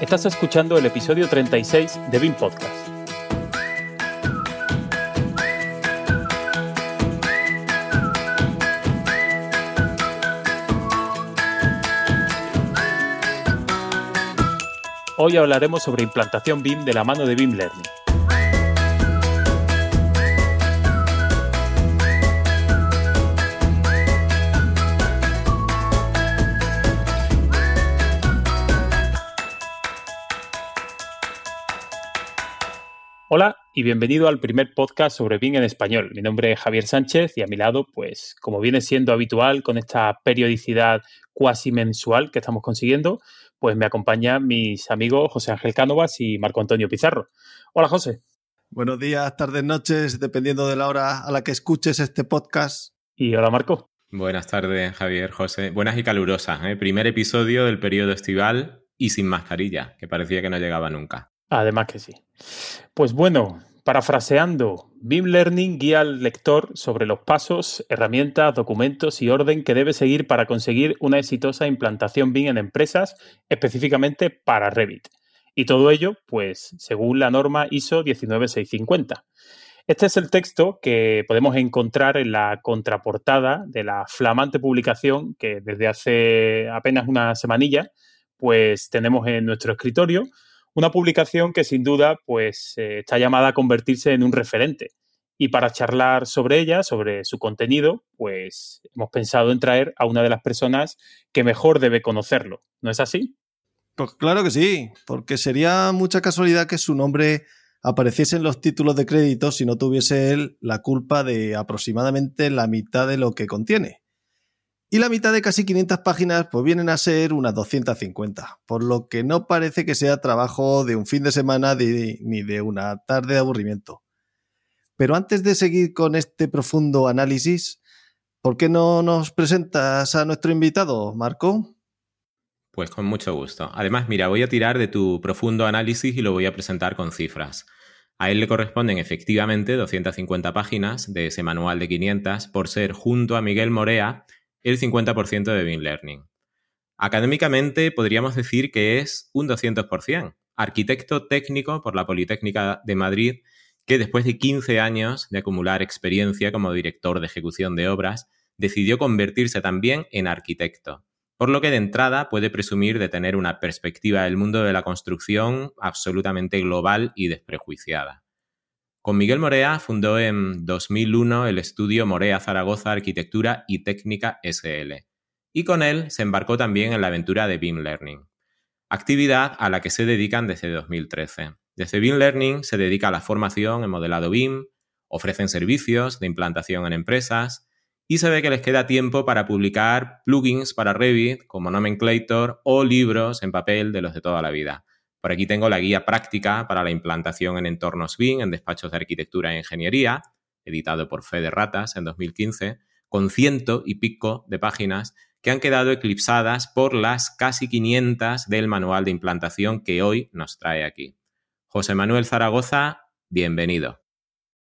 Estás escuchando el episodio 36 de BIM Podcast. Hoy hablaremos sobre implantación BIM de la mano de BIM Learning. Y bienvenido al primer podcast sobre BIM en español. Mi nombre es Javier Sánchez y a mi lado, pues como viene siendo habitual con esta periodicidad cuasi mensual que estamos consiguiendo, pues me acompañan mis amigos José Ángel Cánovas y Marco Antonio Pizarro. Hola José. Buenos días, tardes, noches, dependiendo de la hora a la que escuches este podcast. Y hola Marco. Buenas tardes, Javier, José. Buenas y calurosas. ¿eh? Primer episodio del periodo estival y sin mascarilla, que parecía que no llegaba nunca. Además que sí. Pues bueno, parafraseando, BIM Learning guía al lector sobre los pasos, herramientas, documentos y orden que debe seguir para conseguir una exitosa implantación BIM en empresas, específicamente para Revit. Y todo ello, pues, según la norma ISO 19650. Este es el texto que podemos encontrar en la contraportada de la flamante publicación que desde hace apenas una semanilla, pues tenemos en nuestro escritorio una publicación que sin duda pues, eh, está llamada a convertirse en un referente. Y para charlar sobre ella, sobre su contenido, pues hemos pensado en traer a una de las personas que mejor debe conocerlo. ¿No es así? Pues claro que sí, porque sería mucha casualidad que su nombre apareciese en los títulos de crédito si no tuviese él la culpa de aproximadamente la mitad de lo que contiene. Y la mitad de casi 500 páginas pues vienen a ser unas 250, por lo que no parece que sea trabajo de un fin de semana ni de una tarde de aburrimiento. Pero antes de seguir con este profundo análisis, ¿por qué no nos presentas a nuestro invitado, Marco? Pues con mucho gusto. Además, mira, voy a tirar de tu profundo análisis y lo voy a presentar con cifras. A él le corresponden efectivamente 250 páginas de ese manual de 500 por ser junto a Miguel Morea el 50% de BIM Learning. Académicamente podríamos decir que es un 200%. Arquitecto técnico por la Politécnica de Madrid, que después de 15 años de acumular experiencia como director de ejecución de obras, decidió convertirse también en arquitecto, por lo que de entrada puede presumir de tener una perspectiva del mundo de la construcción absolutamente global y desprejuiciada. Con Miguel Morea fundó en 2001 el estudio Morea Zaragoza Arquitectura y Técnica SL, y con él se embarcó también en la aventura de BIM Learning, actividad a la que se dedican desde 2013. Desde BIM Learning se dedica a la formación en modelado BIM, ofrecen servicios de implantación en empresas y se ve que les queda tiempo para publicar plugins para Revit como Nomenclator o libros en papel de los de toda la vida. Por aquí tengo la guía práctica para la implantación en entornos BIM en despachos de arquitectura e ingeniería, editado por Fede Ratas en 2015, con ciento y pico de páginas que han quedado eclipsadas por las casi 500 del manual de implantación que hoy nos trae aquí. José Manuel Zaragoza, bienvenido.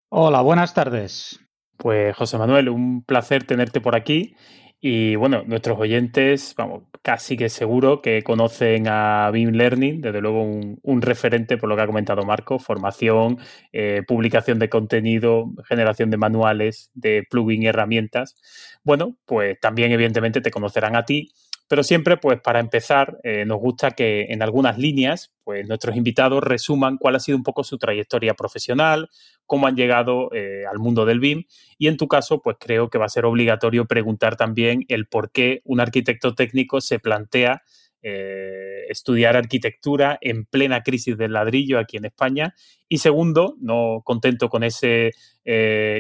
Hola, buenas tardes. Pues José Manuel, un placer tenerte por aquí y bueno, nuestros oyentes, vamos, casi que seguro que conocen a BIM Learning, desde luego un, referente por lo que ha comentado Marco, formación, eh, publicación de contenido, generación de manuales, de plugin y herramientas. Bueno, pues también evidentemente te conocerán a ti pero siempre, pues para empezar, eh, nos gusta que en algunas líneas, pues nuestros invitados resuman cuál ha sido un poco su trayectoria profesional, cómo han llegado eh, al mundo del BIM. Y en tu caso, pues creo que va a ser obligatorio preguntar también el por qué un arquitecto técnico se plantea eh, estudiar arquitectura en plena crisis del ladrillo aquí en España. Y segundo, no contento con ese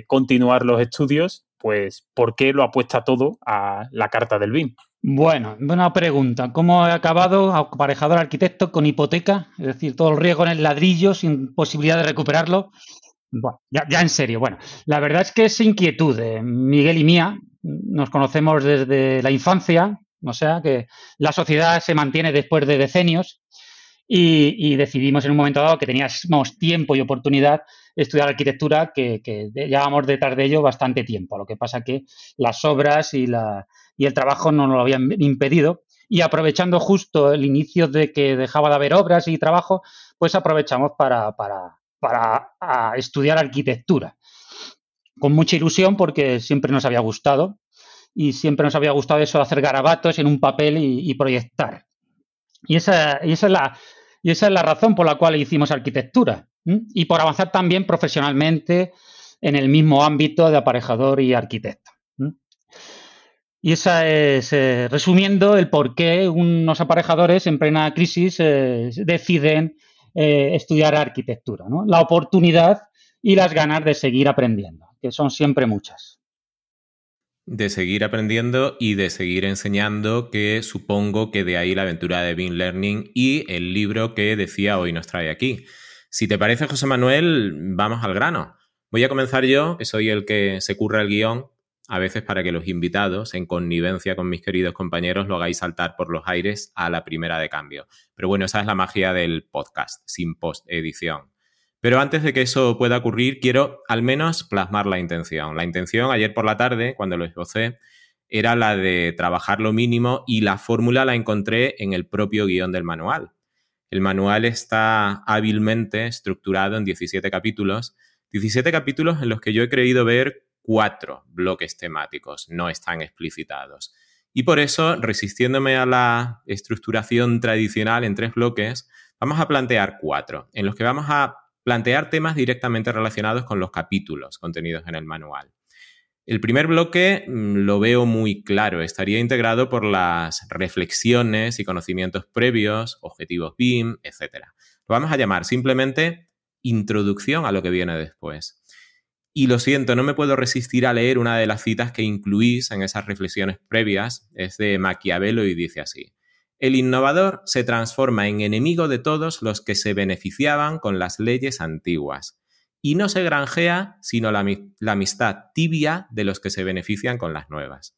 continuar los estudios, pues ¿por qué lo apuesta todo a la carta del BIM? Bueno, buena pregunta. ¿Cómo he acabado aparejador arquitecto con hipoteca? Es decir, todo el riesgo en el ladrillo sin posibilidad de recuperarlo. Bueno, ya, en serio. Bueno, la verdad es que es inquietud de Miguel y mía. Nos conocemos desde la infancia, o sea que la sociedad se mantiene después de decenios y, decidimos en un momento dado que teníamos tiempo y oportunidad estudiar arquitectura, que, que llevábamos detrás de ello bastante tiempo. Lo que pasa que las obras y la, y el trabajo no lo habían impedido. y aprovechando justo el inicio de que dejaba de haber obras y trabajo, pues aprovechamos para, para, estudiar arquitectura. Con mucha ilusión porque siempre nos había gustado y siempre nos había gustado eso de hacer garabatos en un papel y, proyectar. Y esa, y esa, es la, y esa es la razón por la cual hicimos arquitectura. Y por avanzar también profesionalmente en el mismo ámbito de aparejador y arquitecto. Y esa es, eh, resumiendo, el por qué unos aparejadores en plena crisis eh, deciden eh, estudiar arquitectura. ¿no? La oportunidad y las ganas de seguir aprendiendo, que son siempre muchas. De seguir aprendiendo y de seguir enseñando, que supongo que de ahí la aventura de Bean Learning y el libro que decía hoy nos trae aquí. Si te parece, José Manuel, vamos al grano. Voy a comenzar yo, que soy el que se curra el guion, a veces para que los invitados, en connivencia con mis queridos compañeros, lo hagáis saltar por los aires a la primera de cambio. Pero bueno, esa es la magia del podcast, sin post-edición. Pero antes de que eso pueda ocurrir, quiero al menos plasmar la intención. La intención, ayer por la tarde, cuando lo esbocé, era la de trabajar lo mínimo y la fórmula la encontré en el propio guion del manual. El manual está hábilmente estructurado en 17 capítulos, 17 capítulos en los que yo he creído ver cuatro bloques temáticos, no están explicitados. Y por eso, resistiéndome a la estructuración tradicional en tres bloques, vamos a plantear cuatro, en los que vamos a plantear temas directamente relacionados con los capítulos contenidos en el manual. El primer bloque mm, lo veo muy claro, estaría integrado por las reflexiones y conocimientos previos, objetivos BIM, etc. Lo vamos a llamar simplemente introducción a lo que viene después. Y lo siento, no me puedo resistir a leer una de las citas que incluís en esas reflexiones previas. Es de Maquiavelo y dice así. El innovador se transforma en enemigo de todos los que se beneficiaban con las leyes antiguas y no se granjea sino la, la, amistad tibia de los que se benefician con las nuevas.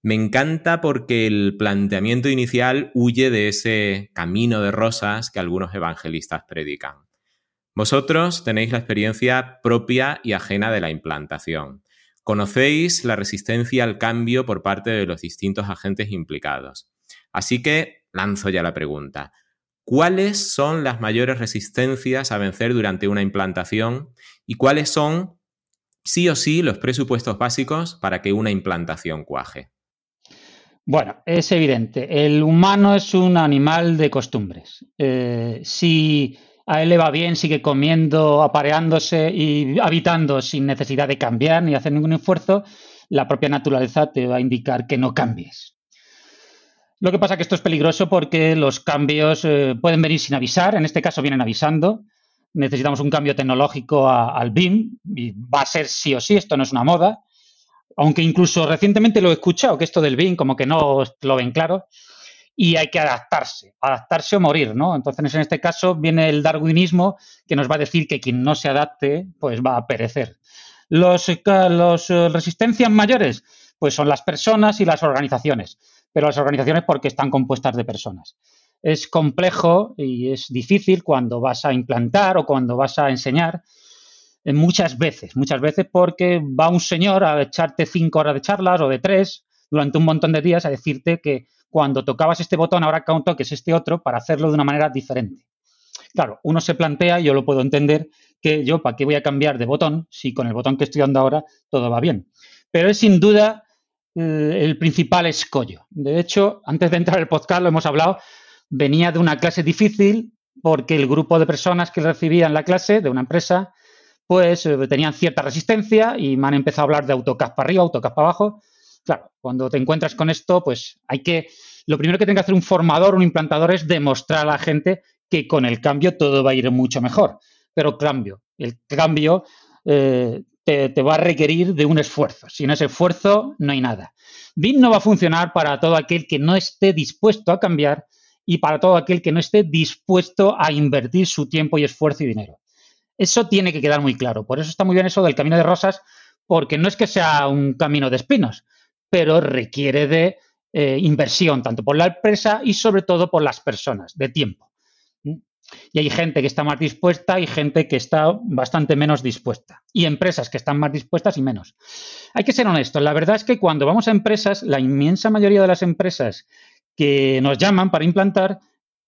Me encanta porque el planteamiento inicial huye de ese camino de rosas que algunos evangelistas predican. Vosotros tenéis la experiencia propia y ajena de la implantación. Conocéis la resistencia al cambio por parte de los distintos agentes implicados. Así que lanzo ya la pregunta. ¿Cuáles son las mayores resistencias a vencer durante una implantación y cuáles son, sí o sí, los presupuestos básicos para que una implantación cuaje? Bueno, es evidente. El humano es un animal de costumbres. Eh, si a él le va bien, sigue comiendo, apareándose y habitando sin necesidad de cambiar ni hacer ningún esfuerzo, la propia naturaleza te va a indicar que no cambies. Lo que pasa es que esto es peligroso porque los cambios eh, pueden venir sin avisar, en este caso vienen avisando. Necesitamos un cambio tecnológico al BIM y va a ser sí o sí, esto no es una moda. Aunque incluso recientemente lo he escuchado, que esto del BIM como que no lo ven claro y hay que adaptarse, adaptarse o morir, ¿no? Entonces, en este caso viene el darwinismo que nos va a decir que quien no se adapte, pues va a perecer. Los, eh, los eh, resistencias mayores, pues son las personas y las organizaciones, pero las organizaciones porque están compuestas de personas. Es complejo y es difícil cuando vas a implantar o cuando vas a enseñar, eh, muchas veces, muchas veces porque va un señor a echarte cinco horas de charlas o de tres durante un montón de días a decirte que cuando tocabas este botón, ahora que toques este otro para hacerlo de una manera diferente. Claro, uno se plantea, yo lo puedo entender, que yo, ¿para qué voy a cambiar de botón si con el botón que estoy dando ahora todo va bien? Pero es sin duda eh, el principal escollo. De hecho, antes de entrar al podcast lo hemos hablado, venía de una clase difícil porque el grupo de personas que recibían la clase de una empresa, pues eh, tenían cierta resistencia y me han empezado a hablar de AutoCAD para arriba, AutoCAD para abajo, Claro, cuando te encuentras con esto, pues hay que, lo primero que tiene que hacer un formador, un implantador, es demostrar a la gente que con el cambio todo va a ir mucho mejor. Pero cambio, el cambio eh, te, va a requerir de un esfuerzo. Sin ese esfuerzo no hay nada. BIM no va a funcionar para todo aquel que no esté dispuesto a cambiar y para todo aquel que no esté dispuesto a invertir su tiempo y esfuerzo y dinero. Eso tiene que quedar muy claro. Por eso está muy bien eso del camino de rosas, porque no es que sea un camino de espinos, pero requiere de eh, inversión, tanto por la empresa y sobre todo por las personas, de tiempo. Y hay gente que está más dispuesta y gente que está bastante menos dispuesta. Y empresas que están más dispuestas y menos. Hay que ser honestos. La verdad es que cuando vamos a empresas, la inmensa mayoría de las empresas que nos llaman para implantar,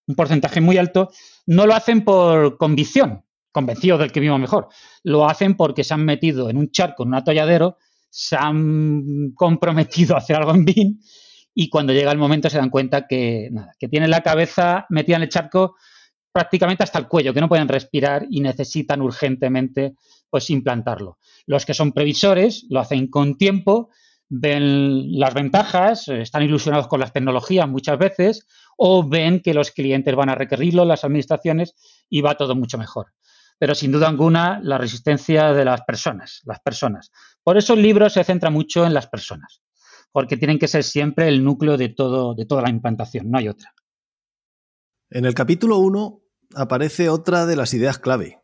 un porcentaje muy alto, no lo hacen por convicción, convencidos del que vivo mejor, lo hacen porque se han metido en un charco, en un atolladero, se han comprometido a hacer algo en BIM y cuando llega el momento se dan cuenta que, nada, que tienen la cabeza metida en el charco prácticamente hasta el cuello, que no pueden respirar y necesitan urgentemente pues implantarlo. Los que son previsores lo hacen con tiempo, ven las ventajas, están ilusionados con las tecnologías muchas veces, o ven que los clientes van a requerirlo, las administraciones, y va todo mucho mejor. Pero sin duda alguna, la resistencia de las personas, las personas. Por eso el libro se centra mucho en las personas, porque tienen que ser siempre el núcleo de, todo, de toda la implantación, no hay otra. En el capítulo 1 aparece otra de las ideas clave.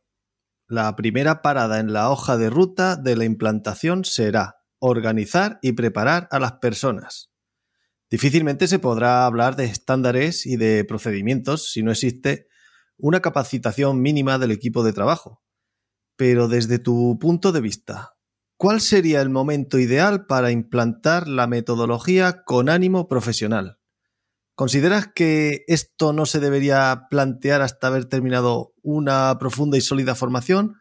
La primera parada en la hoja de ruta de la implantación será organizar y preparar a las personas. Difícilmente se podrá hablar de estándares y de procedimientos si no existe una capacitación mínima del equipo de trabajo. Pero desde tu punto de vista, ¿cuál sería el momento ideal para implantar la metodología con ánimo profesional? ¿Consideras que esto no se debería plantear hasta haber terminado una profunda y sólida formación?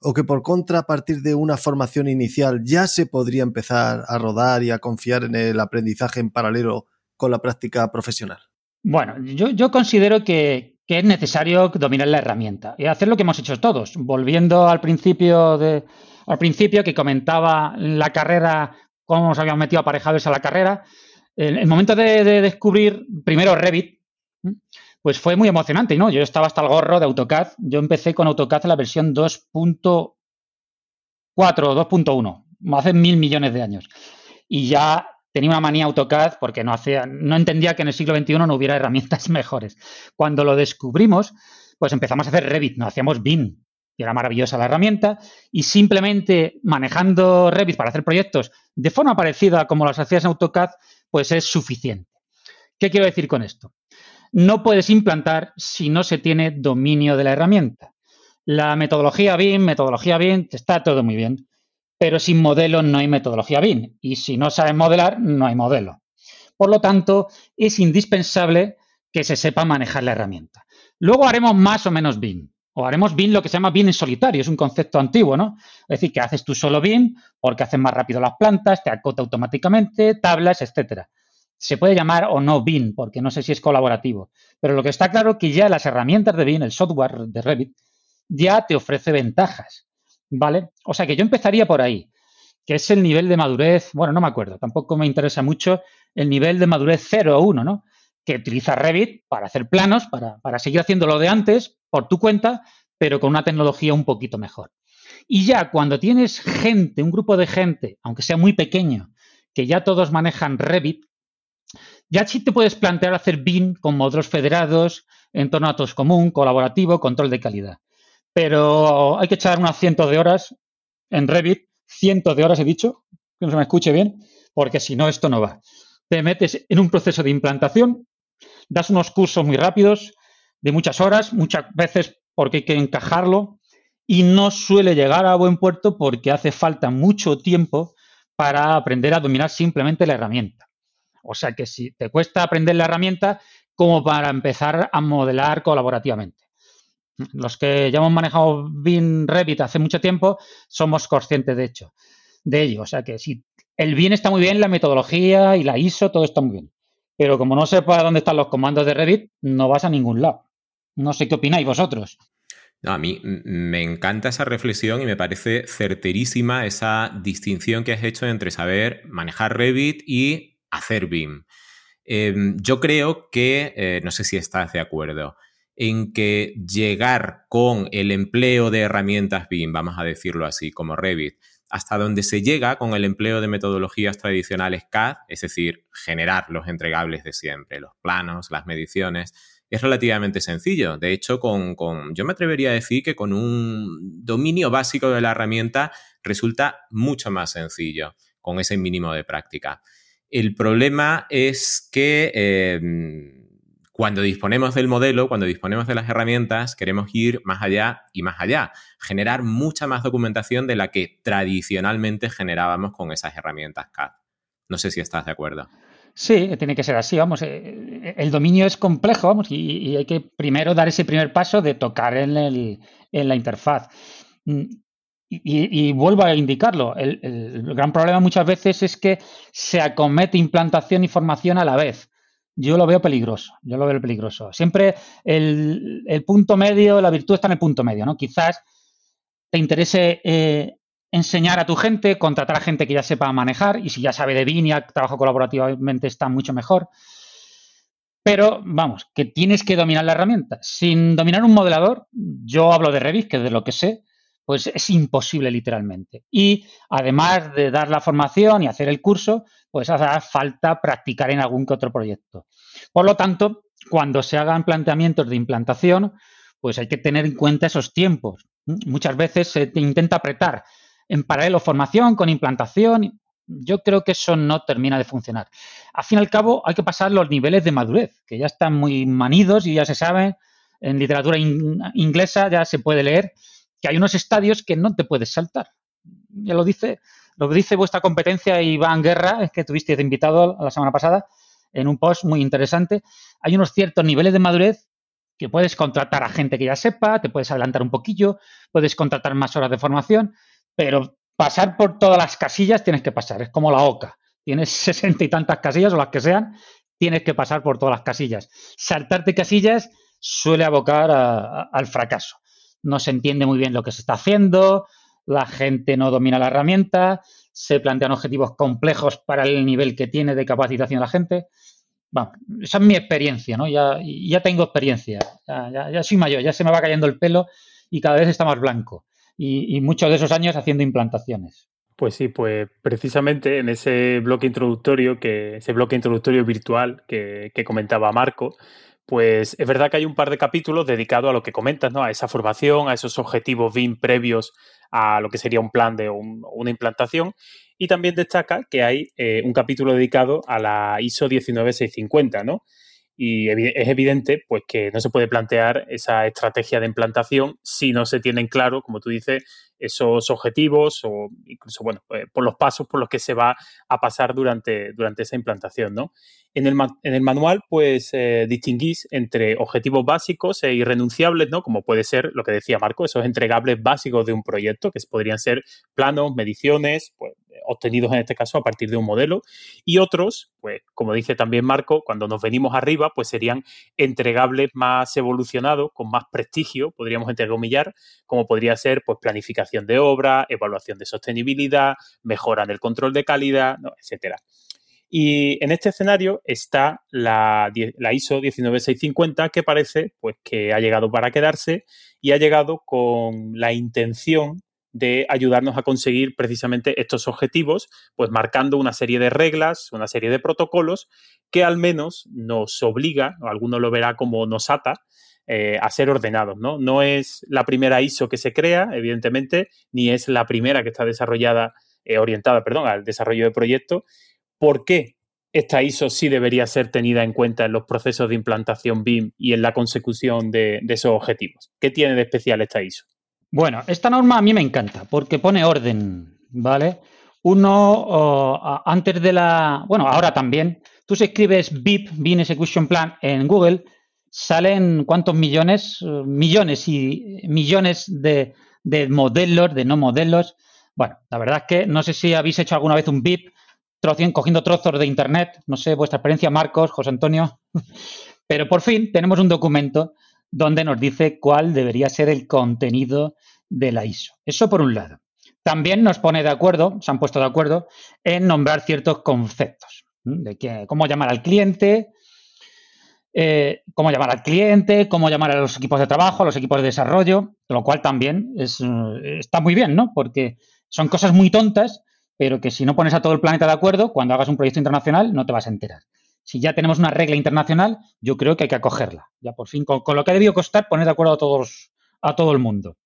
¿O que por contra, a partir de una formación inicial, ya se podría empezar a rodar y a confiar en el aprendizaje en paralelo con la práctica profesional? Bueno, yo, considero que, es necesario dominar la herramienta y hacer lo que hemos hecho todos. Volviendo al principio, de, al principio que comentaba la carrera, cómo nos habíamos metido aparejados a la carrera, el, momento de, descubrir primero Revit, pues fue muy emocionante, ¿no? Yo estaba hasta el gorro de AutoCAD. Yo empecé con AutoCAD en la versión 2.4 o 2.1, hace mil millones de años. Y ya tenía una manía AutoCAD porque no, hacía, no entendía que en el siglo XXI no hubiera herramientas mejores. Cuando lo descubrimos, pues empezamos a hacer Revit, no hacíamos BIM. Y era maravillosa la herramienta. Y simplemente manejando Revit para hacer proyectos de forma parecida como las hacías en AutoCAD, pues es suficiente. ¿Qué quiero decir con esto? No puedes implantar si no se tiene dominio de la herramienta. La metodología BIM, metodología BIM, está todo muy bien, pero sin modelo no hay metodología BIM y si no sabes modelar, no hay modelo. Por lo tanto, es indispensable que se sepa manejar la herramienta. Luego haremos más o menos BIM. O haremos BIM lo que se llama BIM en solitario, es un concepto antiguo, ¿no? Es decir, que haces tú solo BIM porque haces más rápido las plantas, te acota automáticamente, tablas, etcétera. Se puede llamar o no BIM, porque no sé si es colaborativo. Pero lo que está claro es que ya las herramientas de BIM, el software de Revit, ya te ofrece ventajas, ¿vale? O sea que yo empezaría por ahí, que es el nivel de madurez, bueno, no me acuerdo, tampoco me interesa mucho el nivel de madurez 0 o 1, ¿no? Que utiliza Revit para hacer planos, para, para seguir haciendo lo de antes, por tu cuenta, pero con una tecnología un poquito mejor. Y ya cuando tienes gente, un grupo de gente, aunque sea muy pequeño, que ya todos manejan Revit, ya sí te puedes plantear hacer BIM con módulos federados, entorno a datos común, colaborativo, control de calidad. Pero hay que echar unas cientos de horas en Revit, cientos de horas he dicho, que no se me escuche bien, porque si no, esto no va. Te metes en un proceso de implantación, das unos cursos muy rápidos, de muchas horas, muchas veces porque hay que encajarlo y no suele llegar a buen puerto porque hace falta mucho tiempo para aprender a dominar simplemente la herramienta. O sea que si te cuesta aprender la herramienta, como para empezar a modelar colaborativamente. Los que ya hemos manejado BIM Revit hace mucho tiempo, somos conscientes de hecho, de ello. O sea que si el BIM está muy bien, la metodología y la ISO, todo está muy bien. Pero como no sepa dónde están los comandos de Revit, no vas a ningún lado. No sé qué opináis vosotros. a mí me encanta esa reflexión y me parece certerísima esa distinción que has hecho entre saber manejar Revit y hacer BIM. Em, yo creo que, eh, no sé si estás de acuerdo, en que llegar con el empleo de herramientas BIM, vamos a decirlo así, como Revit, hasta donde se llega con el empleo de metodologías tradicionales CAD, es decir, generar los entregables de siempre, los planos, las mediciones, es relativamente sencillo. De hecho, con, yo me atrevería a decir que con un dominio básico de la herramienta resulta mucho más sencillo con ese mínimo de práctica. El problema es que em, cuando disponemos del modelo, cuando disponemos de las herramientas, queremos ir más allá y más allá, generar mucha más documentación de la que tradicionalmente generábamos con esas herramientas CAD. No sé si estás de acuerdo. Sí, tiene que ser así. Vamos, eh, el dominio es complejo vamos, y, hay que primero dar ese primer paso de tocar en, la interfaz. Mm, y, vuelvo a indicarlo, el, el, gran problema muchas veces es que se acomete implantación y formación a la vez. Yo lo veo peligroso, yo lo veo peligroso. Siempre el, el punto medio, la virtud está en el punto medio, ¿no? Quizás te interese eh, enseñar a tu gente, contratar a gente que ya sepa manejar y si ya sabe de y trabajo colaborativamente está mucho mejor. Pero vamos, que tienes que dominar la herramienta. Sin dominar un modelador, yo hablo de Revit, que es de lo que sé, pues es imposible literalmente. Y además de dar la formación y hacer el curso, pues hace falta practicar en algún que otro proyecto. Por lo tanto, cuando se hagan planteamientos de implantación, pues hay que tener en cuenta esos tiempos. Muchas veces se intenta apretar en paralelo formación con implantación. Yo creo que eso no termina de funcionar. Al fin y al cabo, hay que pasar los niveles de madurez, que ya están muy manidos y ya se sabe, en literatura inglesa ya se puede leer que hay unos estadios que no te puedes saltar. Ya lo dice, lo dice vuestra competencia Iván Guerra, que tuviste de invitado la semana pasada en un post muy interesante. Hay unos ciertos niveles de madurez que puedes contratar a gente que ya sepa, te puedes adelantar un poquillo, puedes contratar más horas de formación, pero pasar por todas las casillas tienes que pasar, es como la OCA. Tienes sesenta y tantas casillas o las que sean, tienes que pasar por todas las casillas. Saltarte casillas suele abocar al fracaso. No se entiende muy bien lo que se está haciendo, la gente no domina la herramienta, se plantean objetivos complejos para el nivel que tiene de capacitación la gente. Bueno, esa es mi experiencia, ¿no? Ya, ya tengo experiencia, ya, ya, soy mayor, ya se me va cayendo el pelo y cada vez está más blanco. Y, muchos de esos años haciendo implantaciones. Pues sí, pues precisamente en ese bloque introductorio, que, ese bloque introductorio virtual que, que comentaba Marco, pues es verdad que hay un par de capítulos dedicados a lo que comentas, ¿no? A esa formación, a esos objetivos BIM previos a lo que sería un plan de una implantación. Y también destaca que hay eh, un capítulo dedicado a la ISO 19650, ¿no? Y es evidente pues, que no se puede plantear esa estrategia de implantación si no se tienen claro, como tú dices, esos objetivos o incluso, bueno, pues, por los pasos por los que se va a pasar durante, durante esa implantación, ¿no? En el, en el manual, pues, eh, distinguís entre objetivos básicos e irrenunciables, ¿no? Como puede ser lo que decía Marco, esos entregables básicos de un proyecto, que podrían ser planos, mediciones, pues, obtenidos en este caso a partir de un modelo. Y otros, pues, como dice también Marco, cuando nos venimos arriba, pues serían entregables más evolucionados, con más prestigio, podríamos entrecomillar, como podría ser, pues, planificación de obra, evaluación de sostenibilidad, mejora en el control de calidad, etcétera. Y en este escenario está la, ISO 19650 que parece pues, que ha llegado para quedarse y ha llegado con la intención de ayudarnos a conseguir precisamente estos objetivos, pues marcando una serie de reglas, una serie de protocolos que al menos nos obliga, o alguno lo verá como nos ata, eh, a ser ordenados, ¿no? No es la primera ISO que se crea, evidentemente, ni es la primera que está desarrollada, eh, orientada, perdón, al desarrollo de proyectos, ¿Por qué esta ISO sí debería ser tenida en cuenta en los procesos de implantación BIM y en la consecución de, esos objetivos? ¿Qué tiene de especial esta ISO? Bueno, esta norma a mí me encanta porque pone orden, ¿vale? Uno, antes de la, bueno, ahora también, tú si escribes BIP, BIM Execution Plan, en Google, salen cuántos millones, millones y millones de, de modelos, de no modelos. Bueno, la verdad es que no sé si habéis hecho alguna vez un BIP, cogiendo trozos de Internet, no sé, vuestra experiencia, Marcos, José Antonio, pero por fin tenemos un documento donde nos dice cuál debería ser el contenido de la ISO. Eso por un lado. También nos pone de acuerdo, se han puesto de acuerdo en nombrar ciertos conceptos, de que, cómo llamar al cliente, eh, cómo llamar al cliente, cómo llamar a los equipos de trabajo, a los equipos de desarrollo, lo cual también es, eh, está muy bien, ¿no? Porque son cosas muy tontas, pero que si no pones a todo el planeta de acuerdo, cuando hagas un proyecto internacional no te vas a enterar. Si ya tenemos una regla internacional, yo creo que hay que acogerla. Ya por fin, con, lo que ha debido costar poner de acuerdo a todos, a todo el mundo.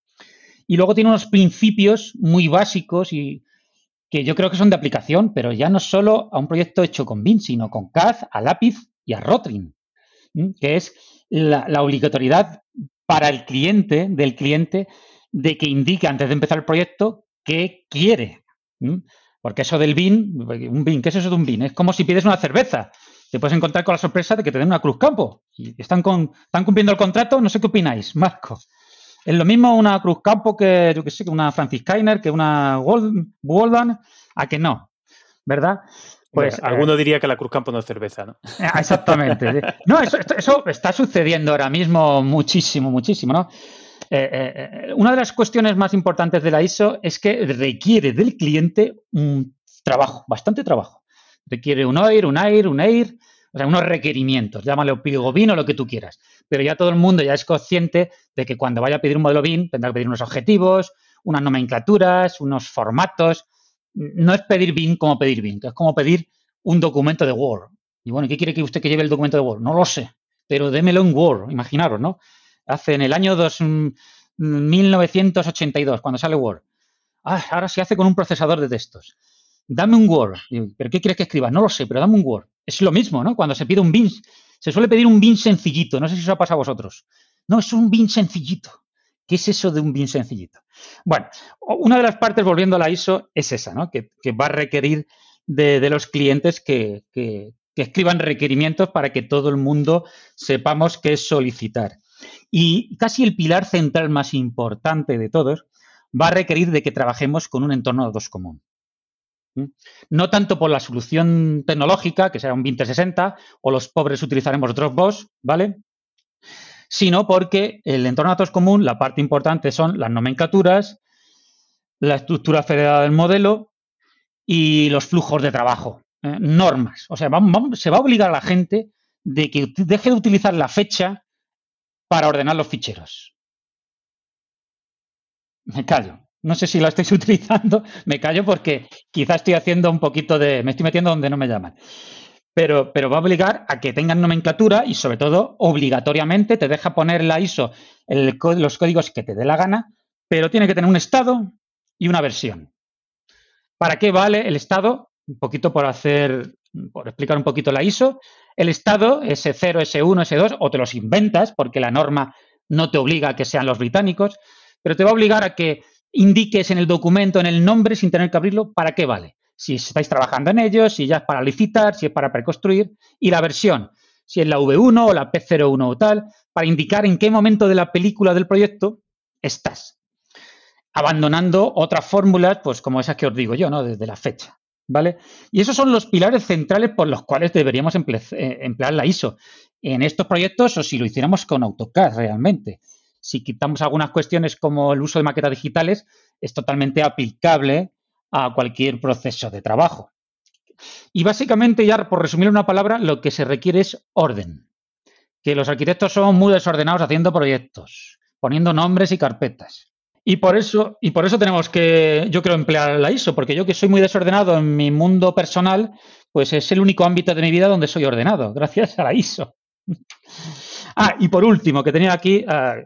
Y luego tiene unos principios muy básicos y que yo creo que son de aplicación, pero ya no solo a un proyecto hecho con BIM, sino con CAD, a lápiz y a Rotring, que es la, obligatoriedad para el cliente, del cliente, de que indique antes de empezar el proyecto qué quiere. Porque eso del BIN, un BIN, ¿qué es eso de un BIN? Es como si pides una cerveza. te puedes encontrar con la sorpresa de que te den una Cruz Campo. Están, con, están cumpliendo el contrato, no sé qué opináis, Marco. Es lo mismo una Cruz Campo que, yo sé, que una Franciscainer, que una Waldan, a que no, ¿verdad? Pues, alguno eh, diría que la Cruz Campo no es cerveza, ¿no? Ah, exactamente. no, eso, eso, está sucediendo ahora mismo muchísimo, muchísimo, ¿no? Eh, eh, una de las cuestiones más importantes de la ISO es que requiere del cliente un trabajo, bastante trabajo. Requiere un OIR, un AIR, un AIR, o sea, unos requerimientos, llámale BIN o lo que tú quieras. Pero ya todo el mundo ya es consciente de que cuando vaya a pedir un modelo BIN tendrá que pedir unos objetivos, unas nomenclaturas, unos formatos. No es pedir BIN como pedir BIN, es como pedir un documento de Word. Y bueno, ¿qué quiere que usted que lleve el documento de Word? No lo sé, pero démelo en Word, imaginaros, ¿no? hace en el año 1982, mm, cuando sale Word. Ah, ahora se hace con un procesador de textos. Dame un Word. ¿Pero qué quieres que escriba? No lo sé, pero dame un Word. Es lo mismo, ¿no? Cuando se pide un bin, se suele pedir un bin sencillito. No sé si eso ha pasado a vosotros. No, es un bin sencillito. ¿Qué es eso de un bin sencillito? Bueno, una de las partes, volviendo a la ISO, es esa, ¿no? Que, va a requerir de, los clientes que, que, escriban requerimientos para que todo el mundo sepamos qué es solicitar. Y casi el pilar central más importante de todos va a requerir de que trabajemos con un entorno de datos común. ¿Mm? No tanto por la solución tecnológica, que será un 2060, o los pobres utilizaremos Dropbox, ¿vale? Sino porque el entorno de datos común, la parte importante son las nomenclaturas, la estructura federada del modelo y los flujos de trabajo, ¿eh? normas. O sea, se va a obligar a la gente de que deje de utilizar la fecha para ordenar los ficheros. Me callo. No sé si lo estáis utilizando, me callo porque quizás estoy haciendo un poquito de. me estoy metiendo donde no me llaman. Pero, pero va a obligar a que tengan nomenclatura y, sobre todo, obligatoriamente te deja poner la ISO los códigos que te dé la gana, pero tiene que tener un estado y una versión. ¿Para qué vale el estado? Un poquito por hacer, por explicar un poquito la ISO. El estado, S0, S1, S2, o te los inventas porque la norma no te obliga a que sean los británicos, pero te va a obligar a que indiques en el documento, en el nombre, sin tener que abrirlo, para qué vale. Si estáis trabajando en ello, si ya es para licitar, si es para preconstruir, y la versión, si es la V1 o la P01 o tal, para indicar en qué momento de la película del proyecto estás. Abandonando otras fórmulas, pues como esas que os digo yo, ¿no? Desde la fecha. ¿Vale? Y esos son los pilares centrales por los cuales deberíamos eh, emplear la ISO en estos proyectos o si lo hiciéramos con AutoCAD realmente. Si quitamos algunas cuestiones como el uso de maquetas digitales, es totalmente aplicable a cualquier proceso de trabajo. Y básicamente, ya por resumir una palabra, lo que se requiere es orden. Que los arquitectos son muy desordenados haciendo proyectos, poniendo nombres y carpetas. Y por eso, y por eso tenemos que, yo creo, emplear la ISO, porque yo que soy muy desordenado en mi mundo personal, pues es el único ámbito de mi vida donde soy ordenado, gracias a la ISO. ah, y por último, que tenía aquí, ah,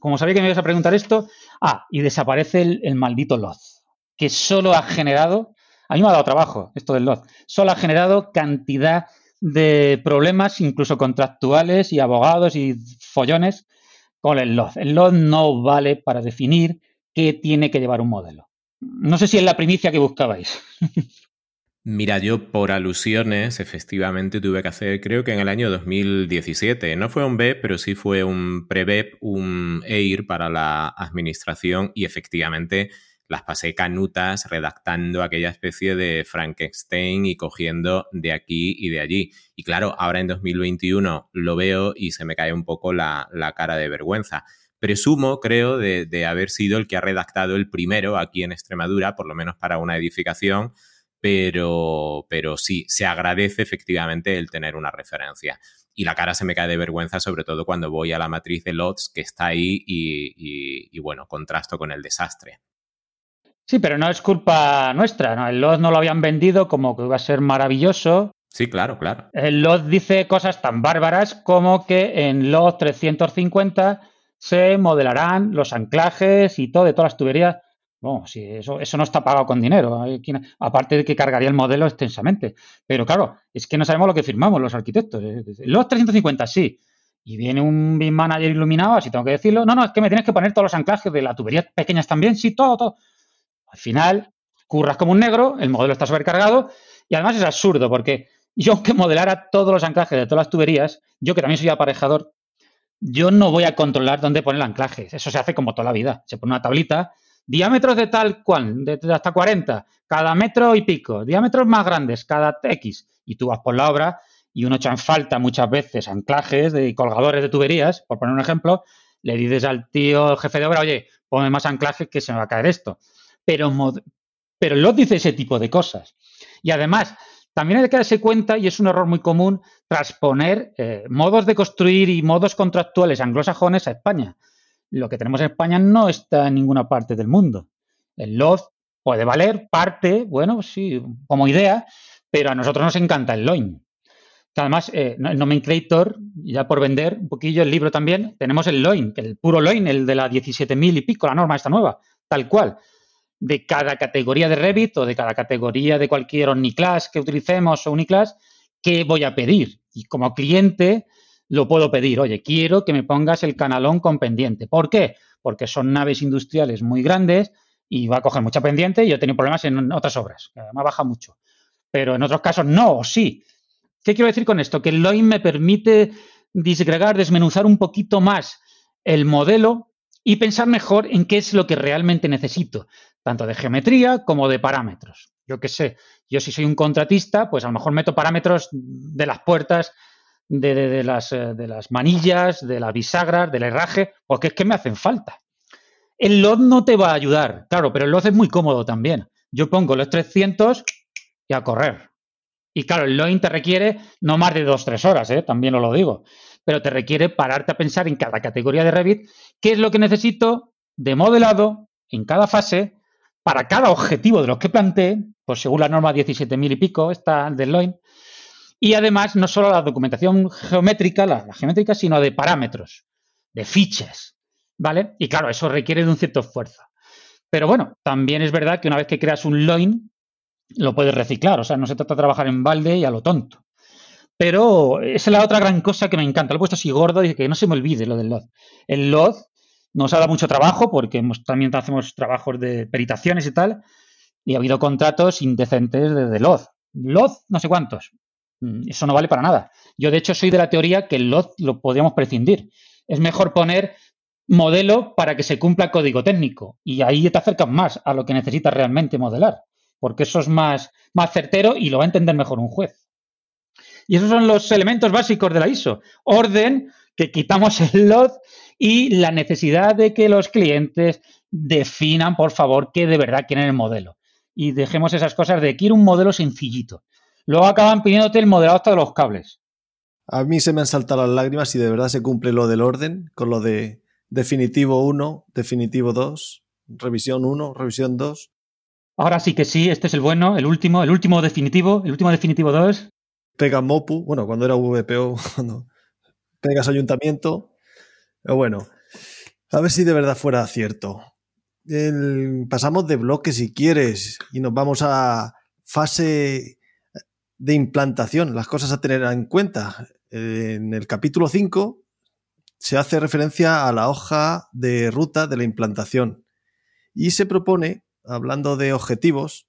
como sabía que me ibas a preguntar esto, ah, y desaparece el, maldito Loz, que solo ha generado, a mí me ha dado trabajo esto del Loz, solo ha generado cantidad de problemas, incluso contractuales y abogados y follones con el LOD. El LOD no vale para definir qué tiene que llevar un modelo. No sé si es la primicia que buscabais. Mira, yo por alusiones, efectivamente tuve que hacer, creo que en el año 2017, no fue un BEP, pero sí fue un pre-BEP, un EIR para la administración y efectivamente las pasé canutas redactando aquella especie de Frankenstein y cogiendo de aquí y de allí. Y claro, ahora en 2021 lo veo y se me cae un poco la, cara de vergüenza. Presumo, creo, de, haber sido el que ha redactado el primero aquí en Extremadura, por lo menos para una edificación, pero, pero sí, se agradece efectivamente el tener una referencia y la cara se me cae de vergüenza, sobre todo cuando voy a la matriz de LOTS que está ahí y, y, bueno, contrasto con el desastre. Sí, pero no es culpa nuestra. ¿no? El LOD no lo habían vendido como que iba a ser maravilloso. Sí, claro, claro. El LOD dice cosas tan bárbaras como que en LOD 350 se modelarán los anclajes y todo de todas las tuberías. Bueno, sí, eso, eso no está pagado con dinero. Aparte de que cargaría el modelo extensamente. Pero claro, es que no sabemos lo que firmamos los arquitectos. LOD 350 sí. Y viene un BIM manager iluminado, así tengo que decirlo. No, no, es que me tienes que poner todos los anclajes de la tubería pequeñas también. Sí, todo, todo. Al final, curras como un negro, el modelo está sobrecargado y además es absurdo porque yo aunque modelara todos los anclajes de todas las tuberías, yo que también soy aparejador, yo no voy a controlar dónde poner el anclaje. Eso se hace como toda la vida. Se pone una tablita, diámetros de tal cual, de, hasta 40, cada metro y pico, diámetros más grandes, cada X. Y tú vas por la obra y uno echa en falta muchas veces anclajes de colgadores de tuberías, por poner un ejemplo, le dices al tío jefe de obra, oye, ponme más anclajes que se me va a caer esto. Pero, pero LOT dice ese tipo de cosas. Y además, también hay que darse cuenta, y es un error muy común, transponer eh, modos de construir y modos contractuales anglosajones a España. Lo que tenemos en España no está en ninguna parte del mundo. El LOD puede valer parte, bueno, sí, como idea, pero a nosotros nos encanta el LOIN. Además, eh, el nomenclator, ya por vender un poquillo el libro también, tenemos el LOIN, el puro LOIN, el de la 17.000 y pico, la norma esta nueva, tal cual de cada categoría de Revit o de cada categoría de cualquier Omniclass que utilicemos o Uniclass, ¿qué voy a pedir? Y como cliente lo puedo pedir, oye, quiero que me pongas el canalón con pendiente. ¿Por qué? Porque son naves industriales muy grandes y va a coger mucha pendiente y yo he tenido problemas en otras obras, me baja mucho. Pero en otros casos no, o sí. ¿Qué quiero decir con esto? Que el LOIN me permite disgregar, desmenuzar un poquito más el modelo y pensar mejor en qué es lo que realmente necesito tanto de geometría como de parámetros. Yo qué sé, yo si soy un contratista, pues a lo mejor meto parámetros de las puertas, de, las, eh, de las, manillas, de las bisagras, del herraje, porque es que me hacen falta. El LOD no te va a ayudar, claro, pero el LOD es muy cómodo también. Yo pongo los 300 y a correr. Y claro, el LOIN te requiere no más de 2-3 horas, ¿eh? también os lo digo, pero te requiere pararte a pensar en cada categoría de Revit qué es lo que necesito de modelado en cada fase para cada objetivo de los que planteé, pues según la norma 17.000 y pico, está del LOIN, y además no solo la documentación geométrica, la, geométrica, sino de parámetros, de fichas, ¿vale? Y claro, eso requiere de un cierto esfuerzo. Pero bueno, también es verdad que una vez que creas un LOIN, lo puedes reciclar, o sea, no se trata de trabajar en balde y a lo tonto. Pero esa es la otra gran cosa que me encanta. Lo he puesto así gordo y que no se me olvide lo del LOD. El LOD nos ha dado mucho trabajo porque también hacemos trabajos de peritaciones y tal, y ha habido contratos indecentes de, LOD. LOD, no sé cuántos. Mm, eso no vale para nada. Yo, de hecho, soy de la teoría que LOD lo podríamos prescindir. Es mejor poner modelo para que se cumpla código técnico y ahí te acercas más a lo que necesitas realmente modelar, porque eso es más, más certero y lo va a entender mejor un juez. Y esos son los elementos básicos de la ISO. Orden, que quitamos el LOD y la necesidad de que los clientes definan, por favor, qué de verdad quieren el modelo. Y dejemos esas cosas de quiero un modelo sencillito. Luego acaban pidiéndote el modelado hasta de los cables. A mí se me han saltado las lágrimas si de verdad se cumple lo del orden, con lo de definitivo 1, definitivo 2, revisión 1, revisión 2. Ahora sí que sí, este es el bueno, el último, el último definitivo, el último definitivo 2. Pega Mopu, bueno, cuando era VPO, cuando pegas ayuntamiento, pero bueno, a ver si de verdad fuera cierto. pasamos de bloque si quieres y nos vamos a fase de implantación, las cosas a tener en cuenta. En el capítulo 5 se hace referencia a la hoja de ruta de la implantación y se propone, hablando de objetivos,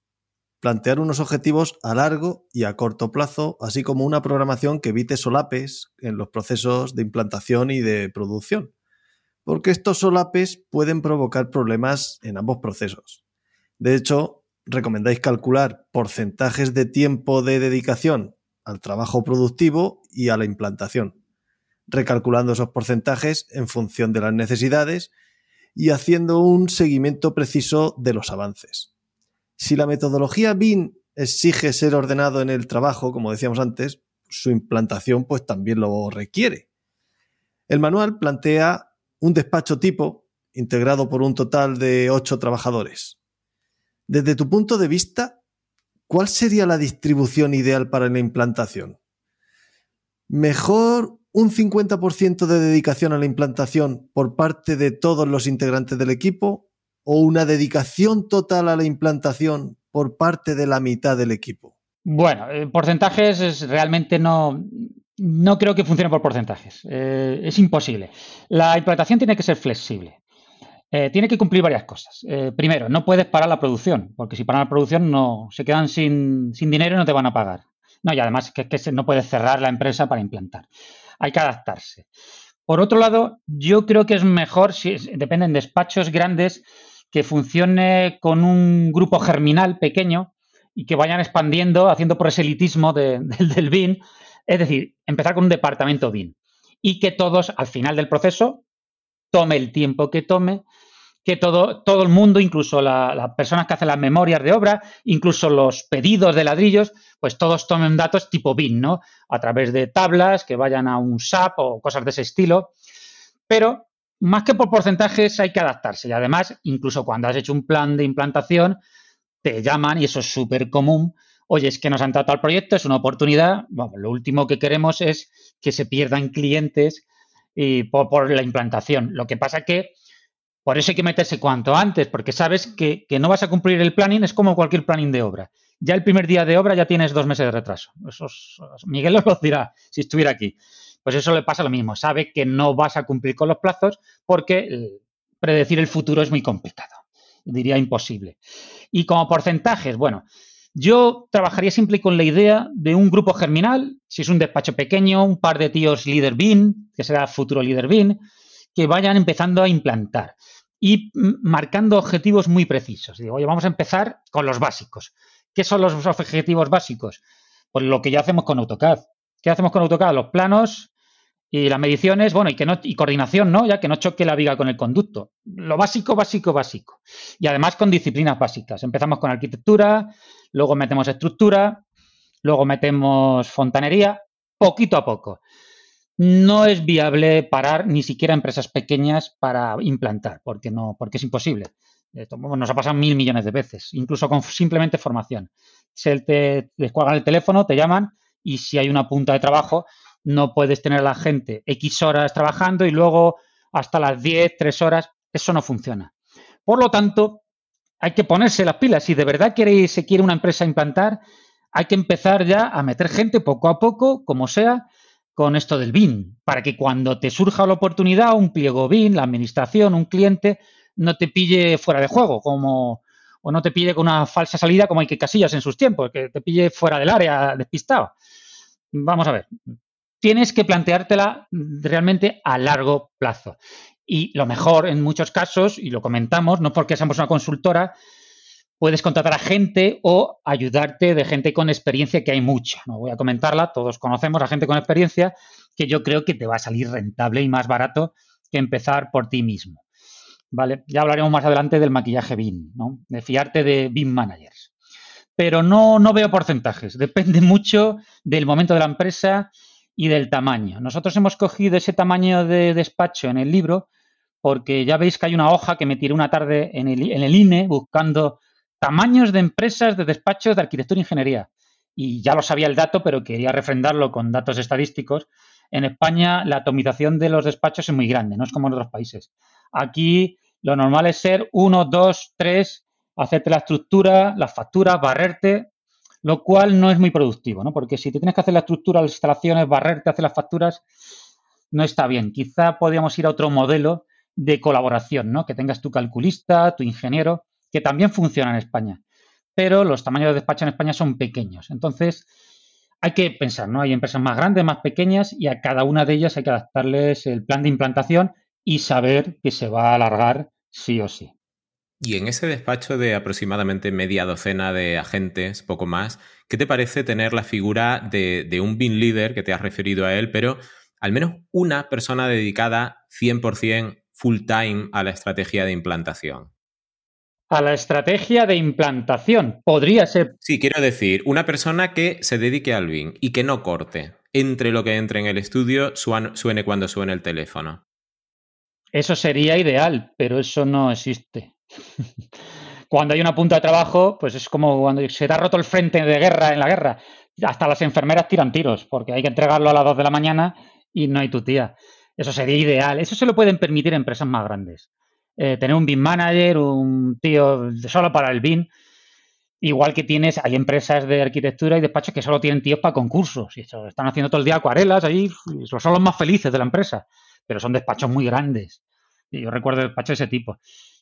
plantear unos objetivos a largo y a corto plazo, así como una programación que evite solapes en los procesos de implantación y de producción, porque estos solapes pueden provocar problemas en ambos procesos. De hecho, recomendáis calcular porcentajes de tiempo de dedicación al trabajo productivo y a la implantación, recalculando esos porcentajes en función de las necesidades y haciendo un seguimiento preciso de los avances. Si la metodología BIM exige ser ordenado en el trabajo, como decíamos antes, su implantación pues también lo requiere. El manual plantea un despacho tipo integrado por un total de ocho trabajadores. Desde tu punto de vista, ¿cuál sería la distribución ideal para la implantación? ¿Mejor un 50% de dedicación a la implantación por parte de todos los integrantes del equipo o una dedicación total a la implantación por parte de la mitad del equipo? Bueno, eh, porcentajes es, realmente no, no creo que funcione por porcentajes. Eh, es imposible. La implantación tiene que ser flexible. Eh, tiene que cumplir varias cosas. primero, no puedes parar la producción, porque si paran la producción no se quedan sin, sin dinero y no te van a pagar. No, y además que, que no puede cerrar la empresa para implantar. Hay que adaptarse. Por otro lado, yo creo que es mejor, si dependen despachos grandes, que funcione con un grupo germinal pequeño y que vayan expandiendo, haciendo proselitismo de, del BIN, es decir, empezar con un departamento BIN y que todos al final del proceso tome el tiempo que tome, que todo, todo el mundo, incluso las personas que hacen las memorias de obra, incluso los pedidos de ladrillos, pues todos tomen datos tipo BIN, ¿no? A través de tablas que vayan a un SAP o cosas de ese estilo. Pero más que por porcentajes hay que adaptarse. Y además, incluso cuando has hecho un plan de implantación, te llaman, y eso es súper común, oye, es que nos han tratado el proyecto, es una oportunidad, bueno, lo último que queremos es que se pierdan clientes y por, la implantación. Lo que pasa que por eso hay que meterse cuanto antes, porque sabes que, no vas a cumplir el planning, es como cualquier planning de obra. Ya el primer día de obra ya tienes dos meses de retraso. Eso Miguel os lo dirá si estuviera aquí. Pues eso le pasa lo mismo. Sabe que no vas a cumplir con los plazos porque predecir el futuro es muy complicado. Diría imposible. Y como porcentajes, bueno, yo trabajaría siempre con la idea de un grupo germinal, si es un despacho pequeño, un par de tíos líder BIN, que será futuro líder BIN, que vayan empezando a implantar y marcando objetivos muy precisos. Digo, oye, vamos a empezar con los básicos. ¿Qué son los objetivos básicos? Pues lo que ya hacemos con AutoCAD. ¿Qué hacemos con AutoCAD? Los planos y las mediciones, bueno, y que no, y coordinación, ¿no? Ya que no choque la viga con el conducto. Lo básico, básico, básico. Y además con disciplinas básicas. Empezamos con arquitectura, luego metemos estructura, luego metemos fontanería, poquito a poco. No es viable parar ni siquiera empresas pequeñas para implantar, porque no, porque es imposible. nos ha pasado mil millones de veces, incluso con simplemente formación. Se te descuelgan el teléfono, te llaman y si hay una punta de trabajo, no puedes tener a la gente X horas trabajando y luego hasta las 10, 3 horas. Eso no funciona. Por lo tanto, hay que ponerse las pilas. Si de verdad queréis, se quiere una empresa implantar, hay que empezar ya a meter gente poco a poco, como sea, con esto del BIN, para que cuando te surja la oportunidad, un pliego BIN, la administración, un cliente, no te pille fuera de juego, como o no te pille con una falsa salida como hay que casillas en sus tiempos, que te pille fuera del área despistado. Vamos a ver, tienes que planteártela realmente a largo plazo. Y lo mejor en muchos casos, y lo comentamos, no porque seamos una consultora, puedes contratar a gente o ayudarte de gente con experiencia, que hay mucha. No voy a comentarla, todos conocemos a gente con experiencia, que yo creo que te va a salir rentable y más barato que empezar por ti mismo. ¿Vale? Ya hablaremos más adelante del maquillaje BIM, ¿no? De fiarte de BIM managers. Pero no, no veo porcentajes, depende mucho del momento de la empresa y del tamaño. Nosotros hemos cogido ese tamaño de despacho en el libro porque ya veis que hay una hoja que me tiré una tarde en el, en el INE buscando tamaños de empresas de despachos de arquitectura e ingeniería. Y ya lo sabía el dato, pero quería refrendarlo con datos estadísticos. En España la atomización de los despachos es muy grande, no es como en otros países. Aquí lo normal es ser uno, dos, tres, hacerte la estructura, las facturas, barrerte, lo cual no es muy productivo, ¿no? Porque si te tienes que hacer la estructura, las instalaciones, barrerte, hacer las facturas, no está bien. Quizá podríamos ir a otro modelo de colaboración, ¿no? Que tengas tu calculista, tu ingeniero, que también funciona en España. Pero los tamaños de despacho en España son pequeños. Entonces, hay que pensar, ¿no? Hay empresas más grandes, más pequeñas, y a cada una de ellas hay que adaptarles el plan de implantación y saber que se va a alargar sí o sí. Y en ese despacho de aproximadamente media docena de agentes, poco más, ¿qué te parece tener la figura de, de un BIN leader, que te has referido a él, pero al menos una persona dedicada 100% full time a la estrategia de implantación? A la estrategia de implantación. Podría ser. Sí, quiero decir, una persona que se dedique al BIM y que no corte. Entre lo que entre en el estudio, suene cuando suene el teléfono. Eso sería ideal, pero eso no existe. cuando hay una punta de trabajo, pues es como cuando se te ha roto el frente de guerra en la guerra. Hasta las enfermeras tiran tiros, porque hay que entregarlo a las 2 de la mañana y no hay tu tía. Eso sería ideal. Eso se lo pueden permitir empresas más grandes. Eh, tener un BIM manager, un tío solo para el BIM. Igual que tienes, hay empresas de arquitectura y despachos que solo tienen tíos para concursos. Y están haciendo todo el día acuarelas allí. Son los más felices de la empresa. Pero son despachos muy grandes. Y yo recuerdo despachos de ese tipo.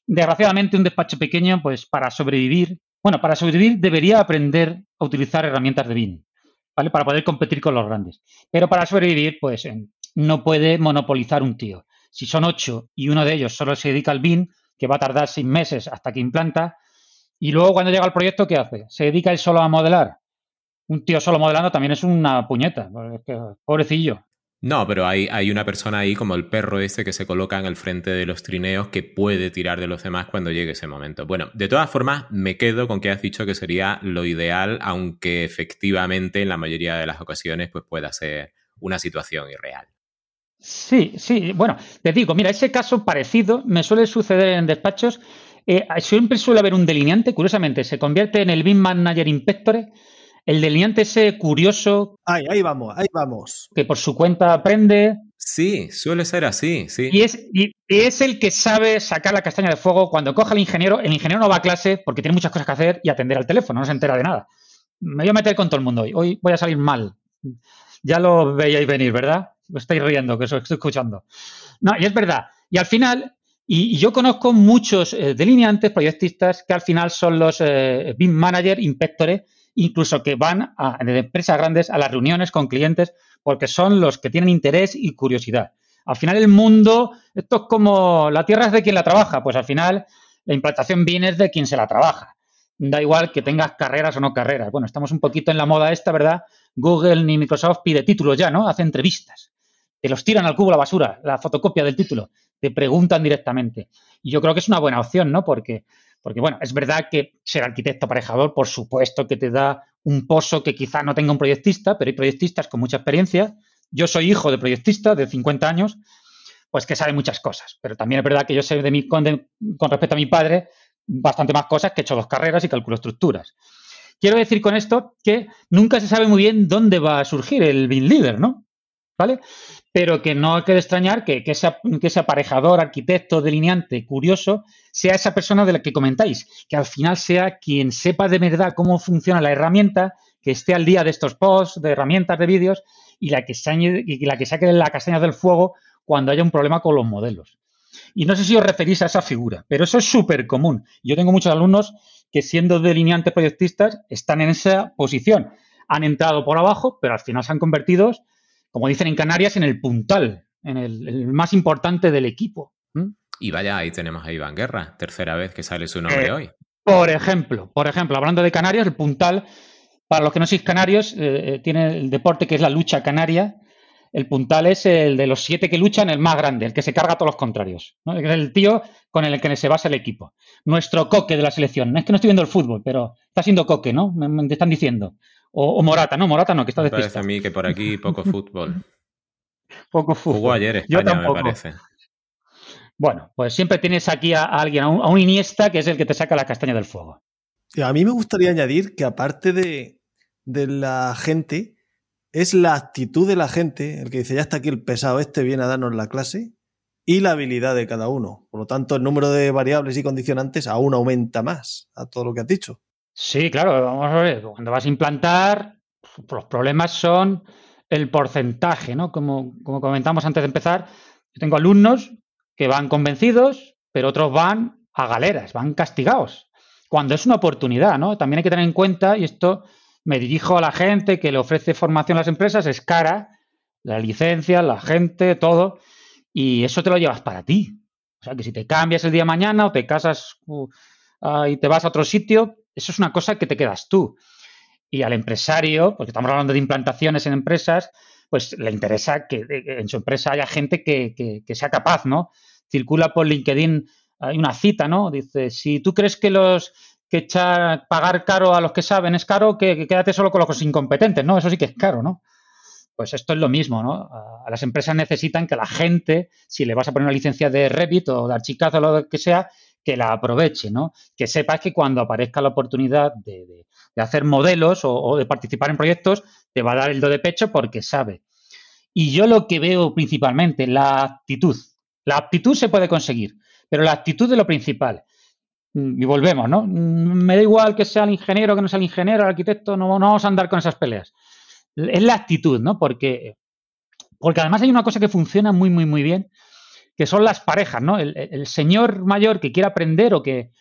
Desgraciadamente, un despacho pequeño, pues para sobrevivir, bueno, para sobrevivir debería aprender a utilizar herramientas de BIM. ¿vale? Para poder competir con los grandes. Pero para sobrevivir, pues no puede monopolizar un tío. Si son ocho y uno de ellos solo se dedica al BIN, que va a tardar seis meses hasta que implanta, y luego cuando llega al proyecto, ¿qué hace? ¿Se dedica él solo a modelar? Un tío solo modelando también es una puñeta. Pobrecillo. No, pero hay, hay, una persona ahí como el perro ese que se coloca en el frente de los trineos que puede tirar de los demás cuando llegue ese momento. Bueno, de todas formas, me quedo con que has dicho que sería lo ideal, aunque efectivamente en la mayoría de las ocasiones pues pueda ser una situación irreal. Sí, sí, bueno, te digo, mira, ese caso parecido me suele suceder en despachos. Eh, siempre suele haber un delineante, curiosamente, se convierte en el BIM Manager Inspector el delineante ese curioso. Ay, ahí vamos, ahí vamos. Que por su cuenta aprende. Sí, suele ser así, sí. Y es, y es el que sabe sacar la castaña de fuego cuando coge al ingeniero. El ingeniero no va a clase porque tiene muchas cosas que hacer y atender al teléfono, no se entera de nada. Me voy a meter con todo el mundo hoy. Hoy voy a salir mal. Ya lo veíais venir, ¿verdad? Lo estáis riendo, que os estoy escuchando. No, y es verdad. Y al final, y, yo conozco muchos eh, delineantes, proyectistas, que al final son los eh, BIM manager, inspectores, incluso que van a, de empresas grandes a las reuniones con clientes porque son los que tienen interés y curiosidad. Al final el mundo, esto es como la tierra es de quien la trabaja, pues al final la implantación viene de quien se la trabaja. Da igual que tengas carreras o no carreras. Bueno, estamos un poquito en la moda esta, ¿verdad? Google ni Microsoft pide títulos ya, ¿no? Hace entrevistas. Te los tiran al cubo la basura, la fotocopia del título. Te preguntan directamente. Y yo creo que es una buena opción, ¿no? Porque porque, bueno, es verdad que ser arquitecto aparejador, por supuesto que te da un pozo que quizá no tenga un proyectista, pero hay proyectistas con mucha experiencia. Yo soy hijo de proyectista de 50 años, pues que sabe muchas cosas. Pero también es verdad que yo sé de mi, con, con respecto a mi padre bastante más cosas que he hecho dos carreras y calculo estructuras. Quiero decir con esto que nunca se sabe muy bien dónde va a surgir el BIM Leader, ¿no? ¿Vale? pero que no hay que extrañar que, ese, aparejador, arquitecto, delineante, curioso, sea esa persona de la que comentáis, que al final sea quien sepa de verdad cómo funciona la herramienta, que esté al día de estos posts, de herramientas, de vídeos, y la que, y la que saque la castaña del fuego cuando haya un problema con los modelos. Y no sé si os referís a esa figura, pero eso es súper común. Yo tengo muchos alumnos que siendo delineantes proyectistas están en esa posición. Han entrado por abajo, pero al final se han convertido como dicen en Canarias, en el puntal, en el, más importante del equipo. Y vaya, ahí tenemos a Iván Guerra, tercera vez que sale su nombre eh, hoy. Por ejemplo, por ejemplo, hablando de Canarias, el puntal, para los que no sois canarios, eh, eh, tiene el deporte que es la lucha canaria. El puntal es el de los siete que luchan, el más grande, el que se carga a todos los contrarios. Es el tío con el que se basa el equipo. Nuestro coque de la selección. Es que no estoy viendo el fútbol, pero está siendo coque, ¿no? Me, están diciendo. O, Morata, no, Morata no, que está me parece a mí que por aquí poco fútbol. poco fútbol. Jugó ayer España, me parece. Bueno, pues siempre tienes aquí a, alguien, a un, Iniesta, que es el que te saca la castaña del fuego. A mí me gustaría añadir que aparte de, de la gente, es la actitud de la gente, el que dice, ya está aquí el pesado este, viene a darnos la clase, y la habilidad de cada uno. Por lo tanto, el número de variables y condicionantes aún aumenta más a todo lo que has dicho. Sí, claro, vamos a ver, cuando vas a implantar, los problemas son el porcentaje, ¿no? Como, como comentamos antes de empezar, yo tengo alumnos que van convencidos, pero otros van a galeras, van castigados. Cuando es una oportunidad, ¿no? También hay que tener en cuenta, y esto me dirijo a la gente que le ofrece formación a las empresas, es cara, la licencia, la gente, todo, y eso te lo llevas para ti. O sea, que si te cambias el día de mañana o te casas uh, ah, y te vas a otro sitio, eso es una cosa que te quedas tú. Y al empresario, porque estamos hablando de implantaciones en empresas, pues le interesa que en su empresa haya gente que, sea capaz, ¿no? Circula por LinkedIn, hay una cita, ¿no? Dice, si tú crees que los que echar, pagar caro a los que saben es caro, que, quédate solo con los incompetentes, ¿no? Eso sí que es caro, ¿no? Pues esto es lo mismo, ¿no? A las empresas necesitan que la gente, si le vas a poner una licencia de Revit o de Archicad o lo que sea, que la aproveche, ¿no? Que sepas que cuando aparezca la oportunidad de, hacer modelos o, de participar en proyectos, te va a dar el do de pecho porque sabe. Y yo lo que veo principalmente, la actitud. La actitud se puede conseguir, pero la actitud es lo principal. Mm, y volvemos, ¿no? Mm, me da igual que sea el ingeniero, que no sea el ingeniero, el arquitecto, no, no vamos a andar con esas peleas. Es la actitud, ¿no? Porque, porque además hay una cosa que funciona muy, muy, muy bien, que son las parejas, ¿no? El, señor mayor que quiere aprender o que,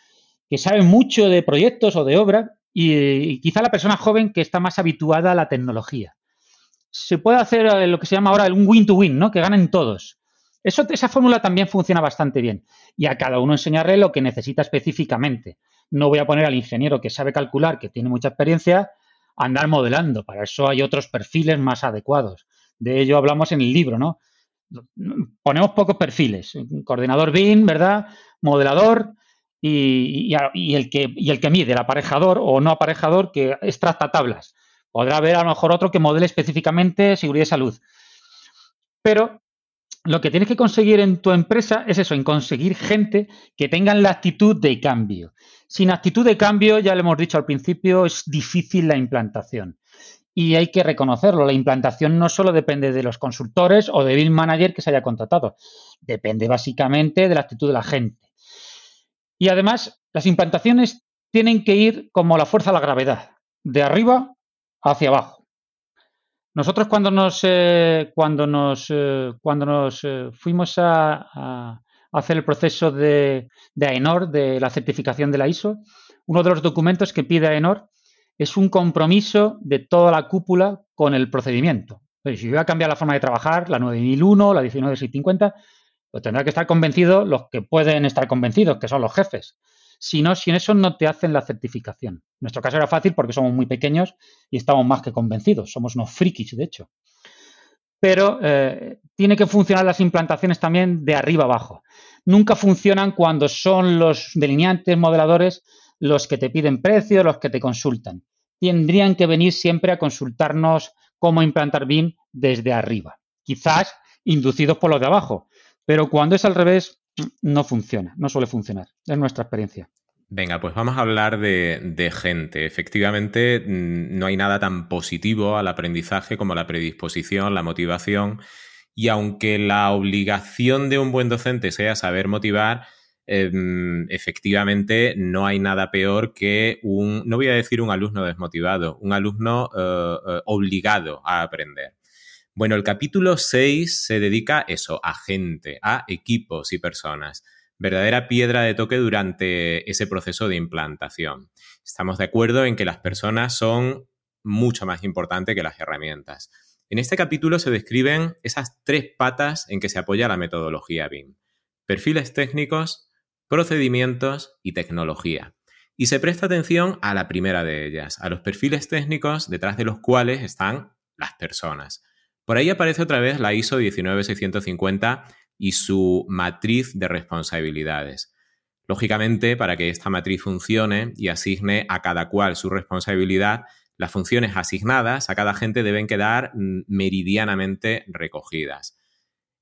sabe mucho de proyectos o de obra y, quizá la persona joven que está más habituada a la tecnología. Se puede hacer eh, lo que se llama ahora un win-to-win, ¿no? Que ganen todos. Eso, esa fórmula también funciona bastante bien. Y a cada uno enseñarle lo que necesita específicamente. No voy a poner al ingeniero que sabe calcular, que tiene mucha experiencia, a andar modelando. Para eso hay otros perfiles más adecuados. De ello hablamos en el libro, ¿no? Ponemos pocos perfiles. Coordinador BIM, ¿verdad? Modelador y, el que, el que mide, el aparejador o no aparejador que extracta tablas. Podrá haber a lo mejor otro que modele específicamente seguridad y salud. Pero lo que tienes que conseguir en tu empresa es eso, en conseguir gente que tengan la actitud de cambio. Sin actitud de cambio, ya lo hemos dicho al principio, es difícil la implantación. Y hay que reconocerlo, la implantación no solo depende de los consultores o de Bill Manager que se haya contratado, depende básicamente de la actitud de la gente. Y además, las implantaciones tienen que ir como la fuerza de la gravedad, de arriba hacia abajo. Nosotros cuando nos, eh, cuando nos, eh, cuando nos eh, fuimos a, hacer el proceso de, de, AENOR, de la certificación de la ISO, uno de los documentos que pide AENOR es un compromiso de toda la cúpula con el procedimiento. si yo voy a cambiar la forma de trabajar, la 9001, la 19650, pues tendrá que estar convencidos los que pueden estar convencidos, que son los jefes. Si no, sin eso no te hacen la certificación. En nuestro caso era fácil porque somos muy pequeños y estamos más que convencidos. Somos unos frikis, de hecho. Pero eh, tiene que funcionar las implantaciones también de arriba abajo. Nunca funcionan cuando son los delineantes, modeladores, los que te piden precios, los que te consultan. Tendrían que venir siempre a consultarnos cómo implantar BIM desde arriba. Quizás inducidos por los de abajo. Pero cuando es al revés, no funciona, no suele funcionar. Es nuestra experiencia. Venga, pues vamos a hablar de, gente. Efectivamente, mm, no hay nada tan positivo al aprendizaje como la predisposición, la motivación. Y aunque la obligación de un buen docente sea saber motivar, em, efectivamente no hay nada peor que un, no voy a decir un alumno desmotivado, un alumno eh, eh, obligado a aprender. Bueno, el capítulo 6 se dedica eso, a gente, a equipos y personas. Verdadera piedra de toque durante ese proceso de implantación. Estamos de acuerdo en que las personas son mucho más importantes que las herramientas. En este capítulo se describen esas tres patas en que se apoya la metodología BIM. Perfiles técnicos, procedimientos y tecnología. Y se presta atención a la primera de ellas, a los perfiles técnicos detrás de los cuales están las personas. Por ahí aparece otra vez la ISO 19650 y su matriz de responsabilidades. Lógicamente, para que esta matriz funcione y asigne a cada cual su responsabilidad, las funciones asignadas a cada gente deben quedar mm, meridianamente recogidas.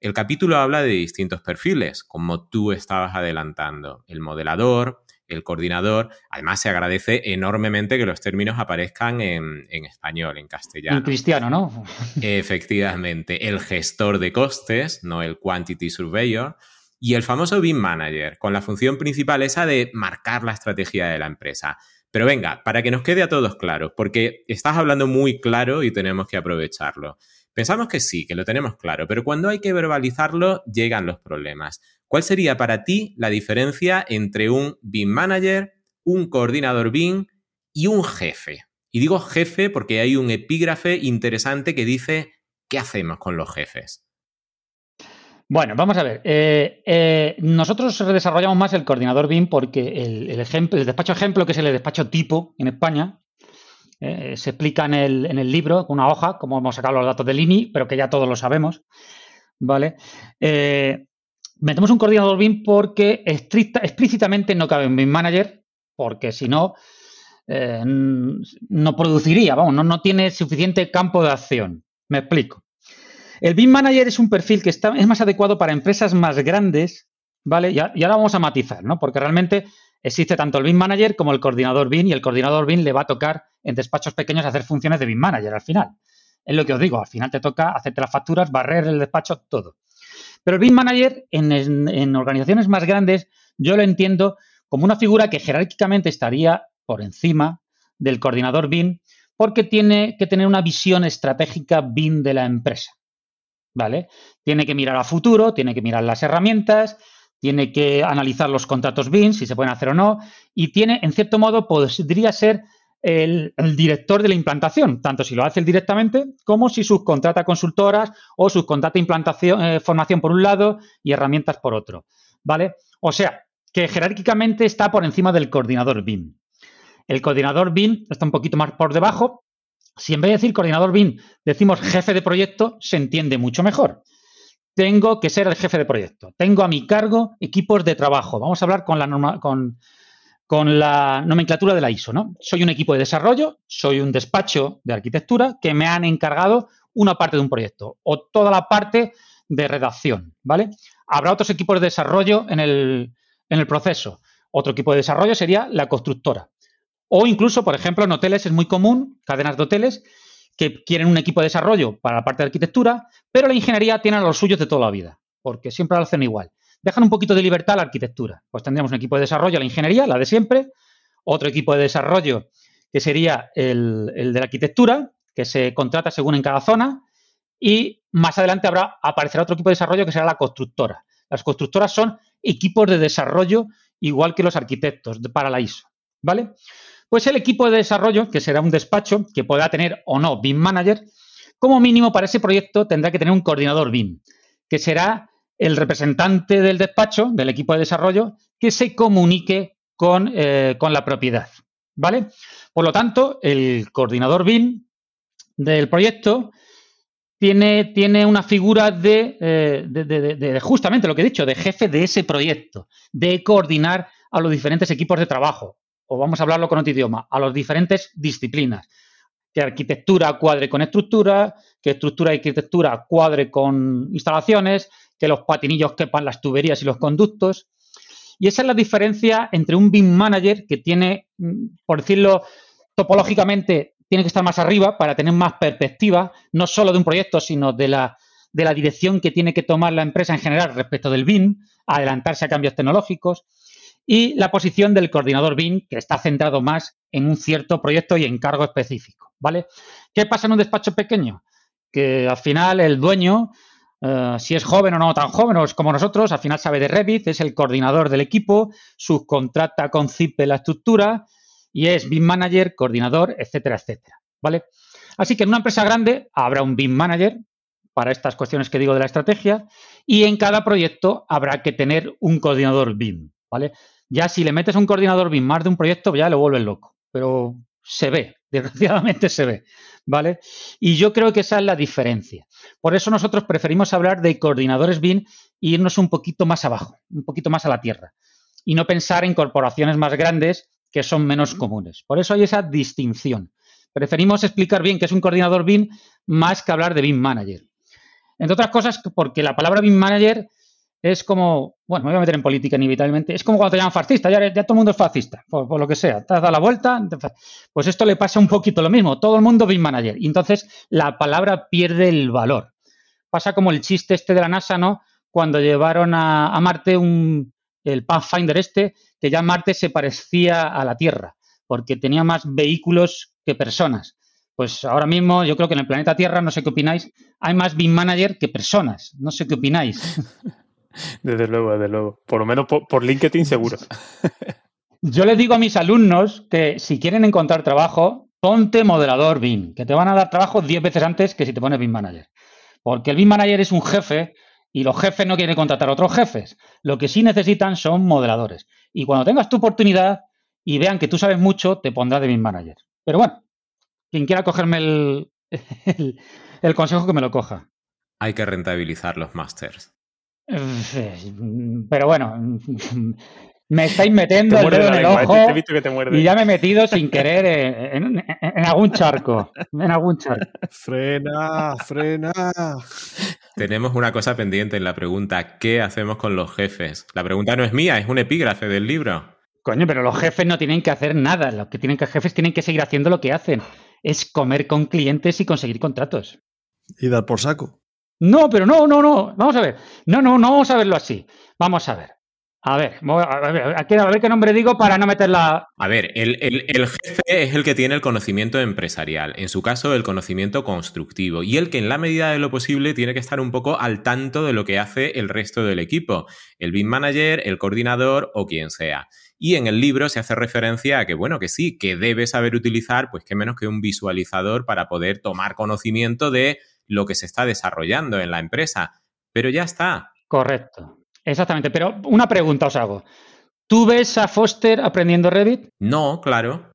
El capítulo habla de distintos perfiles, como tú estabas adelantando, el modelador, el coordinador. Además, se agradece enormemente que los términos aparezcan en, español, en castellano. En cristiano, ¿no? Efectivamente. El gestor de costes, no el quantity surveyor. Y el famoso BIM Manager, con la función principal esa de marcar la estrategia de la empresa. Pero venga, para que nos quede a todos claro, porque estás hablando muy claro y tenemos que aprovecharlo. Pensamos que sí, que lo tenemos claro, pero cuando hay que verbalizarlo llegan los problemas. ¿Cuál sería para ti la diferencia entre un BIM manager, un coordinador BIM y un jefe? Y digo jefe porque hay un epígrafe interesante que dice, ¿qué hacemos con los jefes? Bueno, vamos a ver. Eh, eh, nosotros desarrollamos más el coordinador BIM porque el, despacho ejemplo, que es el despacho tipo en España, eh, se explica en el, en el, libro, con una hoja, cómo hemos sacado los datos del INI, pero que ya todos lo sabemos. ¿Vale? metemos un coordinador BIM porque estricta, explícitamente no cabe en BIM Manager, porque si no, eh, no produciría, vamos, no, no tiene suficiente campo de acción. Me explico. El BIM Manager es un perfil que está, es más adecuado para empresas más grandes, ¿vale? Y, y, ahora vamos a matizar, ¿no? Porque realmente existe tanto el BIM Manager como el coordinador BIM y el coordinador BIM le va a tocar en despachos pequeños hacer funciones de BIM Manager al final. Es lo que os digo, al final te toca hacerte las facturas, barrer el despacho, todo. Pero el BIM Manager en, organizaciones más grandes yo lo entiendo como una figura que jerárquicamente estaría por encima del coordinador BIM porque tiene que tener una visión estratégica BIM de la empresa. ¿Vale? Tiene que mirar a futuro, tiene que mirar las herramientas, tiene que analizar los contratos BIM, si se pueden hacer o no, y tiene, en cierto modo, podría ser el, director de la implantación, tanto si lo hace él directamente como si subcontrata consultoras o subcontrata implantación, eh, formación por un lado y herramientas por otro. ¿Vale? O sea, que jerárquicamente está por encima del coordinador BIM. El coordinador BIM está un poquito más por debajo. Si en vez de decir coordinador BIM decimos jefe de proyecto, se entiende mucho mejor. Tengo que ser el jefe de proyecto. Tengo a mi cargo equipos de trabajo. Vamos a hablar con la norma, con, la nomenclatura de la ISO, ¿no? Soy un equipo de desarrollo, soy un despacho de arquitectura que me han encargado una parte de un proyecto o toda la parte de redacción, ¿vale? Habrá otros equipos de desarrollo en el, en el proceso. Otro equipo de desarrollo sería la constructora. O incluso, por ejemplo, en hoteles es muy común, cadenas de hoteles, que quieren un equipo de desarrollo para la parte de arquitectura, pero la ingeniería tiene a los suyos de toda la vida, porque siempre lo hacen igual dejan un poquito de libertad a la arquitectura. Pues tendríamos un equipo de desarrollo, la ingeniería, la de siempre, otro equipo de desarrollo que sería el, de la arquitectura, que se contrata según en cada zona, y más adelante habrá, aparecerá otro equipo de desarrollo que será la constructora. Las constructoras son equipos de desarrollo igual que los arquitectos para la ISO, ¿vale? Pues el equipo de desarrollo, que será un despacho que pueda tener o no BIM Manager, como mínimo para ese proyecto tendrá que tener un coordinador BIM, que será el representante del despacho, del equipo de desarrollo, que se comunique con, eh, la propiedad. ¿Vale? Por lo tanto, el coordinador BIM del proyecto tiene, tiene una figura eh, de, de, justamente lo que he dicho, de jefe de ese proyecto, de coordinar a los diferentes equipos de trabajo, vamos a hablarlo con otro idioma, a las diferentes disciplinas. Que arquitectura cuadre con estructura, que estructura y arquitectura cuadre con instalaciones, que los patinillos quepan las tuberías y los conductos. Y esa es la diferencia entre un BIM manager que tiene, mm, por decirlo topológicamente, tiene que estar más arriba para tener más perspectiva, no solo de un proyecto, sino de la, de la dirección que tiene que tomar la empresa en general respecto del BIM, adelantarse a cambios tecnológicos, y la posición del coordinador BIM, que está centrado más en un cierto proyecto y encargo específico. ¿Vale? ¿Qué pasa en un despacho pequeño? Que al final el dueño eh, si es joven o no tan joven, o es como nosotros, al final sabe de Revit, es el coordinador del equipo, subcontrata con CIPE la estructura y es BIM Manager, coordinador, etcétera, etcétera. ¿Vale? Así que en una empresa grande habrá un BIM Manager para estas cuestiones que digo de la estrategia y en cada proyecto habrá que tener un coordinador BIM. ¿Vale? Ya si le metes un coordinador BIM más de un proyecto, ya lo vuelves loco. Pero se ve, desgraciadamente se ve. ¿vale? Y yo creo que esa es la diferencia. Por eso nosotros preferimos hablar de coordinadores BIM e irnos un poquito más abajo, un poquito más a la tierra, y no pensar en corporaciones más grandes que son menos comunes. Por eso hay esa distinción. Preferimos explicar bien qué es un coordinador BIM más que hablar de BIM Manager. Entre otras cosas, porque la palabra BIM Manager es como, bueno, me voy a meter en política inevitablemente, es como cuando te llaman fascista, ya, todo el mundo es fascista, por, lo que sea, te has dado la vuelta, pues esto le pasa un poquito lo mismo, todo el mundo BIM manager, y entonces la palabra pierde el valor. Pasa como el chiste este de la NASA, ¿no? Cuando llevaron a, Marte un, el Pathfinder este, que ya Marte se parecía a la Tierra, porque tenía más vehículos que personas. Pues ahora mismo yo creo que en el planeta Tierra, no sé qué opináis, hay más BIM manager que personas, no sé qué opináis. Desde luego, desde luego. Por lo menos por, LinkedIn seguro. Yo les digo a mis alumnos que si quieren encontrar trabajo, ponte moderador BIM, que te van a dar trabajo 10 veces antes que si te pones BIM Manager. Porque el BIM Manager es un jefe y los jefes no quieren contratar a otros jefes. Lo que sí necesitan son moderadores. Y cuando tengas tu oportunidad y vean que tú sabes mucho, te pondrás de BIM Manager. Pero bueno, quien quiera cogerme el, el consejo que me lo coja. Hay que rentabilizar los másters. Pero bueno, me estáis metiendo el dedo en el ojo y ya me he metido sin querer en, algún charco. En algún charco. Frena, frena. Tenemos una cosa pendiente en la pregunta: ¿qué hacemos con los jefes? La pregunta no es mía, es un epígrafe del libro. Coño, pero los jefes no tienen que hacer nada. Los que tienen que jefes tienen que seguir haciendo lo que hacen. Es comer con clientes y conseguir contratos. Y dar por saco. No, pero no, no, no. Vamos a ver. No, no, no vamos a verlo así. Vamos a ver. A ver, a ver, a ver qué nombre digo para no meterla. A ver, el, el, jefe es el que tiene el conocimiento empresarial, en su caso el conocimiento constructivo, y el que en la medida de lo posible tiene que estar un poco al tanto de lo que hace el resto del equipo, el BIM manager, el coordinador o quien sea. Y en el libro se hace referencia a que, bueno, que sí, que debe saber utilizar, pues qué menos que un visualizador para poder tomar conocimiento de lo que se está desarrollando en la empresa. Pero ya está. Correcto. Exactamente. Pero una pregunta os hago. ¿Tú ves a Foster aprendiendo Revit? No, claro.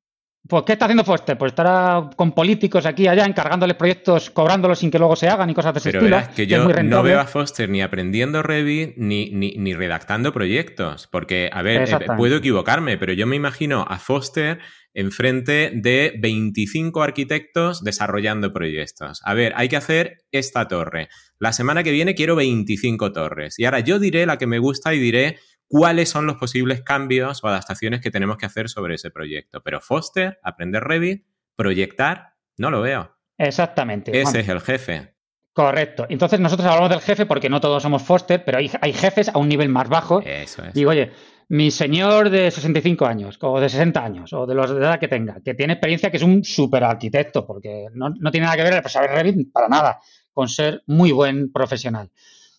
Pues, ¿qué está haciendo Foster? Pues estará con políticos aquí y allá, encargándoles proyectos, cobrándolos sin que luego se hagan y cosas de ese Pero estilo. verás que yo no veo a Foster ni aprendiendo Revit ni, ni, ni redactando proyectos. Porque, a ver, eh, puedo equivocarme, pero yo me imagino a Foster enfrente de 25 arquitectos desarrollando proyectos. A ver, hay que hacer esta torre. La semana que viene quiero 25 torres. Y ahora yo diré la que me gusta y diré cuáles son los posibles cambios o adaptaciones que tenemos que hacer sobre ese proyecto. Pero Foster, aprender Revit, proyectar, no lo veo. Exactamente. Ese es el jefe. Correcto. Entonces nosotros hablamos del jefe porque no todos somos Foster, pero hay, hay jefes a un nivel más bajo. Eso es. Digo, oye, mi señor de 65 años, o de 60 años, o de los de edad que tenga, que tiene experiencia, que es un super arquitecto, porque no, no tiene nada que ver el saber Revit para nada, con ser muy buen profesional.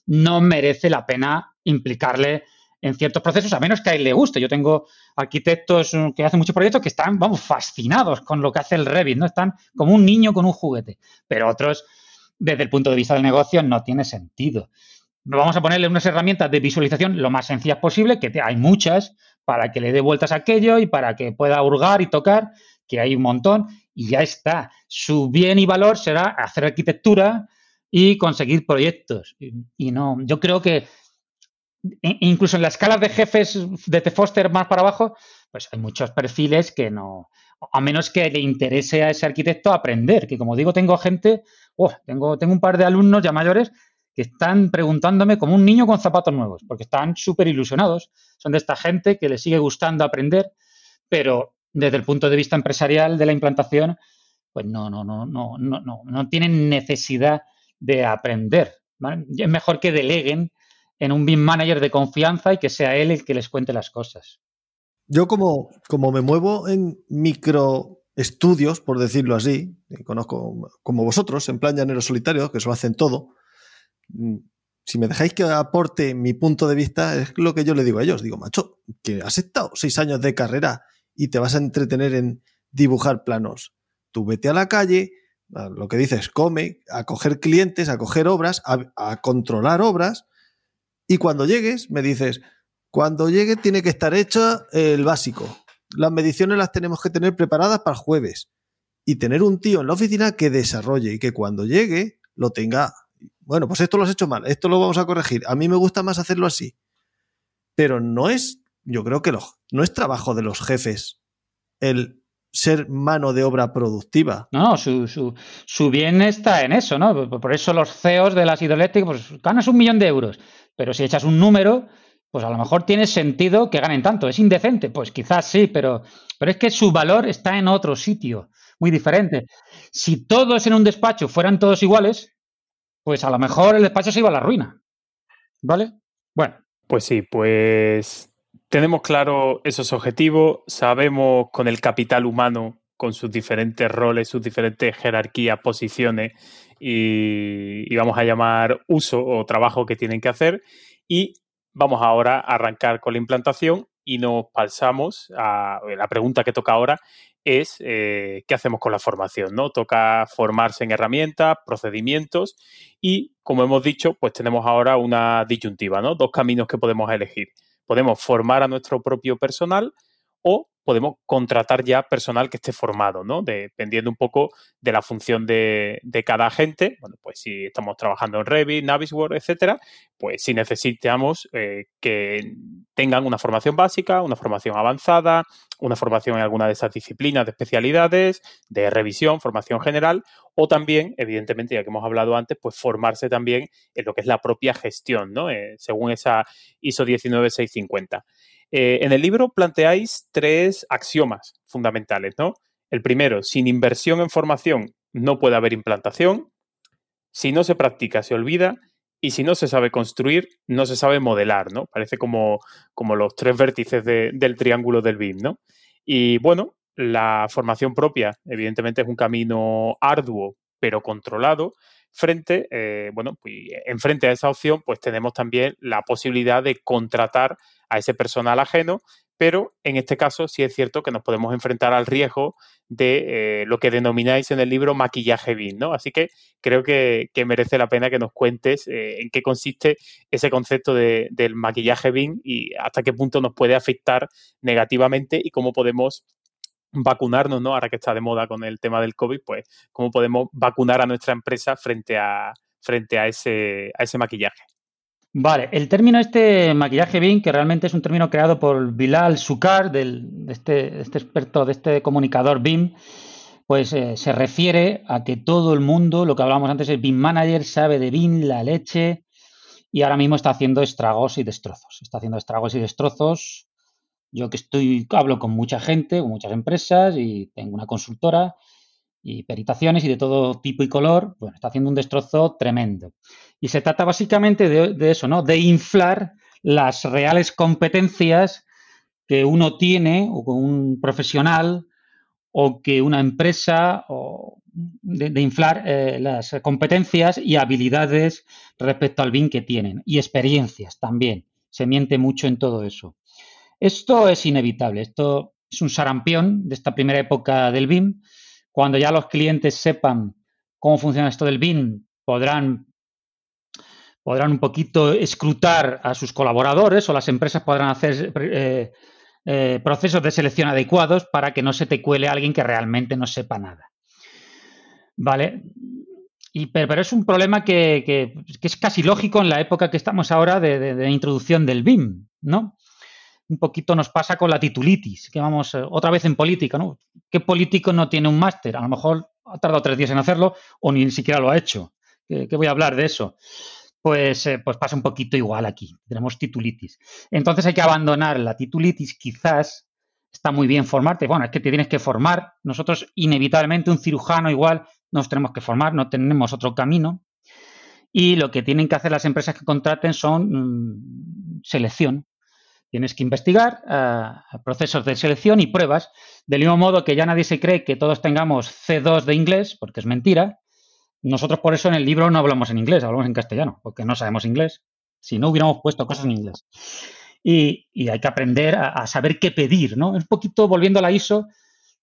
No merece la pena implicarle en ciertos procesos, a menos que a él le guste. Yo tengo arquitectos mm, que hacen muchos proyectos que están, vamos, fascinados con lo que hace el Revit, ¿no? Están como un niño con un juguete. Pero otros, desde el punto de vista del negocio, no tiene sentido. Vamos a ponerle unas herramientas de visualización lo más sencillas posible, que hay muchas, para que le dé vueltas a aquello y para que pueda hurgar y tocar, que hay un montón, y ya está. Su bien y valor será hacer arquitectura y conseguir proyectos. Y no, yo creo que incluso en la escala de jefes de T. Foster más para abajo, pues hay muchos perfiles que no, a menos que le interese a ese arquitecto aprender, que como digo, tengo gente, oh, tengo, tengo un par de alumnos ya mayores que están preguntándome como un niño con zapatos nuevos, porque están súper ilusionados, son de esta gente que le sigue gustando aprender, pero desde el punto de vista empresarial de la implantación, pues no, no, no, no, no, no, no tienen necesidad de aprender. Es mejor que deleguen en un BIM manager de confianza y que sea él el que les cuente las cosas. Yo como, como me muevo en micro estudios, por decirlo así, conozco como vosotros, en plan llanero solitario, que eso hacen todo, mm, si me dejáis que aporte mi punto de vista, es lo que yo le digo a ellos. Digo, macho, que has estado seis años de carrera y te vas a entretener en dibujar planos. Tú vete a la calle, lo que dices, come, a coger clientes, a coger obras, a controlar obras y cuando llegues, me dices, cuando llegue tiene que estar hecho el básico. Las mediciones las tenemos que tener preparadas para el jueves. Y tener un tío en la oficina que desarrolle y que cuando llegue lo tenga. Bueno, pues esto lo has hecho mal, esto lo vamos a corregir. A mí me gusta más hacerlo así. Pero no es, yo creo que no es trabajo de los jefes el ser mano de obra productiva. No, su, su, su bien está en eso, ¿no? Por eso los CEOs de las hidroeléctricas, pues ganas un millón de euros pero si echas un número, pues a lo mejor tiene sentido que ganen tanto. ¿Es indecente? Pues quizás sí, pero, pero es que su valor está en otro sitio, muy diferente. Si todos en un despacho fueran todos iguales, pues a lo mejor el despacho se iba a la ruina. ¿Vale? Bueno. Pues sí, pues tenemos claro esos objetivos, sabemos con el capital humano, con sus diferentes roles, sus diferentes jerarquías, posiciones, y, vamos a llamar uso o trabajo que tienen que hacer. Y vamos ahora a arrancar con la implantación y nos pasamos a la pregunta que toca ahora es eh, qué hacemos con la formación, ¿no? Toca formarse en herramientas, procedimientos y, como hemos dicho, pues tenemos ahora una disyuntiva, ¿no? Dos caminos que podemos elegir. Podemos formar a nuestro propio personal o podemos contratar ya personal que esté formado, ¿no? Dependiendo un poco de la función de, cada agente. Bueno, pues si estamos trabajando en Revit, Navisworks, etcétera, pues si necesitamos eh, que tengan una formación básica, una formación avanzada, una formación en alguna de esas disciplinas de especialidades, de revisión, formación general, o también, evidentemente, ya que hemos hablado antes, pues formarse también en lo que es la propia gestión, ¿no? Eh, según esa ISO 19650. Eh, en el libro planteáis tres axiomas fundamentales, ¿no? El primero, sin inversión en formación no puede haber implantación. Si no se practica, se olvida. Y si no se sabe construir, no se sabe modelar, ¿no? Parece como, como los tres vértices del triángulo del BIM, ¿no? Y bueno, la formación propia, evidentemente, es un camino arduo, pero controlado. Frente, eh, bueno, pues enfrente a esa opción, pues tenemos también la posibilidad de contratar a ese personal ajeno, pero en este caso sí es cierto que nos podemos enfrentar al riesgo de eh, lo que denomináis en el libro maquillaje BIM, ¿no? Así que creo que, merece la pena que nos cuentes eh, en qué consiste ese concepto del maquillaje BIM y hasta qué punto nos puede afectar negativamente y cómo podemos vacunarnos, ¿no? Ahora que está de moda con el tema del COVID, pues cómo podemos vacunar a nuestra empresa frente a, frente a ese, a ese maquillaje. Vale, el término este maquillaje BIM, que realmente es un término creado por Bilal Sukar, del, de, este, este, experto, de este comunicador BIM, pues eh, se refiere a que todo el mundo, lo que hablábamos antes, el BIM Manager sabe de BIM, la leche, y ahora mismo está haciendo estragos y destrozos. Está haciendo estragos y destrozos. Yo que estoy, hablo con mucha gente, con muchas empresas, y tengo una consultora, y peritaciones y de todo tipo y color, bueno, está haciendo un destrozo tremendo. Y se trata básicamente de, eso, ¿no? De inflar las reales competencias que uno tiene o con un profesional o que una empresa o de, inflar eh, las competencias y habilidades respecto al BIM que tienen y experiencias también. Se miente mucho en todo eso. Esto es inevitable, esto es un sarampión de esta primera época del BIM cuando ya los clientes sepan cómo funciona esto del BIM, podrán, podrán un poquito escrutar a sus colaboradores o las empresas podrán hacer eh, eh, procesos de selección adecuados para que no se te cuele alguien que realmente no sepa nada. ¿Vale? Y, pero, es un problema que, es casi lógico en la época que estamos ahora de, de introducción del BIM, ¿no? un poquito nos pasa con la titulitis, que vamos eh, otra vez en política, ¿no? ¿Qué político no tiene un máster? A lo mejor ha tardado tres días en hacerlo o ni siquiera lo ha hecho. ¿Qué, voy a hablar de eso? Pues, eh, pues pasa un poquito igual aquí. Tenemos titulitis. Entonces hay que abandonar la titulitis. Quizás está muy bien formarte. Bueno, es que te tienes que formar. Nosotros, inevitablemente, un cirujano igual nos tenemos que formar, no tenemos otro camino. Y lo que tienen que hacer las empresas que contraten son mm, selección. Tienes que investigar eh, procesos de selección y pruebas, del mismo modo que ya nadie se cree que todos tengamos C2 de inglés, porque es mentira. Nosotros por eso en el libro no hablamos en inglés, hablamos en castellano, porque no sabemos inglés. Si no hubiéramos puesto cosas en inglés. Y, hay que aprender a, saber qué pedir, ¿no? Un poquito volviendo a la ISO,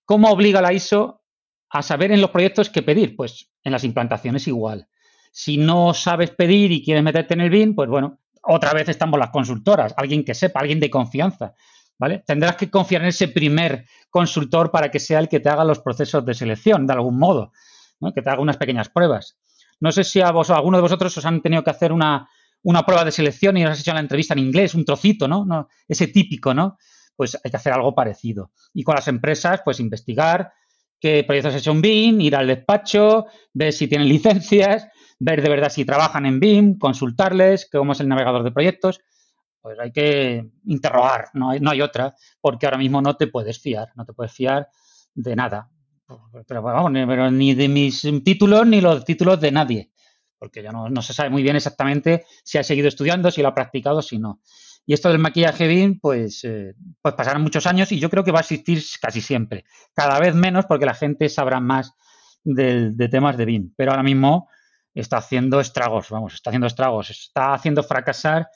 ¿cómo obliga la ISO a saber en los proyectos qué pedir? Pues en las implantaciones igual. Si no sabes pedir y quieres meterte en el BIM, pues bueno, otra vez estamos las consultoras, alguien que sepa, alguien de confianza. ¿Vale? Tendrás que confiar en ese primer consultor para que sea el que te haga los procesos de selección, de algún modo, que te haga unas pequeñas pruebas. No sé si a, vos, alguno de vosotros os han tenido que hacer una, prueba de selección y os has hecho la entrevista en inglés, un trocito, ¿no? ¿no? Ese típico, ¿no? Pues hay que hacer algo parecido. Y con las empresas, pues investigar qué proyectos has hecho en BIM, ir al despacho, ver si tienen licencias, ver de verdad si trabajan en BIM, consultarles, cómo es el navegador de proyectos. Pues hay que interrogar, no hay, no hay otra, porque ahora mismo no te puedes fiar, no te puedes fiar de nada. Pero, vamos, ni de mis títulos ni los títulos de nadie, porque ya no, se sabe muy bien exactamente si ha seguido estudiando, si lo ha practicado, si no. Y esto del maquillaje BIM, pues, eh, pues pasarán muchos años y yo creo que va a existir casi siempre. Cada vez menos porque la gente sabrá más de, de temas de BIM. Pero ahora mismo está haciendo estragos, vamos, está haciendo estragos, está haciendo fracasar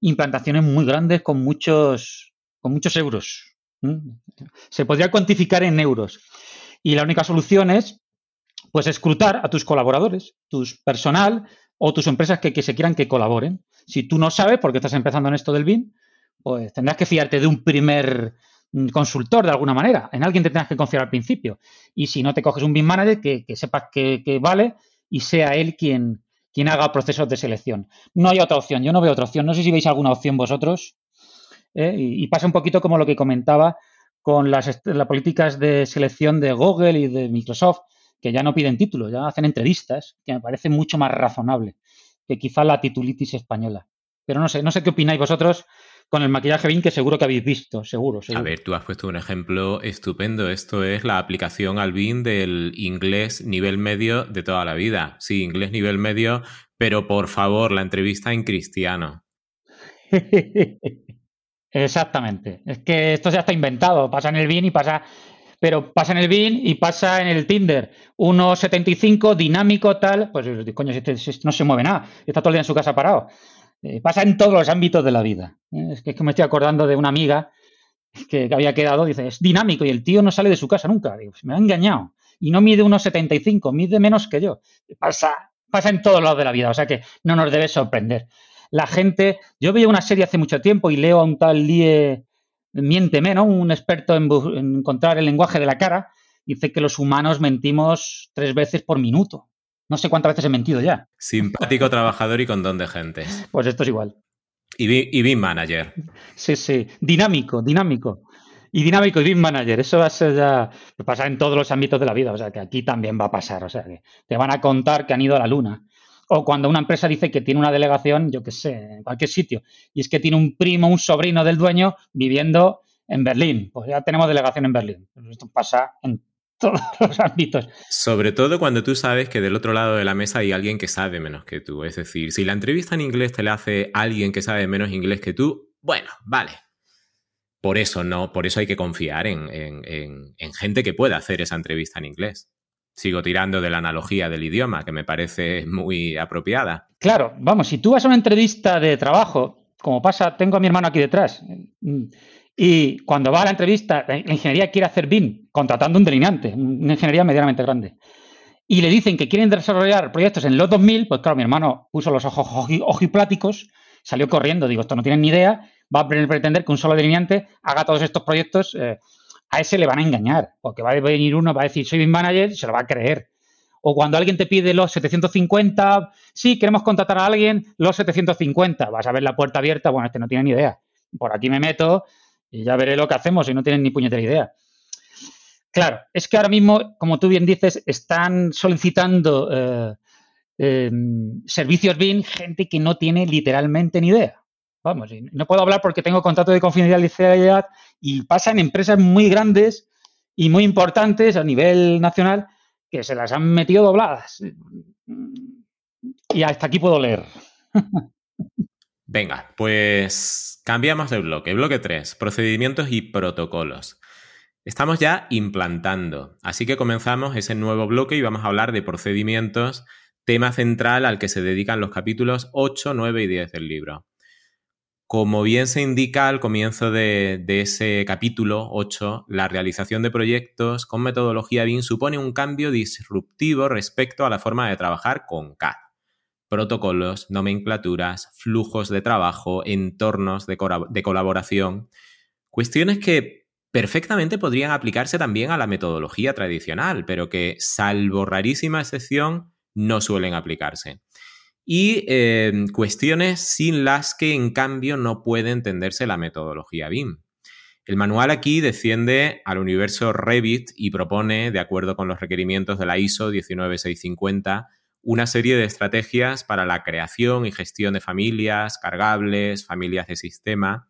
implantaciones muy grandes con muchos, con muchos euros. Se podría cuantificar en euros. Y la única solución es, pues, escrutar a tus colaboradores, tus personal o tus empresas que, que se quieran que colaboren. Si tú no sabes, porque estás empezando en esto del BIM, pues tendrás que fiarte de un primer mm, consultor de alguna manera. En alguien te tendrás que confiar al principio. Y si no te coges un BIM manager, que, sepas que, que, vale y sea él quien, quien haga procesos de selección. No hay otra opción, yo no veo otra opción. No sé si veis alguna opción vosotros. ¿eh? Y, pasa un poquito como lo que comentaba con las, las, políticas de selección de Google y de Microsoft, que ya no piden títulos, ya hacen entrevistas, que me parece mucho más razonable que quizá la titulitis española. Pero no sé, no sé qué opináis vosotros con el maquillaje BIM que seguro que habéis visto, seguro, A ver, tú has puesto un ejemplo estupendo. Esto es la aplicación al BIM del inglés nivel medio de toda la vida. Sí, inglés nivel medio, pero por favor, la entrevista en cristiano. Exactamente. Es que esto ya está inventado. Pasa en el BIM y pasa. Pero pasa en el BIM y pasa en el Tinder. 1.75, dinámico, tal. Pues, coño, este, este no se mueve nada. Está todo el día en su casa parado. Eh, pasa en todos los ámbitos de la vida. ¿eh? Es que, me estoy acordando de una amiga que, había quedado, dice, es dinámico y el tío no sale de su casa nunca. Me ha engañado. Y no mide unos 75, mide menos que yo. Pasa, pasa en todos lados de la vida, o sea que no nos debe sorprender. La gente, yo veía una serie hace mucho tiempo y leo a un tal Lie Miénteme, ¿no? Un experto en, encontrar el lenguaje de la cara, dice que los humanos mentimos tres veces por minuto. No sé cuántas veces he mentido ya. Simpático trabajador y con don de gente. Pues esto es igual. Y, y Manager. Sí, sí. Dinámico, dinámico. Y dinámico y BIM Manager. Eso va a ser ya. Pasa en todos los ámbitos de la vida. O sea que aquí también va a pasar. O sea que te van a contar que han ido a la luna. O cuando una empresa dice que tiene una delegación, yo qué sé, en cualquier sitio, y es que tiene un primo, un sobrino del dueño viviendo en Berlín. Pues ya tenemos delegación en Berlín. Esto pasa en todos los ámbitos. Sobre todo cuando tú sabes que del otro lado de la mesa hay alguien que sabe menos que tú. Es decir, si la entrevista en inglés te la hace alguien que sabe menos inglés que tú, bueno, vale. Por eso no, por eso hay que confiar en, en gente que pueda hacer esa entrevista en inglés sigo tirando de la analogía del idioma, que me parece muy apropiada. Claro, vamos, si tú vas a una entrevista de trabajo, como pasa, tengo a mi hermano aquí detrás, y cuando va a la entrevista, la ingeniería quiere hacer BIM, contratando un delineante, una ingeniería medianamente grande, y le dicen que quieren desarrollar proyectos en los 2000, pues claro, mi hermano puso los ojos ojipláticos, salió corriendo, digo, esto no tienen ni idea, va a pretender que un solo delineante haga todos estos proyectos. Eh, a ese le van a engañar, porque va a venir uno, va a decir soy BIM manager, se lo va a creer. O cuando alguien te pide los 750, sí, queremos contratar a alguien, los 750, vas a ver la puerta abierta, bueno, este no tiene ni idea. Por aquí me meto y ya veré lo que hacemos y no tienen ni puñetera idea. Claro, es que ahora mismo, como tú bien dices, están solicitando eh, eh, servicios BIM gente que no tiene literalmente ni idea. Vamos, no puedo hablar porque tengo contrato de confidencialidad y pasa en empresas muy grandes y muy importantes a nivel nacional que se las han metido dobladas. Y hasta aquí puedo leer. Venga, pues cambiamos de bloque. Bloque 3, procedimientos y protocolos. Estamos ya implantando, así que comenzamos ese nuevo bloque y vamos a hablar de procedimientos, tema central al que se dedican los capítulos 8, 9 y 10 del libro. Como bien se indica al comienzo de, ese capítulo 8, la realización de proyectos con metodología BIM supone un cambio disruptivo respecto a la forma de trabajar con CAD. Protocolos, nomenclaturas, flujos de trabajo, entornos de, de colaboración, cuestiones que perfectamente podrían aplicarse también a la metodología tradicional, pero que, salvo rarísima excepción, no suelen aplicarse y em, cuestiones sin las que en cambio no puede entenderse la metodología BIM. El manual aquí desciende al universo Revit y propone, de acuerdo con los requerimientos de la ISO 19650, una serie de estrategias para la creación y gestión de familias, cargables, familias de sistema.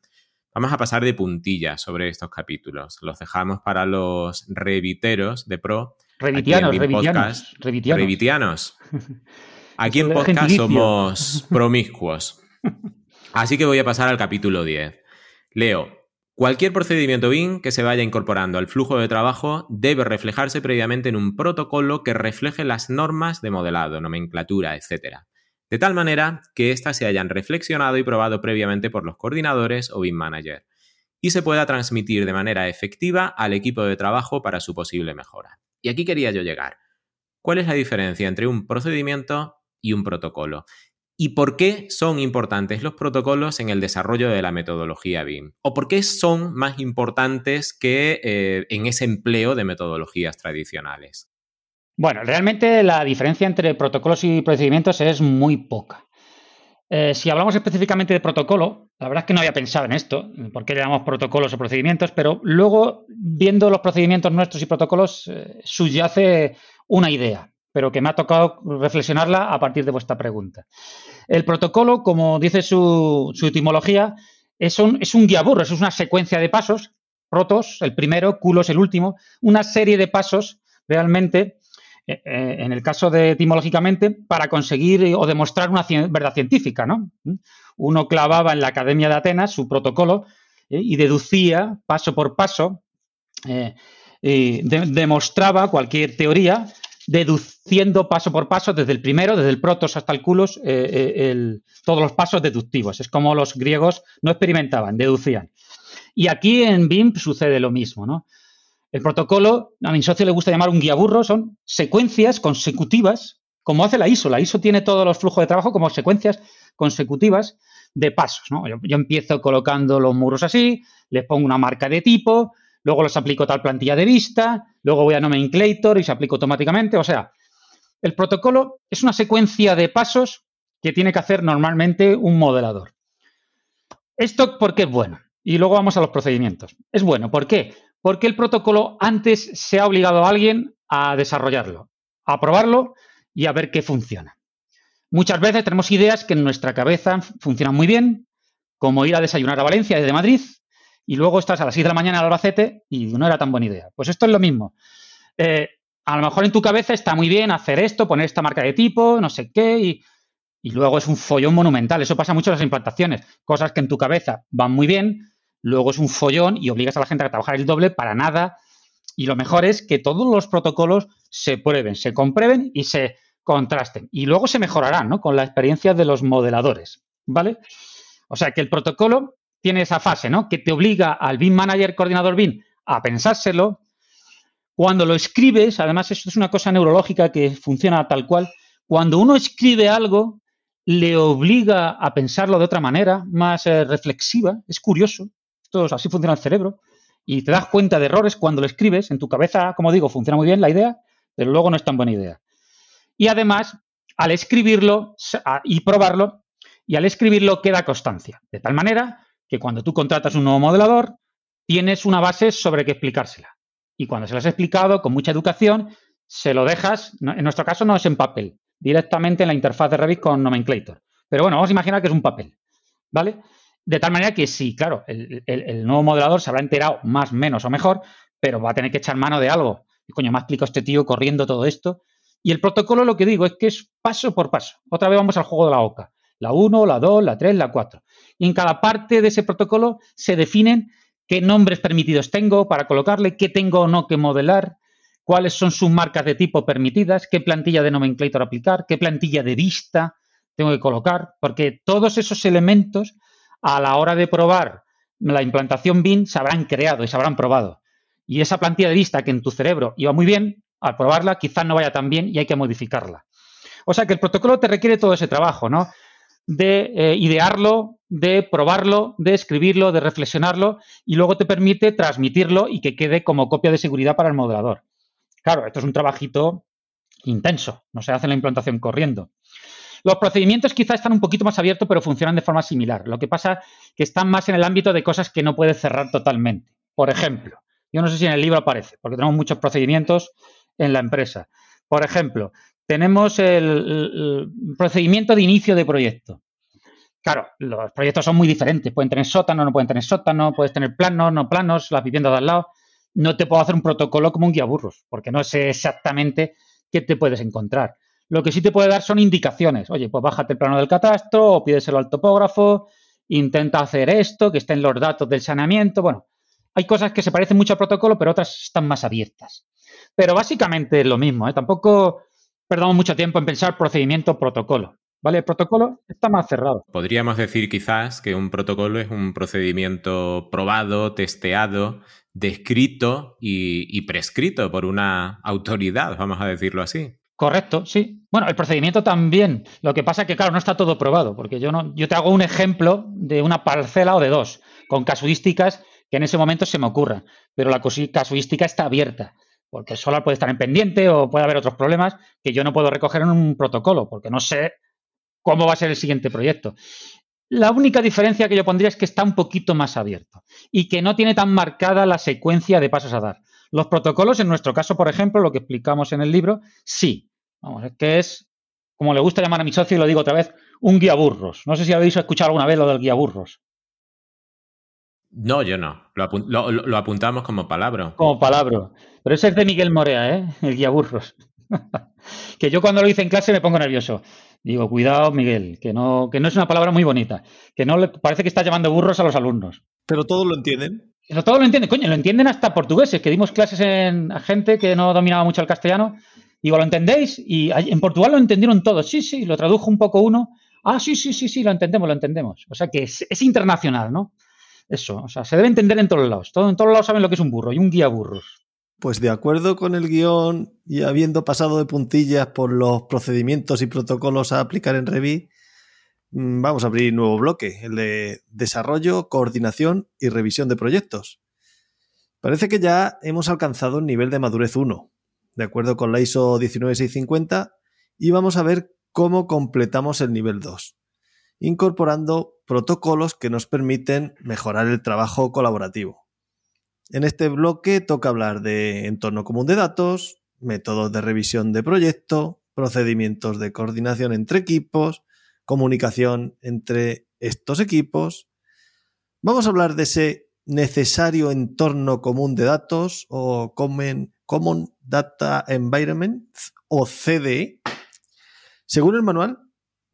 Vamos a pasar de puntillas sobre estos capítulos. Los dejamos para los reviteros de pro. Revitianos, revitianos, revitianos. Revitianos. Aquí en podcast somos promiscuos. Así que voy a pasar al capítulo 10. Leo, Cualquier procedimiento BIM que se vaya incorporando al flujo de trabajo debe reflejarse previamente en un protocolo que refleje las normas de modelado, nomenclatura, etc. De tal manera que éstas se hayan reflexionado y probado previamente por los coordinadores o BIM manager y se pueda transmitir de manera efectiva al equipo de trabajo para su posible mejora. Y aquí quería yo llegar. ¿Cuál es la diferencia entre un procedimiento y un protocolo. ¿Y por qué son importantes los protocolos en el desarrollo de la metodología BIM? ¿O por qué son más importantes que eh, en ese empleo de metodologías tradicionales? Bueno, realmente la diferencia entre protocolos y procedimientos es muy poca. Eh, si hablamos específicamente de protocolo, la verdad es que no había pensado en esto, por qué llamamos protocolos o procedimientos, pero luego, viendo los procedimientos nuestros y protocolos, eh, subyace una idea pero que me ha tocado reflexionarla a partir de vuestra pregunta. El protocolo, como dice su, etimología, es un, es un guía es una secuencia de pasos, protos, el primero, culos, el último, una serie de pasos realmente, eh, eh, en el caso de etimológicamente, para conseguir o demostrar una verdad científica. ¿no? Uno clavaba en la Academia de Atenas su protocolo eh, y deducía paso por paso, demostraba cualquier teoría deduciendo paso por paso, desde el primero, desde el protos hasta el culos, eh, eh, todos los pasos deductivos. Es como los griegos no experimentaban, deducían. Y aquí en BIM sucede lo mismo, ¿no? El protocolo, a mi socio le gusta llamar un guía burro, son secuencias consecutivas, como hace la ISO. La ISO tiene todos los flujos de trabajo como secuencias consecutivas de pasos, ¿no? Yo, yo empiezo colocando los muros así, les pongo una marca de tipo, luego los aplico tal plantilla de vista, luego voy a nomenclator y se aplica automáticamente. O sea, el protocolo es una secuencia de pasos que tiene que hacer normalmente un modelador. Esto porque es bueno. Y luego vamos a los procedimientos. Es bueno, ¿por qué? Porque el protocolo antes se ha obligado a alguien a desarrollarlo, a probarlo y a ver qué funciona. Muchas veces tenemos ideas que en nuestra cabeza funcionan muy bien, como ir a desayunar a Valencia desde Madrid, y luego estás a las 6 de la mañana al Albacete y no era tan buena idea. Pues esto es lo mismo. Eh, a lo mejor en tu cabeza está muy bien hacer esto, poner esta marca de tipo, no sé qué, y, y luego es un follón monumental. Eso pasa mucho en las implantaciones. Cosas que en tu cabeza van muy bien, luego es un follón y obligas a la gente a trabajar el doble para nada. Y lo mejor es que todos los protocolos se prueben, se comprueben y se contrasten. Y luego se mejorarán, ¿no? Con la experiencia de los modeladores, ¿vale? O sea que el protocolo tiene esa fase, ¿no? Que te obliga al BIM Manager, coordinador BIM, a pensárselo. Cuando lo escribes, además, esto es una cosa neurológica que funciona tal cual. Cuando uno escribe algo, le obliga a pensarlo de otra manera, más eh, reflexiva. Es curioso. Esto así funciona el cerebro. Y te das cuenta de errores cuando lo escribes. En tu cabeza, como digo, funciona muy bien la idea, pero luego no es tan buena idea. Y además, al escribirlo y probarlo, y al escribirlo queda constancia. De tal manera que cuando tú contratas un nuevo modelador, tienes una base sobre qué explicársela. Y cuando se lo has explicado con mucha educación, se lo dejas, en nuestro caso no es en papel, directamente en la interfaz de Revit con Nomenclator. Pero bueno, vamos a imaginar que es un papel, ¿vale? De tal manera que sí, claro, el, el, nuevo modelador se habrá enterado más, menos o mejor, pero va a tener que echar mano de algo. Y coño, me ha explicado este tío corriendo todo esto. Y el protocolo lo que digo es que es paso por paso. Otra vez vamos al juego de la OCA. La 1, la 2, la 3, la 4. Y en cada parte de ese protocolo se definen qué nombres permitidos tengo para colocarle, qué tengo o no que modelar, cuáles son sus marcas de tipo permitidas, qué plantilla de nomenclator aplicar, qué plantilla de vista tengo que colocar, porque todos esos elementos a la hora de probar la implantación BIM se habrán creado y se habrán probado. Y esa plantilla de vista que en tu cerebro iba muy bien, al probarla quizás no vaya tan bien y hay que modificarla. O sea que el protocolo te requiere todo ese trabajo, ¿no? De eh, idearlo, de probarlo, de escribirlo, de reflexionarlo y luego te permite transmitirlo y que quede como copia de seguridad para el modelador. Claro, esto es un trabajito intenso, no se hace la implantación corriendo. Los procedimientos quizá están un poquito más abiertos, pero funcionan de forma similar. Lo que pasa es que están más en el ámbito de cosas que no puedes cerrar totalmente. Por ejemplo, yo no sé si en el libro aparece, porque tenemos muchos procedimientos en la empresa. Por ejemplo, tenemos el, procedimiento de inicio de proyecto. Claro, los proyectos son muy diferentes. Pueden tener sótano, no pueden tener sótano, puedes tener planos, no planos, las viviendas de al lado no te puedo hacer un protocolo como un guía burros, porque no sé exactamente qué te puedes encontrar. Lo que sí te puede dar son indicaciones. Oye, pues bájate el plano del catastro o pídeselo al topógrafo, intenta hacer esto, que estén los datos del saneamiento. Bueno, hay cosas que se parecen mucho al protocolo, pero otras están más abiertas. Pero básicamente es lo mismo. ¿eh? Tampoco perdamos mucho tiempo en pensar procedimiento-protocolo. ¿Vale? El protocolo está más cerrado. Podríamos decir quizás que un protocolo es un procedimiento probado, testeado, descrito y, prescrito por una autoridad, vamos a decirlo así. Correcto, sí. Bueno, el procedimiento también. Lo que pasa es que, claro, no está todo probado, porque yo no, yo te hago un ejemplo de una parcela o de dos, con casuísticas que en ese momento se me ocurran. Pero la casuística está abierta, porque el solar puede estar en pendiente o puede haber otros problemas que yo no puedo recoger en un protocolo, porque no sé cómo va a ser el siguiente proyecto. La única diferencia que yo pondría es que está un poquito más abierto y que no tiene tan marcada la secuencia de pasos a dar. Los protocolos, en nuestro caso, por ejemplo, lo que explicamos en el libro, sí. Vamos, es que es, como le gusta llamar a mi socio, y lo digo otra vez, un guía burros. No sé si habéis escuchado alguna vez lo del guía burros. No, yo no. Lo, apuntamos como palabra. Como palabra. Pero ese es de Miguel Morea, ¿eh? El guía burros. que yo cuando lo hice en clase me pongo nervioso. Digo, cuidado, Miguel, que no, que no es una palabra muy bonita, que no le, parece que está llamando burros a los alumnos. Pero todos lo entienden. Pero todos lo entienden, coño, lo entienden hasta portugueses, que dimos clases en, a gente que no dominaba mucho el castellano. Digo, ¿lo entendéis? Y en Portugal lo entendieron todos. Sí, sí, lo tradujo un poco uno. Ah, sí, sí, sí, sí, lo entendemos, lo entendemos. O sea que es, internacional, ¿no? Eso, o sea, se debe entender en todos lados. Todo, en todos lados saben lo que es un burro y un guía burros. Pues de acuerdo con el guion y habiendo pasado de puntillas por los procedimientos y protocolos a aplicar en Revit, mm, vamos a abrir un nuevo bloque, el de desarrollo, coordinación y revisión de proyectos. Parece que ya hemos alcanzado el nivel de madurez 1, de acuerdo con la ISO 19650, y vamos a ver cómo completamos el nivel 2, incorporando protocolos que nos permiten mejorar el trabajo colaborativo. En este bloque toca hablar de entorno común de datos, métodos de revisión de proyecto, procedimientos de coordinación entre equipos, comunicación entre estos equipos. Vamos a hablar de ese necesario entorno común de datos o Common, Data Environment o CDE. Según el manual,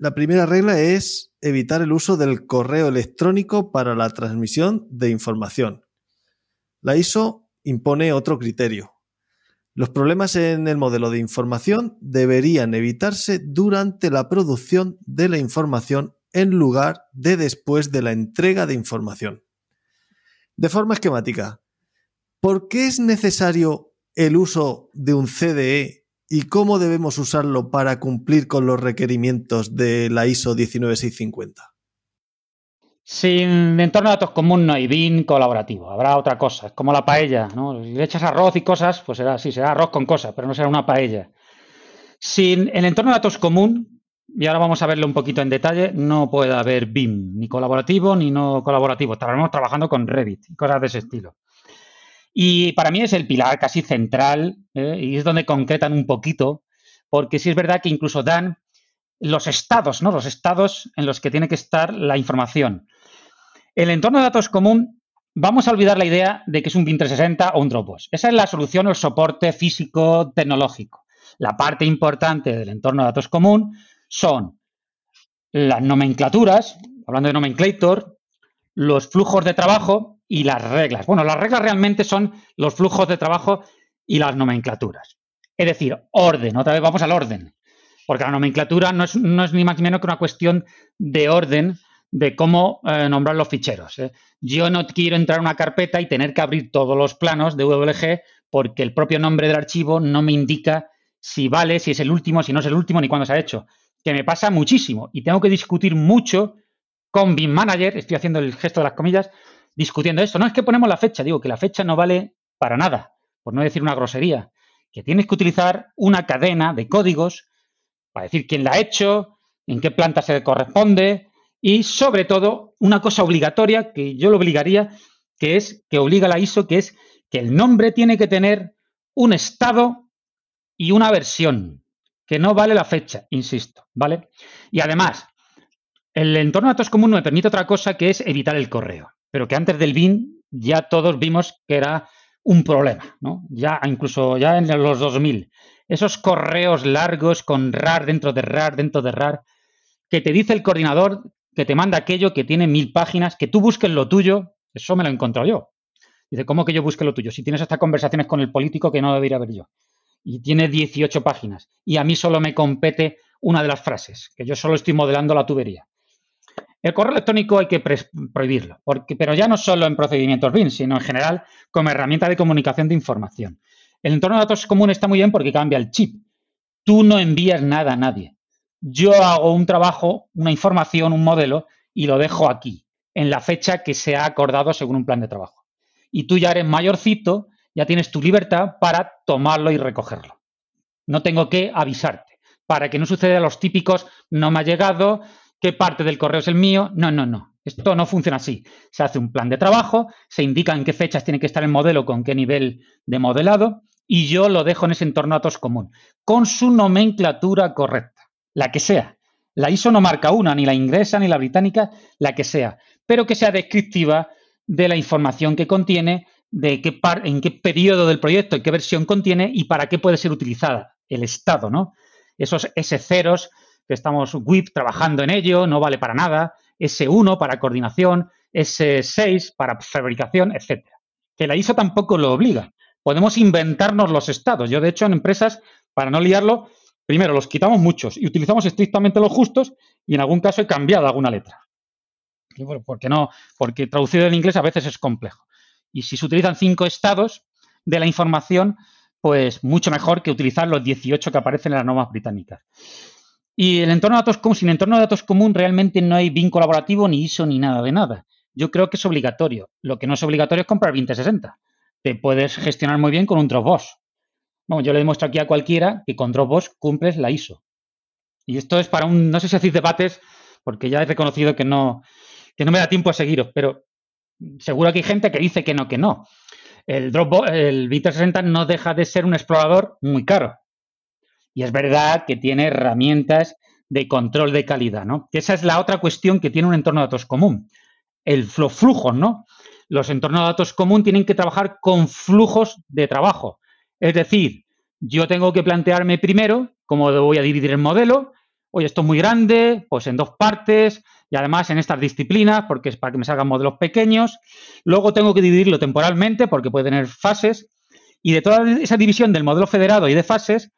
la primera regla es evitar el uso del correo electrónico para la transmisión de información. La ISO impone otro criterio. Los problemas en el modelo de información deberían evitarse durante la producción de la información en lugar de después de la entrega de información. De forma esquemática, ¿por qué es necesario el uso de un CDE y cómo debemos usarlo para cumplir con los requerimientos de la ISO 19650? Sin entorno de datos común no hay BIN colaborativo, habrá otra cosa, es como la paella, ¿no? Si le echas arroz y cosas, pues será así, será arroz con cosas, pero no será una paella. Sin el entorno de datos común, y ahora vamos a verlo un poquito en detalle, no puede haber BIM, ni colaborativo ni no colaborativo. Estaremos trabajando con Revit y cosas de ese estilo. Y para mí es el pilar casi central ¿eh? y es donde concretan un poquito, porque sí es verdad que incluso dan los estados, ¿no? Los estados en los que tiene que estar la información. El entorno de datos común, vamos a olvidar la idea de que es un BIM 360 o un Dropbox. Esa es la solución o el soporte físico tecnológico. La parte importante del entorno de datos común son las nomenclaturas, hablando de nomenclator, los flujos de trabajo y las reglas. Bueno, las reglas realmente son los flujos de trabajo y las nomenclaturas. Es decir, orden, otra vez vamos al orden. Porque la nomenclatura no es, ni más ni menos que una cuestión de orden de cómo eh, nombrar los ficheros. ¿eh? Yo no quiero entrar a una carpeta y tener que abrir todos los planos de WG porque el propio nombre del archivo no me indica si vale, si es el último, si no es el último, ni cuándo se ha hecho. Que me pasa muchísimo y tengo que discutir mucho con BIM Manager, estoy haciendo el gesto de las comillas, discutiendo esto. No es que ponemos la fecha, digo que la fecha no vale para nada, por no decir una grosería, que tienes que utilizar una cadena de códigos para decir quién la ha hecho, en qué planta se corresponde y sobre todo una cosa obligatoria que yo lo obligaría, que es que obliga la ISO, que es que el nombre tiene que tener un estado y una versión, que no vale la fecha, insisto, ¿vale? Y además, el entorno de datos común me permite otra cosa que es evitar el correo, pero que antes del BIN ya todos vimos que era un problema, ¿no? Ya incluso ya en los 2000 esos correos largos con RAR dentro de RAR, dentro de RAR, que te dice el coordinador que te manda aquello que tiene mil páginas, que tú busques lo tuyo, eso me lo he encontrado yo. Dice, ¿cómo que yo busque lo tuyo? Si tienes hasta conversaciones con el político que no debería haber yo. Y tiene 18 páginas. Y a mí solo me compete una de las frases, que yo solo estoy modelando la tubería. El correo electrónico hay que prohibirlo, pero ya no solo en procedimientos BIM, sino en general como herramienta de comunicación de información. El entorno de datos común está muy bien porque cambia el chip. Tú no envías nada a nadie. Yo hago un trabajo, una información, un modelo y lo dejo aquí, en la fecha que se ha acordado según un plan de trabajo. Y tú ya eres mayorcito, ya tienes tu libertad para tomarlo y recogerlo. No tengo que avisarte para que no suceda los típicos no me ha llegado, qué parte del correo es el mío. No, no, no. Esto no funciona así. Se hace un plan de trabajo, se indica en qué fechas tiene que estar el modelo, con qué nivel de modelado, y yo lo dejo en ese entorno datos común, con su nomenclatura correcta, la que sea. La ISO no marca una, ni la inglesa, ni la británica, la que sea, pero que sea descriptiva de la información que contiene, de qué en qué periodo del proyecto, en qué versión contiene y para qué puede ser utilizada, el estado, ¿no? Esos S0s que estamos WIP trabajando en ello, no vale para nada, S1 para coordinación, S6 para fabricación, etcétera. Que la ISO tampoco lo obliga podemos inventarnos los estados. Yo, de hecho, en empresas, para no liarlo, primero los quitamos muchos y utilizamos estrictamente los justos y en algún caso he cambiado alguna letra. ¿Por qué no? Porque traducido en inglés a veces es complejo. Y si se utilizan cinco estados de la información, pues mucho mejor que utilizar los 18 que aparecen en las normas británicas. Y el entorno de datos común, sin entorno de datos común realmente no hay BIM colaborativo, ni ISO, ni nada de nada. Yo creo que es obligatorio. Lo que no es obligatorio es comprar 2060. Te puedes gestionar muy bien con un Dropbox. Bueno, yo le demuestro aquí a cualquiera que con Dropbox cumples la ISO. Y esto es para un, no sé si hacéis debates, porque ya he reconocido que no, que no me da tiempo a seguiros, pero seguro que hay gente que dice que no, que no. El Dropbox, el 2060 no deja de ser un explorador muy caro. Y es verdad que tiene herramientas de control de calidad, ¿no? Que esa es la otra cuestión que tiene un entorno de datos común. El, los flujos, ¿no? Los entornos de datos común tienen que trabajar con flujos de trabajo. Es decir, yo tengo que plantearme primero cómo voy a dividir el modelo. Oye, esto es muy grande, pues en dos partes y además en estas disciplinas, porque es para que me salgan modelos pequeños. Luego tengo que dividirlo temporalmente, porque puede tener fases. Y de toda esa división del modelo federado y de fases,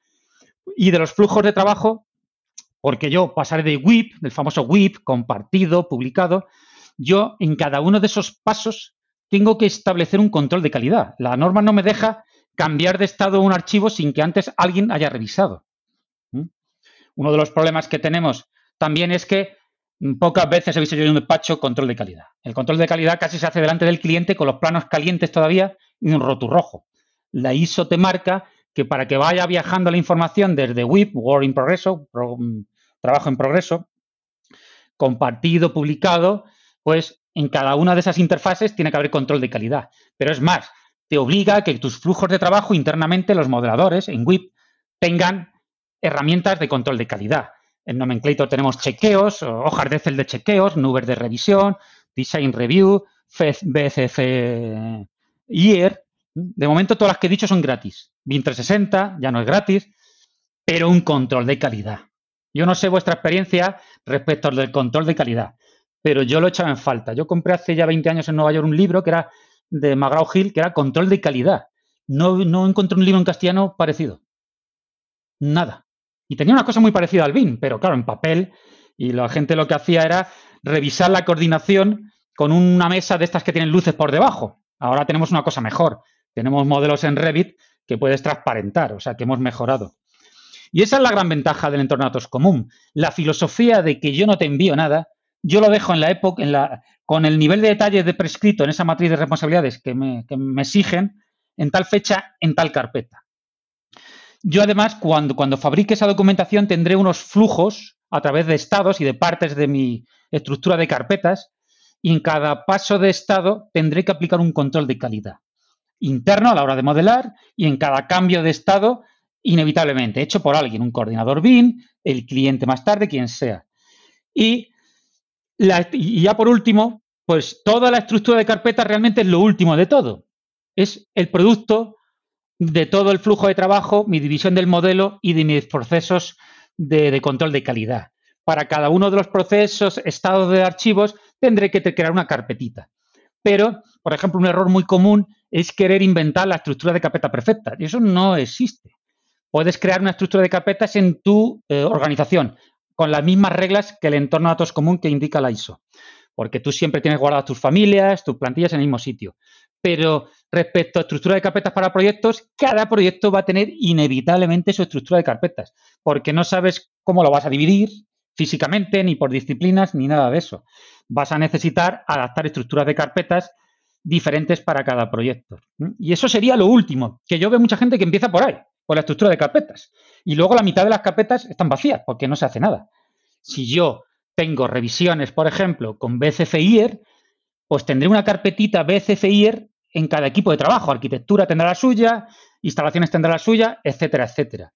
y de los flujos de trabajo, porque yo pasaré de WIP, del famoso WIP, compartido, publicado, yo en cada uno de esos pasos tengo que establecer un control de calidad. La norma no me deja cambiar de estado un archivo sin que antes alguien haya revisado. ¿Mm? Uno de los problemas que tenemos también es que pocas veces he visto yo en un despacho control de calidad. El control de calidad casi se hace delante del cliente con los planos calientes todavía y un roturrojo. La ISO te marca que para que vaya viajando la información desde WIP, Work in Progreso, mm, trabajo en progreso, compartido, publicado, pues en cada una de esas interfaces tiene que haber control de calidad. Pero es más, te obliga a que tus flujos de trabajo internamente, los modeladores en WIP, tengan herramientas de control de calidad. En Nomenclator tenemos chequeos, hojas de Excel de chequeos, nubes de revisión, Design Review, BCF Year, de momento, todas las que he dicho son gratis. BIM 360 ya no es gratis, pero un control de calidad. Yo no sé vuestra experiencia respecto al del control de calidad, pero yo lo he echado en falta. Yo compré hace ya 20 años en Nueva York un libro que era de McGraw Hill, que era Control de Calidad. No, no encontré un libro en castellano parecido. Nada. Y tenía una cosa muy parecida al BIM, pero claro, en papel. Y la gente lo que hacía era revisar la coordinación con una mesa de estas que tienen luces por debajo. Ahora tenemos una cosa mejor. Tenemos modelos en Revit que puedes transparentar, o sea, que hemos mejorado. Y esa es la gran ventaja del entorno datos común. La filosofía de que yo no te envío nada, yo lo dejo en la época, en la, con el nivel de detalle de prescrito en esa matriz de responsabilidades que me, exigen, en tal fecha, en tal carpeta. Yo además, cuando fabrique esa documentación, tendré unos flujos a través de estados y de partes de mi estructura de carpetas, y en cada paso de estado tendré que aplicar un control de calidad interno a la hora de modelar y en cada cambio de estado, inevitablemente, hecho por alguien, un coordinador BIM, el cliente más tarde, quien sea. Y, ya por último, pues toda la estructura de carpeta realmente es lo último de todo. Es el producto de todo el flujo de trabajo, mi división del modelo y de mis procesos de, de control de calidad. Para cada uno de los procesos, estados de archivos, tendré que crear una carpetita. Pero, por ejemplo, un error muy común es querer inventar la estructura de carpeta perfecta. Y eso no existe. Puedes crear una estructura de carpetas en tu eh, organización con las mismas reglas que el entorno de datos común que indica la ISO. Porque tú siempre tienes guardadas tus familias, tus plantillas en el mismo sitio. Pero respecto a estructura de carpetas para proyectos, cada proyecto va a tener inevitablemente su estructura de carpetas, porque no sabes cómo lo vas a dividir físicamente, ni por disciplinas, ni nada de eso. Vas a necesitar adaptar estructuras de carpetas diferentes para cada proyecto. Y eso sería lo último, que yo veo mucha gente que empieza por ahí, por la estructura de carpetas. Y luego la mitad de las carpetas están vacías porque no se hace nada. Si yo tengo revisiones, por ejemplo, con BCFIR, pues tendré una carpetita BCFIR en cada equipo de trabajo. Arquitectura tendrá la suya, instalaciones tendrá la suya, etcétera, etcétera.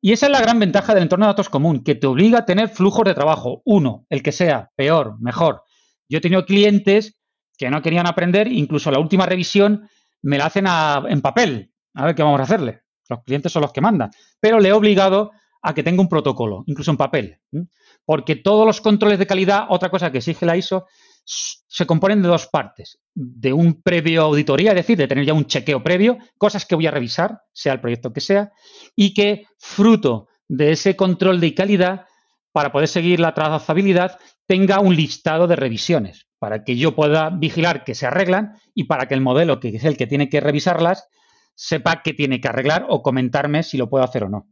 Y esa es la gran ventaja del entorno de datos común, que te obliga a tener flujos de trabajo. Uno, el que sea peor, mejor. Yo he tenido clientes que no querían aprender, incluso la última revisión me la hacen en papel. A ver qué vamos a hacerle. Los clientes son los que mandan. Pero le he obligado a que tenga un protocolo, incluso en papel. Porque todos los controles de calidad, otra cosa que exige la ISO, se componen de dos partes. De un previo auditoría, es decir, de tener ya un chequeo previo, cosas que voy a revisar, sea el proyecto que sea, y que fruto de ese control de calidad para poder seguir la trazabilidad, tenga un listado de revisiones, para que yo pueda vigilar que se arreglan y para que el modelo, que es el que tiene que revisarlas, sepa qué tiene que arreglar o comentarme si lo puedo hacer o no.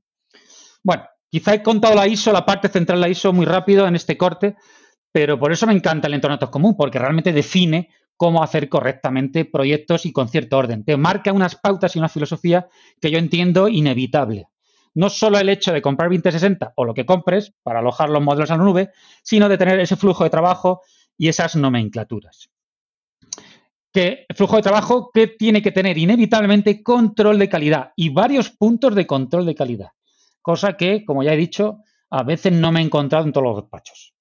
Bueno, quizá he contado la ISO, la parte central de la ISO muy rápido en este corte, pero por eso me encanta el entorno común, porque realmente define cómo hacer correctamente proyectos y con cierto orden. Te marca unas pautas y una filosofía que yo entiendo inevitable. No solo el hecho de comprar 2060 o lo que compres para alojar los modelos en la nube, sino de tener ese flujo de trabajo y esas nomenclaturas. Que flujo de trabajo que tiene que tener inevitablemente control de calidad y varios puntos de control de calidad. Cosa que, como ya he dicho, a veces no me he encontrado en todos los despachos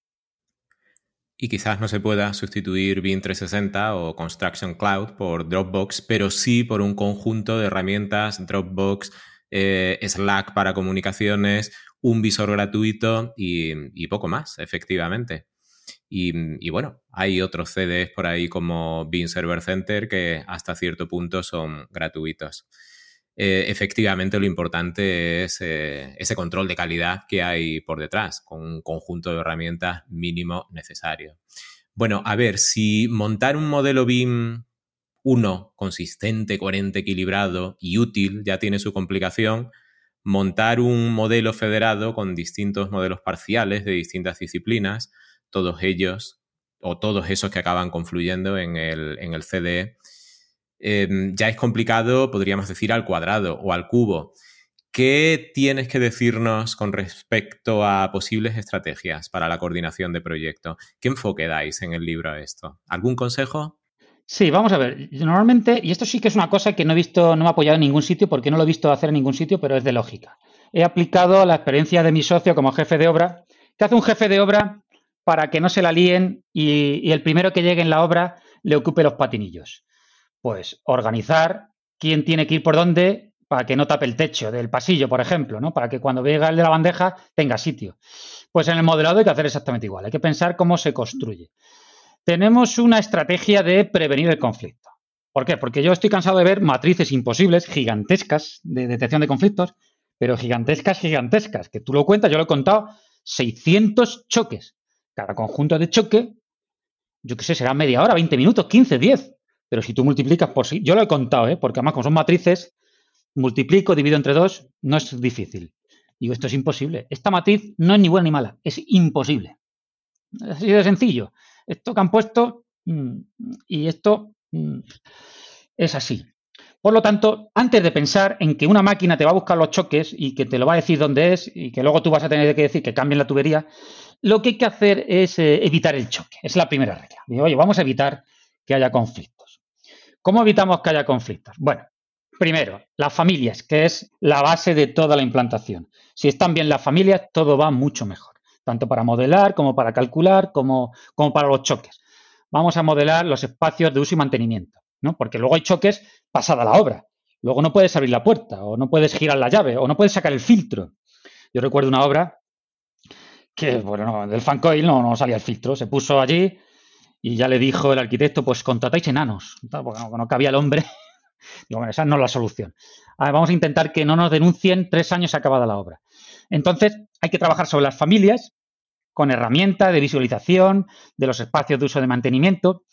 y quizás no se pueda sustituir BIM 360 o Construction Cloud por Dropbox, pero sí por un conjunto de herramientas Dropbox, eh, Slack para comunicaciones, un visor gratuito y, poco más, efectivamente. Y, bueno, hay otros CDs por ahí como BIM Server Center que hasta cierto punto son gratuitos. Eh, efectivamente lo importante es eh, ese control de calidad que hay por detrás, con un conjunto de herramientas mínimo necesario. Bueno, a ver, si montar un modelo BIM 1 consistente, coherente, equilibrado y útil ya tiene su complicación, montar un modelo federado con distintos modelos parciales de distintas disciplinas, todos ellos o todos esos que acaban confluyendo en el, en el CDE, Em, ya es complicado, podríamos decir, al cuadrado o al cubo. ¿Qué tienes que decirnos con respecto a posibles estrategias para la coordinación de proyecto? ¿Qué enfoque dais en el libro a esto? ¿Algún consejo? Sí, vamos a ver. Normalmente, y esto sí que es una cosa que no he visto, no me ha apoyado en ningún sitio porque no lo he visto hacer en ningún sitio, pero es de lógica. He aplicado la experiencia de mi socio como jefe de obra. ¿Qué hace un jefe de obra para que no se la líen y el primero que llegue en la obra le ocupe los patinillos? Pues organizar quién tiene que ir por dónde para que no tape el techo del pasillo, por ejemplo, ¿no? Para que cuando venga el de la bandeja tenga sitio. Pues en el modelado hay que hacer exactamente igual, hay que pensar cómo se construye. Tenemos una estrategia de prevenir el conflicto. ¿Por qué? Porque yo estoy cansado de ver matrices imposibles, gigantescas, de detección de conflictos, pero gigantescas, gigantescas, que tú lo cuentas, yo lo he contado, 600 choques. Cada conjunto de choque, yo qué sé, será media hora, 20 minutos, 15, 10. Pero si tú multiplicas por sí, yo lo he contado, ¿eh? porque además como son matrices, multiplico, divido entre dos, no es difícil. Digo, esto es imposible. Esta matriz no es ni buena ni mala, es imposible. Así de sencillo. Esto que han puesto mm, y esto mm, es así. Por lo tanto, antes de pensar en que una máquina te va a buscar los choques y que te lo va a decir dónde es y que luego tú vas a tener que decir que cambien la tubería, lo que hay que hacer es eh, evitar el choque. Es la primera regla. Oye, vamos a evitar que haya conflicto. ¿Cómo evitamos que haya conflictos? Bueno, primero, las familias, que es la base de toda la implantación. Si están bien las familias, todo va mucho mejor, tanto para modelar como para calcular, como, como para los choques. Vamos a modelar los espacios de uso y mantenimiento, ¿no? Porque luego hay choques pasada la obra. Luego no puedes abrir la puerta, o no puedes girar la llave, o no puedes sacar el filtro. Yo recuerdo una obra que, bueno, del fancoil no, no salía el filtro, se puso allí, y ya le dijo el arquitecto, pues contratáis enanos, porque no, cabía el hombre. Digo, bueno, esa no es la solución. vamos a intentar que no nos denuncien tres años acabada la obra. Entonces, hay que trabajar sobre las familias con herramientas de visualización de los espacios de uso de mantenimiento.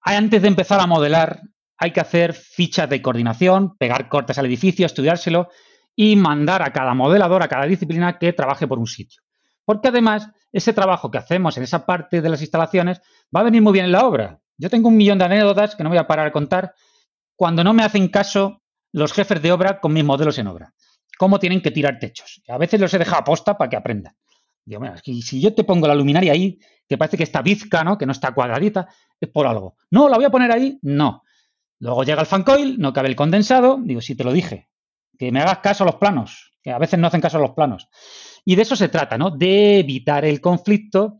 Antes de empezar a modelar, hay que hacer fichas de coordinación, pegar cortes al edificio, estudiárselo y mandar a cada modelador, a cada disciplina que trabaje por un sitio. Porque además, ese trabajo que hacemos en esa parte de las instalaciones va a venir muy bien en la obra. Yo tengo un millón de anécdotas que no voy a parar a contar cuando no me hacen caso los jefes de obra con mis modelos en obra. Cómo tienen que tirar techos. A veces los he dejado a posta para que aprendan. Digo, mira, si yo te pongo la luminaria ahí, que parece que está bizca, ¿no? Que no está cuadradita, es por algo. No, la voy a poner ahí, no. Luego llega el fan coil, no cabe el condensado. Digo, si te lo dije, que me hagas caso a los planos, que a veces no hacen caso a los planos. Y de eso se trata, ¿no? De evitar el conflicto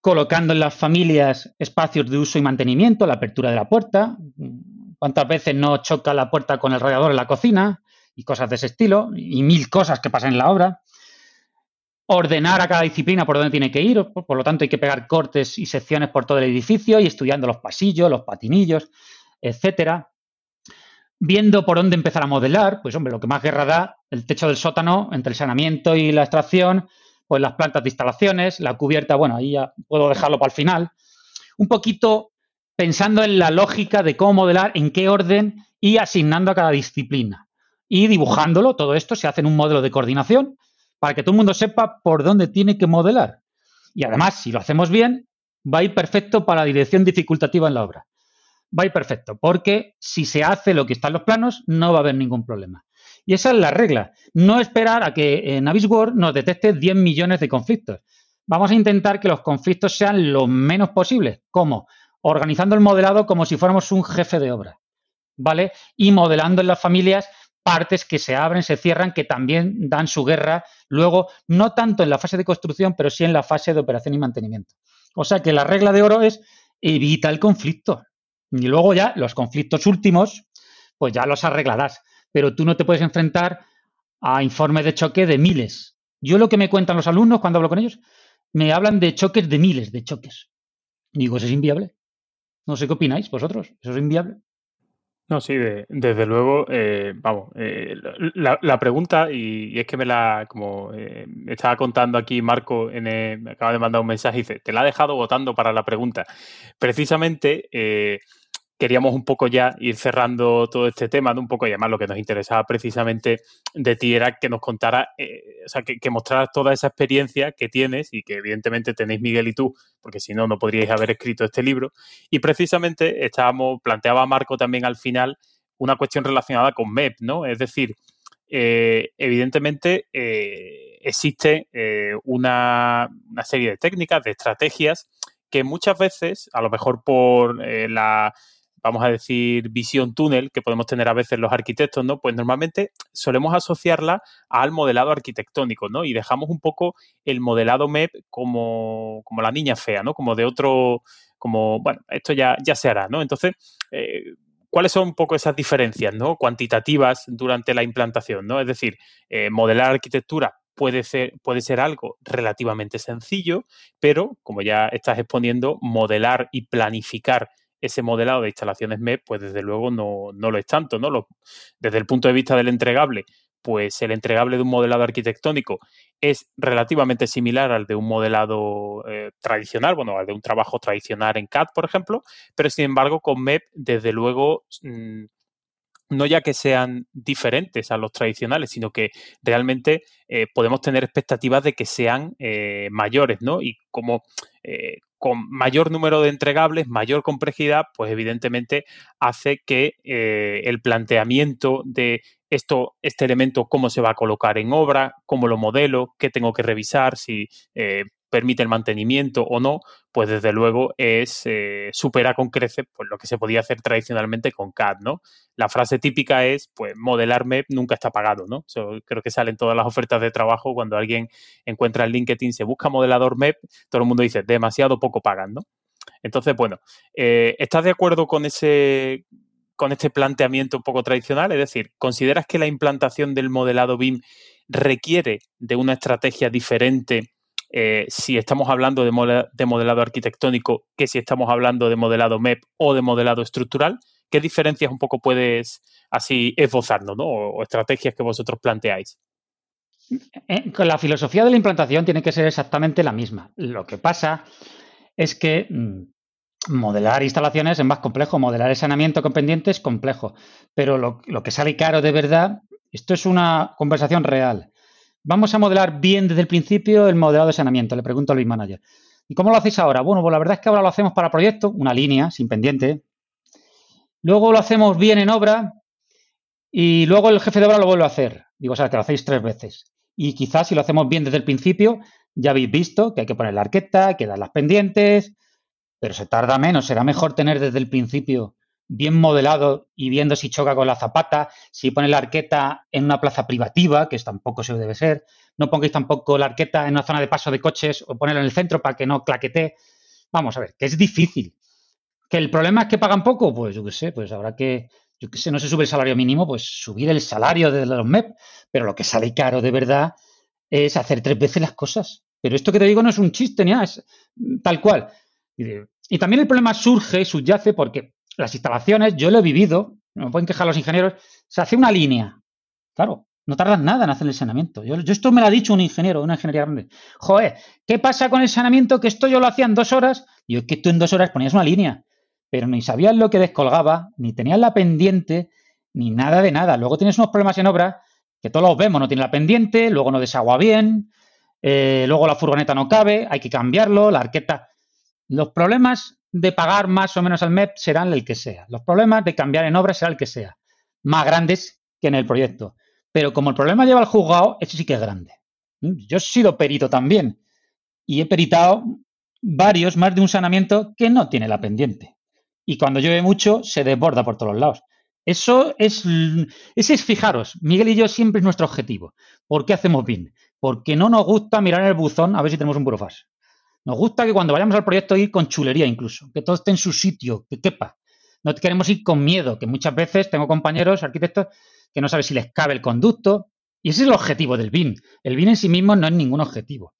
colocando en las familias espacios de uso y mantenimiento, la apertura de la puerta, cuántas veces no choca la puerta con el radiador en la cocina y cosas de ese estilo, y mil cosas que pasan en la obra. Ordenar a cada disciplina por dónde tiene que ir, por lo tanto hay que pegar cortes y secciones por todo el edificio y estudiando los pasillos, los patinillos, etcétera viendo por dónde empezar a modelar, pues hombre, lo que más guerra da, el techo del sótano, entre el saneamiento y la extracción, pues las plantas de instalaciones, la cubierta, bueno, ahí ya puedo dejarlo para el final. Un poquito pensando en la lógica de cómo modelar, en qué orden y asignando a cada disciplina. Y dibujándolo, todo esto se hace en un modelo de coordinación para que todo el mundo sepa por dónde tiene que modelar. Y además, si lo hacemos bien, va a ir perfecto para la dirección dificultativa en la obra. Va a ir perfecto, porque si se hace lo que está en los planos, no va a haber ningún problema. Y esa es la regla. No esperar a que en Navisworld nos detecte 10 millones de conflictos. Vamos a intentar que los conflictos sean lo menos posibles. ¿Cómo? Organizando el modelado como si fuéramos un jefe de obra. ¿Vale? Y modelando en las familias partes que se abren, se cierran, que también dan su guerra luego, no tanto en la fase de construcción, pero sí en la fase de operación y mantenimiento. O sea que la regla de oro es evita el conflicto. Y luego ya los conflictos últimos, pues ya los arreglarás pero tú no te puedes enfrentar a informes de choque de miles. Yo lo que me cuentan los alumnos cuando hablo con ellos, me hablan de choques de miles de choques. Digo, eso es inviable. No sé qué opináis vosotros. ¿Eso es inviable? No, sí, desde luego, eh, vamos, eh, la, pregunta, y, es que me la, como eh, estaba contando aquí Marco, en me acaba de mandar un mensaje y dice, te la ha dejado votando para la pregunta. Precisamente, queríamos un poco ya ir cerrando todo este tema, de un poco y además lo que nos interesaba precisamente de ti era que nos contara, eh, o sea, que, que, mostraras toda esa experiencia que tienes y que evidentemente tenéis Miguel y tú, porque si no, no podríais haber escrito este libro. Y precisamente estábamos, planteaba Marco también al final una cuestión relacionada con MEP, ¿no? Es decir, eh, evidentemente eh, existe una, una serie de técnicas, de estrategias que muchas veces, a lo mejor por la vamos a decir, visión túnel que podemos tener a veces los arquitectos, ¿no? Pues normalmente solemos asociarla al modelado arquitectónico, ¿no? Y dejamos un poco el modelado MEP como, como la niña fea, ¿no? Como de otro, como, bueno, esto ya, ya se hará, ¿no? Entonces, eh, ¿cuáles son un poco esas diferencias, ¿no? Cuantitativas durante la implantación, ¿no? Es decir, eh, modelar arquitectura puede ser, puede ser algo relativamente sencillo, pero como ya estás exponiendo, modelar y planificar ese modelado de instalaciones MEP, pues desde luego no, lo es tanto, ¿no? desde el punto de vista del entregable, pues el entregable de un modelado arquitectónico es relativamente similar al de un modelado eh, tradicional, bueno, al de un trabajo tradicional en CAD, por ejemplo, pero sin embargo con MEP, desde luego, mm, no ya que sean diferentes a los tradicionales, sino que realmente eh, podemos tener expectativas de que sean eh, mayores, ¿no? Y como con mayor número de entregables, mayor complejidad, pues evidentemente hace que eh, el planteamiento de esto, este elemento, cómo se va a colocar en obra, cómo lo modelo, qué tengo que revisar, si eh, permite el mantenimiento o no, pues desde luego es eh, supera con crece pues, lo que se podía hacer tradicionalmente con CAD, ¿no? La frase típica es, pues, modelar MEP nunca está pagado, ¿no? creo que salen todas las ofertas de trabajo cuando alguien encuentra en LinkedIn, se busca modelador MEP, todo el mundo dice, demasiado poco pagan, ¿no? Entonces, bueno, eh, ¿estás de acuerdo con ese con este planteamiento un poco tradicional? Es decir, ¿consideras que la implantación del modelado BIM requiere de una estrategia diferente eh, si estamos hablando de, modelado arquitectónico que si estamos hablando de modelado MEP o de modelado estructural? ¿Qué diferencias un poco puedes así esbozarnos, ¿no? o, estrategias que vosotros planteáis? Eh, la filosofía de la implantación tiene que ser exactamente la misma. Lo que pasa es que mm, modelar instalaciones es más complejo, modelar el saneamiento con pendientes es complejo, pero lo, que sale caro de verdad, esto es una conversación real. Vamos a modelar bien desde el principio el modelado de saneamiento, le pregunto al BIM Manager. ¿Y cómo lo hacéis ahora? Bueno, pues la verdad es que ahora lo hacemos para proyecto, una línea sin pendiente. Luego lo hacemos bien en obra y luego el jefe de obra lo vuelve a hacer. Digo, o sea, que lo hacéis tres veces. Y quizás si lo hacemos bien desde el principio, ya habéis visto que hay que poner la arqueta, hay que dar las pendientes, pero se tarda menos. Será mejor tener desde el principio bien modelado y viendo si choca con la zapata, si pone la arqueta en una plaza privativa, que tampoco se debe ser, no pongáis tampoco la arqueta en una zona de paso de coches o ponerla en el centro para que no claquete. Vamos a ver, que es difícil. ¿Que el problema es que pagan poco? Pues yo qué sé, pues habrá que, yo qué sé, no se sube el salario mínimo, pues subir el salario de los MEP, pero lo que sale caro de verdad es hacer tres veces las cosas. Pero esto que te digo no es un chiste ni nada, es tal cual. Y también el problema surge, subyace, porque las instalaciones, yo lo he vivido, me pueden quejar los ingenieros, se hace una línea. Claro, No tardas nada en hacer el saneamiento. Yo, esto me lo ha dicho un ingeniero, una ingeniería grande. Joder, ¿qué pasa con el saneamiento? Que esto yo lo hacía en dos horas. Y yo, es que tú en dos horas ponías una línea, pero ni sabías lo que descolgaba, ni tenías la pendiente, ni nada de nada. Luego tienes unos problemas en obra que todos los vemos, no tiene la pendiente, luego no desagua bien, eh, luego la furgoneta no cabe, hay que cambiarlo, la arqueta. Los problemas de pagar más o menos al MEP serán el que sea. Los problemas de cambiar en obra será el que sea. Más grandes que en el proyecto. Pero como el problema lleva al juzgado, ese sí que es grande. Yo he sido perito también y he peritado varios, más de un saneamiento que no tiene la pendiente. Y cuando llueve mucho, se desborda por todos lados. Eso es, ese es fijaros, Miguel y yo siempre es nuestro objetivo. ¿Por qué hacemos bien? Porque no nos gusta mirar en el buzón a ver si tenemos un burofás. Nos gusta que cuando vayamos al proyecto ir con chulería incluso, que todo esté en su sitio, que quepa. No queremos ir con miedo, que muchas veces tengo compañeros, arquitectos, que no saben si les cabe el conducto. Y ese es el objetivo del BIM. El BIM en sí mismo no es ningún objetivo.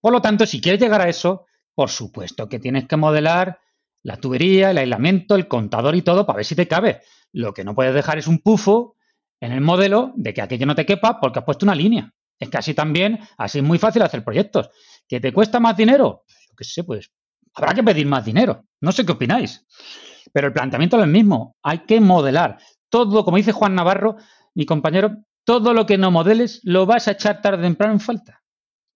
Por lo tanto, si quieres llegar a eso, por supuesto que tienes que modelar la tubería, el aislamiento, el contador y todo para ver si te cabe. Lo que no puedes dejar es un pufo en el modelo de que aquello no te quepa porque has puesto una línea. Es que así también, así es muy fácil hacer proyectos. ¿Que te cuesta más dinero? Yo qué sé, pues habrá que pedir más dinero. No sé qué opináis. Pero el planteamiento es el mismo. Hay que modelar. Todo, como dice Juan Navarro, mi compañero, todo lo que no modeles lo vas a echar tarde o temprano en falta.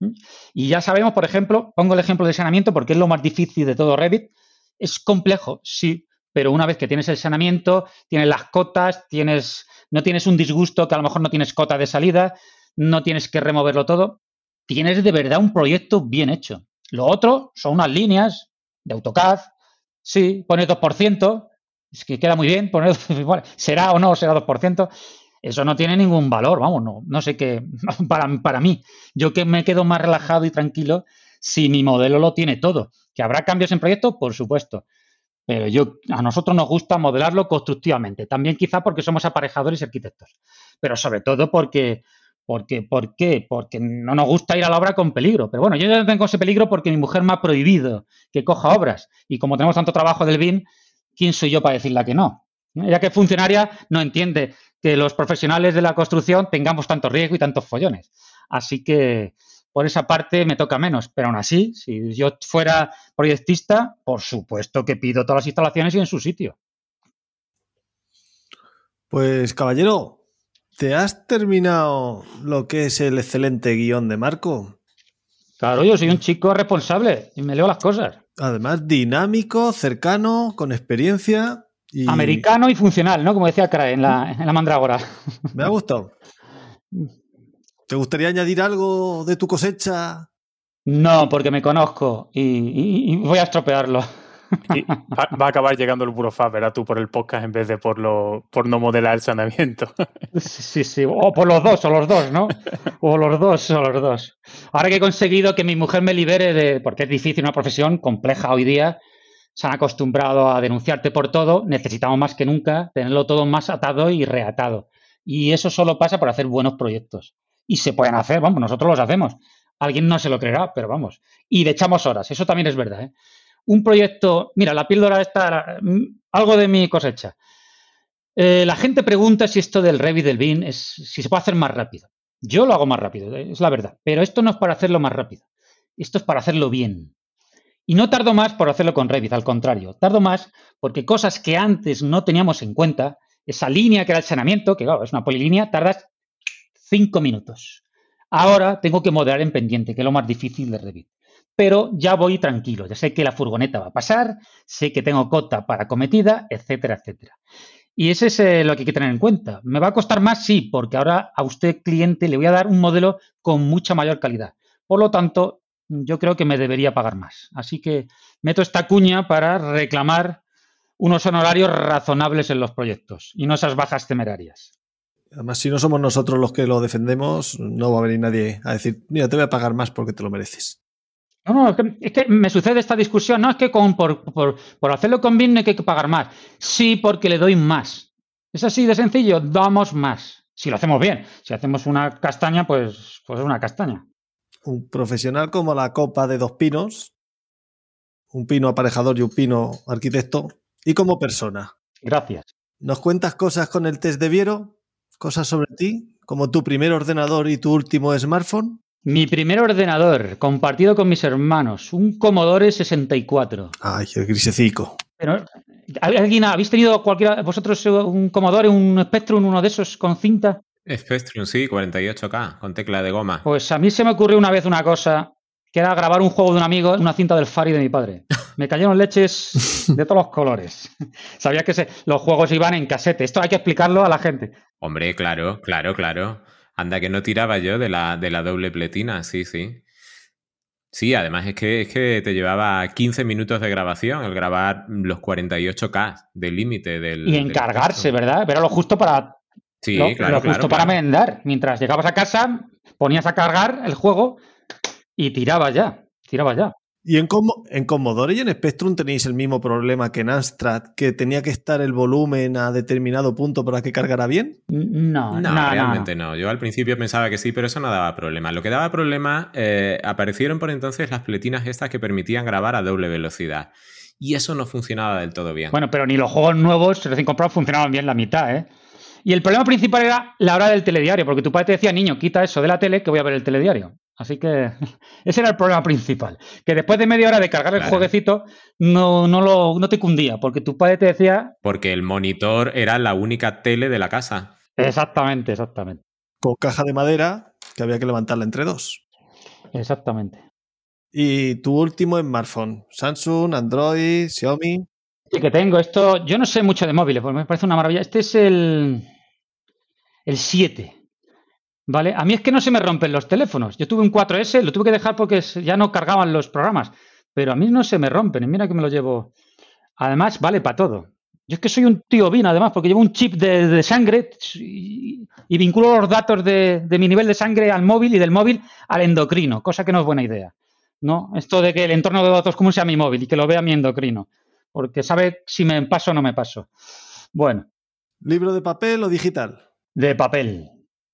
¿Mm? Y ya sabemos, por ejemplo, pongo el ejemplo de saneamiento porque es lo más difícil de todo Revit. Es complejo, sí, pero una vez que tienes el saneamiento, tienes las cotas, tienes, no tienes un disgusto que a lo mejor no tienes cota de salida, no tienes que removerlo todo, tienes de verdad un proyecto bien hecho. Lo otro son unas líneas de AutoCAD, sí, pone 2%, es que queda muy bien, poner, será o no será 2%, eso no tiene ningún valor, vamos, no, no sé qué, para, para mí, yo que me quedo más relajado y tranquilo si mi modelo lo tiene todo. ¿Que habrá cambios en proyecto? Por supuesto. Pero yo, a nosotros nos gusta modelarlo constructivamente. También quizá porque somos aparejadores y arquitectos. Pero sobre todo porque, porque, ¿por qué? Porque no nos gusta ir a la obra con peligro. Pero bueno, yo ya tengo ese peligro porque mi mujer me ha prohibido que coja obras. Y como tenemos tanto trabajo del BIM, ¿quién soy yo para decirle que no? Ya que funcionaria no entiende que los profesionales de la construcción tengamos tanto riesgo y tantos follones. Así que, por esa parte me toca menos, pero aún así, si yo fuera proyectista, por supuesto que pido todas las instalaciones y en su sitio. Pues caballero, ¿te has terminado lo que es el excelente guion de Marco? Claro, yo soy un chico responsable y me leo las cosas. Además, dinámico, cercano, con experiencia. Y... Americano y funcional, ¿no? Como decía Crae en la, en la mandrágora. Me ha gustado. ¿Te gustaría añadir algo de tu cosecha? No, porque me conozco y, voy a estropearlo. Va, a acabar llegando el Burofab, ¿verdad? Tú por el podcast en vez de por, lo, por no modelar el saneamiento. Sí, sí, o por los dos, o los dos, ¿no? O los dos, o los dos. Ahora que he conseguido que mi mujer me libere de. porque es difícil, una profesión compleja hoy día, se han acostumbrado a denunciarte por todo, necesitamos más que nunca tenerlo todo más atado y reatado. Y eso solo pasa por hacer buenos proyectos y se pueden hacer, vamos, nosotros los hacemos. Alguien no se lo creerá, pero vamos. Y le echamos horas, eso también es verdad. ¿eh? Un proyecto, mira, la píldora está, algo de mi cosecha. Eh, la gente pregunta si esto del Revit del BIN es, si se puede hacer más rápido. Yo lo hago más rápido, es la verdad. Pero esto no es para hacerlo más rápido. Esto es para hacerlo bien. Y no tardo más por hacerlo con Revit, al contrario. Tardo más porque cosas que antes no teníamos en cuenta, esa línea que era el saneamiento, que claro, es una polilínea, tardas cinco minutos. Ahora tengo que modelar en pendiente, que es lo más difícil de Revit. Pero ya voy tranquilo, ya sé que la furgoneta va a pasar, sé que tengo cota para cometida, etcétera, etcétera. Y ese es eh, lo que hay que tener en cuenta. ¿Me va a costar más? Sí, porque ahora a usted, cliente, le voy a dar un modelo con mucha mayor calidad. Por lo tanto, yo creo que me debería pagar más. Así que meto esta cuña para reclamar unos honorarios razonables en los proyectos y no esas bajas temerarias. Además, si no somos nosotros los que lo defendemos, no va a venir nadie a decir, mira, te voy a pagar más porque te lo mereces. No, no, es que, me sucede esta discusión. No es que con, por, hacerlo con BIM hay que pagar más. Sí, porque le doy más. Es así de sencillo, damos más. Si lo hacemos bien. Si hacemos una castaña, pues, pues es una castaña. Un profesional como la copa de dos pinos, un pino aparejador y un pino arquitecto, y como persona. Gracias. ¿Nos cuentas cosas con el test de Viero? cosas sobre ti como tu primer ordenador y tu último smartphone? Mi primer ordenador, compartido con mis hermanos, un Commodore 64. Ay, el grisecico. Pero, ¿alguien habéis tenido cualquiera, vosotros un Commodore, un Spectrum, uno de esos con cinta? Spectrum, sí, 48K, con tecla de goma. Pues a mí se me ocurrió una vez una cosa, que era grabar un juego de un amigo en una cinta del Fari de mi padre. Me cayeron leches de todos los colores. Sabía que los juegos iban en casete. Esto hay que explicarlo a la gente. Hombre, claro, claro, claro. Anda que no tiraba yo de la, de la doble pletina, sí, sí. Sí, además es que, es que te llevaba 15 minutos de grabación el grabar los 48K del límite del. Y encargarse, ¿verdad? Pero lo justo para. Sí, claro. Lo justo para merendar. Mientras llegabas a casa, ponías a cargar el juego y tiraba ya. Tiraba ya. ¿Y en, en Commodore y en Spectrum tenéis el mismo problema que en Amstrad, que tenía que estar el volumen a determinado punto para que cargara bien? No, no, realmente no. Yo al principio pensaba que sí, pero eso no daba problema. Lo que daba problema, eh, aparecieron por entonces las pletinas estas que permitían grabar a doble velocidad. Y eso no funcionaba del todo bien. Bueno, pero ni los juegos nuevos recién comprados funcionaban bien la mitad, ¿eh? Y el problema principal era la hora del telediario, porque tu padre te decía, niño, quita eso de la tele que voy a ver el telediario. Así que ese era el problema principal. Que después de media hora de cargar el jueguecito, no, no, lo, no te cundía, porque tu padre te decía. Porque el monitor era la única tele de la casa. Exactamente, exactamente. Con caja de madera que había que levantarla entre dos. Exactamente. ¿Y tu último smartphone? ¿Samsung, Android, Xiaomi? Sí, que tengo. Esto, yo no sé mucho de móviles, porque me parece una maravilla. Este es el, el 7. ¿Vale? A mí es que no se me rompen los teléfonos. Yo tuve un 4S, lo tuve que dejar porque ya no cargaban los programas. Pero a mí no se me rompen. Y mira que me lo llevo. Además, vale para todo. Yo es que soy un tío bien, además, porque llevo un chip de, sangre y, vinculo los datos de, mi nivel de sangre al móvil y del móvil al endocrino, cosa que no es buena idea. ¿no? Esto de que el entorno de datos común sea mi móvil y que lo vea mi endocrino, porque sabe si me paso o no me paso. Bueno. ¿Libro de papel o digital? De papel.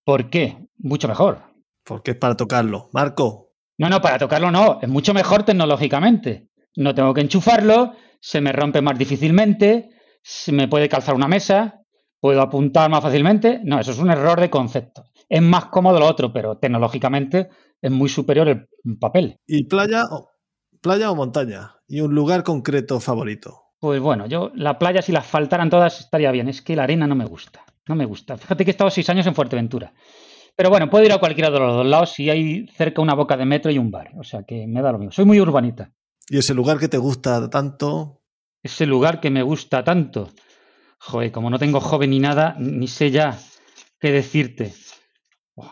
¿Por qué? Mucho mejor. Porque es para tocarlo. Marco. No, no, para tocarlo no. Es mucho mejor tecnológicamente. No tengo que enchufarlo, se me rompe más difícilmente, se me puede calzar una mesa, puedo apuntar más fácilmente. No, eso es un error de concepto. Es más cómodo lo otro, pero tecnológicamente es muy superior el papel. ¿Y playa o, playa o montaña? ¿Y un lugar concreto favorito? Pues bueno, yo la playa si las faltaran todas estaría bien. Es que la arena no me gusta. No me gusta. Fíjate que he estado seis años en Fuerteventura. Pero bueno, puedo ir a cualquiera de los dos lados si hay cerca una boca de metro y un bar. O sea que me da lo mismo. Soy muy urbanita. ¿Y ese lugar que te gusta tanto? Ese lugar que me gusta tanto. Joder, como no tengo joven ni nada, ni sé ya qué decirte.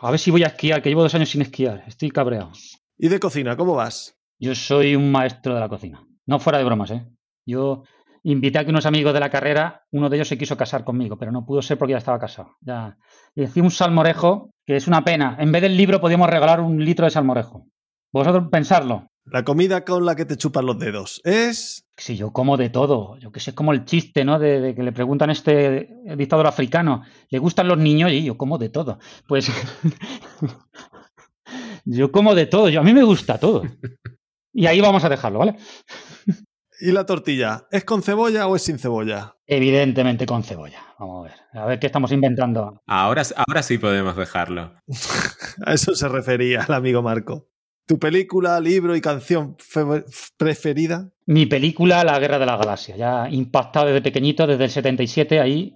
A ver si voy a esquiar, que llevo dos años sin esquiar. Estoy cabreado. ¿Y de cocina, cómo vas? Yo soy un maestro de la cocina. No fuera de bromas, ¿eh? Yo invité a que unos amigos de la carrera, uno de ellos se quiso casar conmigo, pero no pudo ser porque ya estaba casado. Ya. Y decía un salmorejo, que es una pena. En vez del libro podíamos regalar un litro de salmorejo. Vosotros pensarlo. La comida con la que te chupan los dedos es. Sí, yo como de todo. Yo que sé, es como el chiste, ¿no? De, que le preguntan a este dictador africano, ¿le gustan los niños? Y yo como de todo. Pues. yo como de todo. Yo, a mí me gusta todo. Y ahí vamos a dejarlo, ¿vale? ¿Y la tortilla? ¿Es con cebolla o es sin cebolla? Evidentemente con cebolla. Vamos a ver. A ver qué estamos inventando. Ahora, ahora sí podemos dejarlo. a eso se refería el amigo Marco. ¿Tu película, libro y canción preferida? Mi película, La Guerra de la Galaxia. Ya impactado desde pequeñito, desde el 77, ahí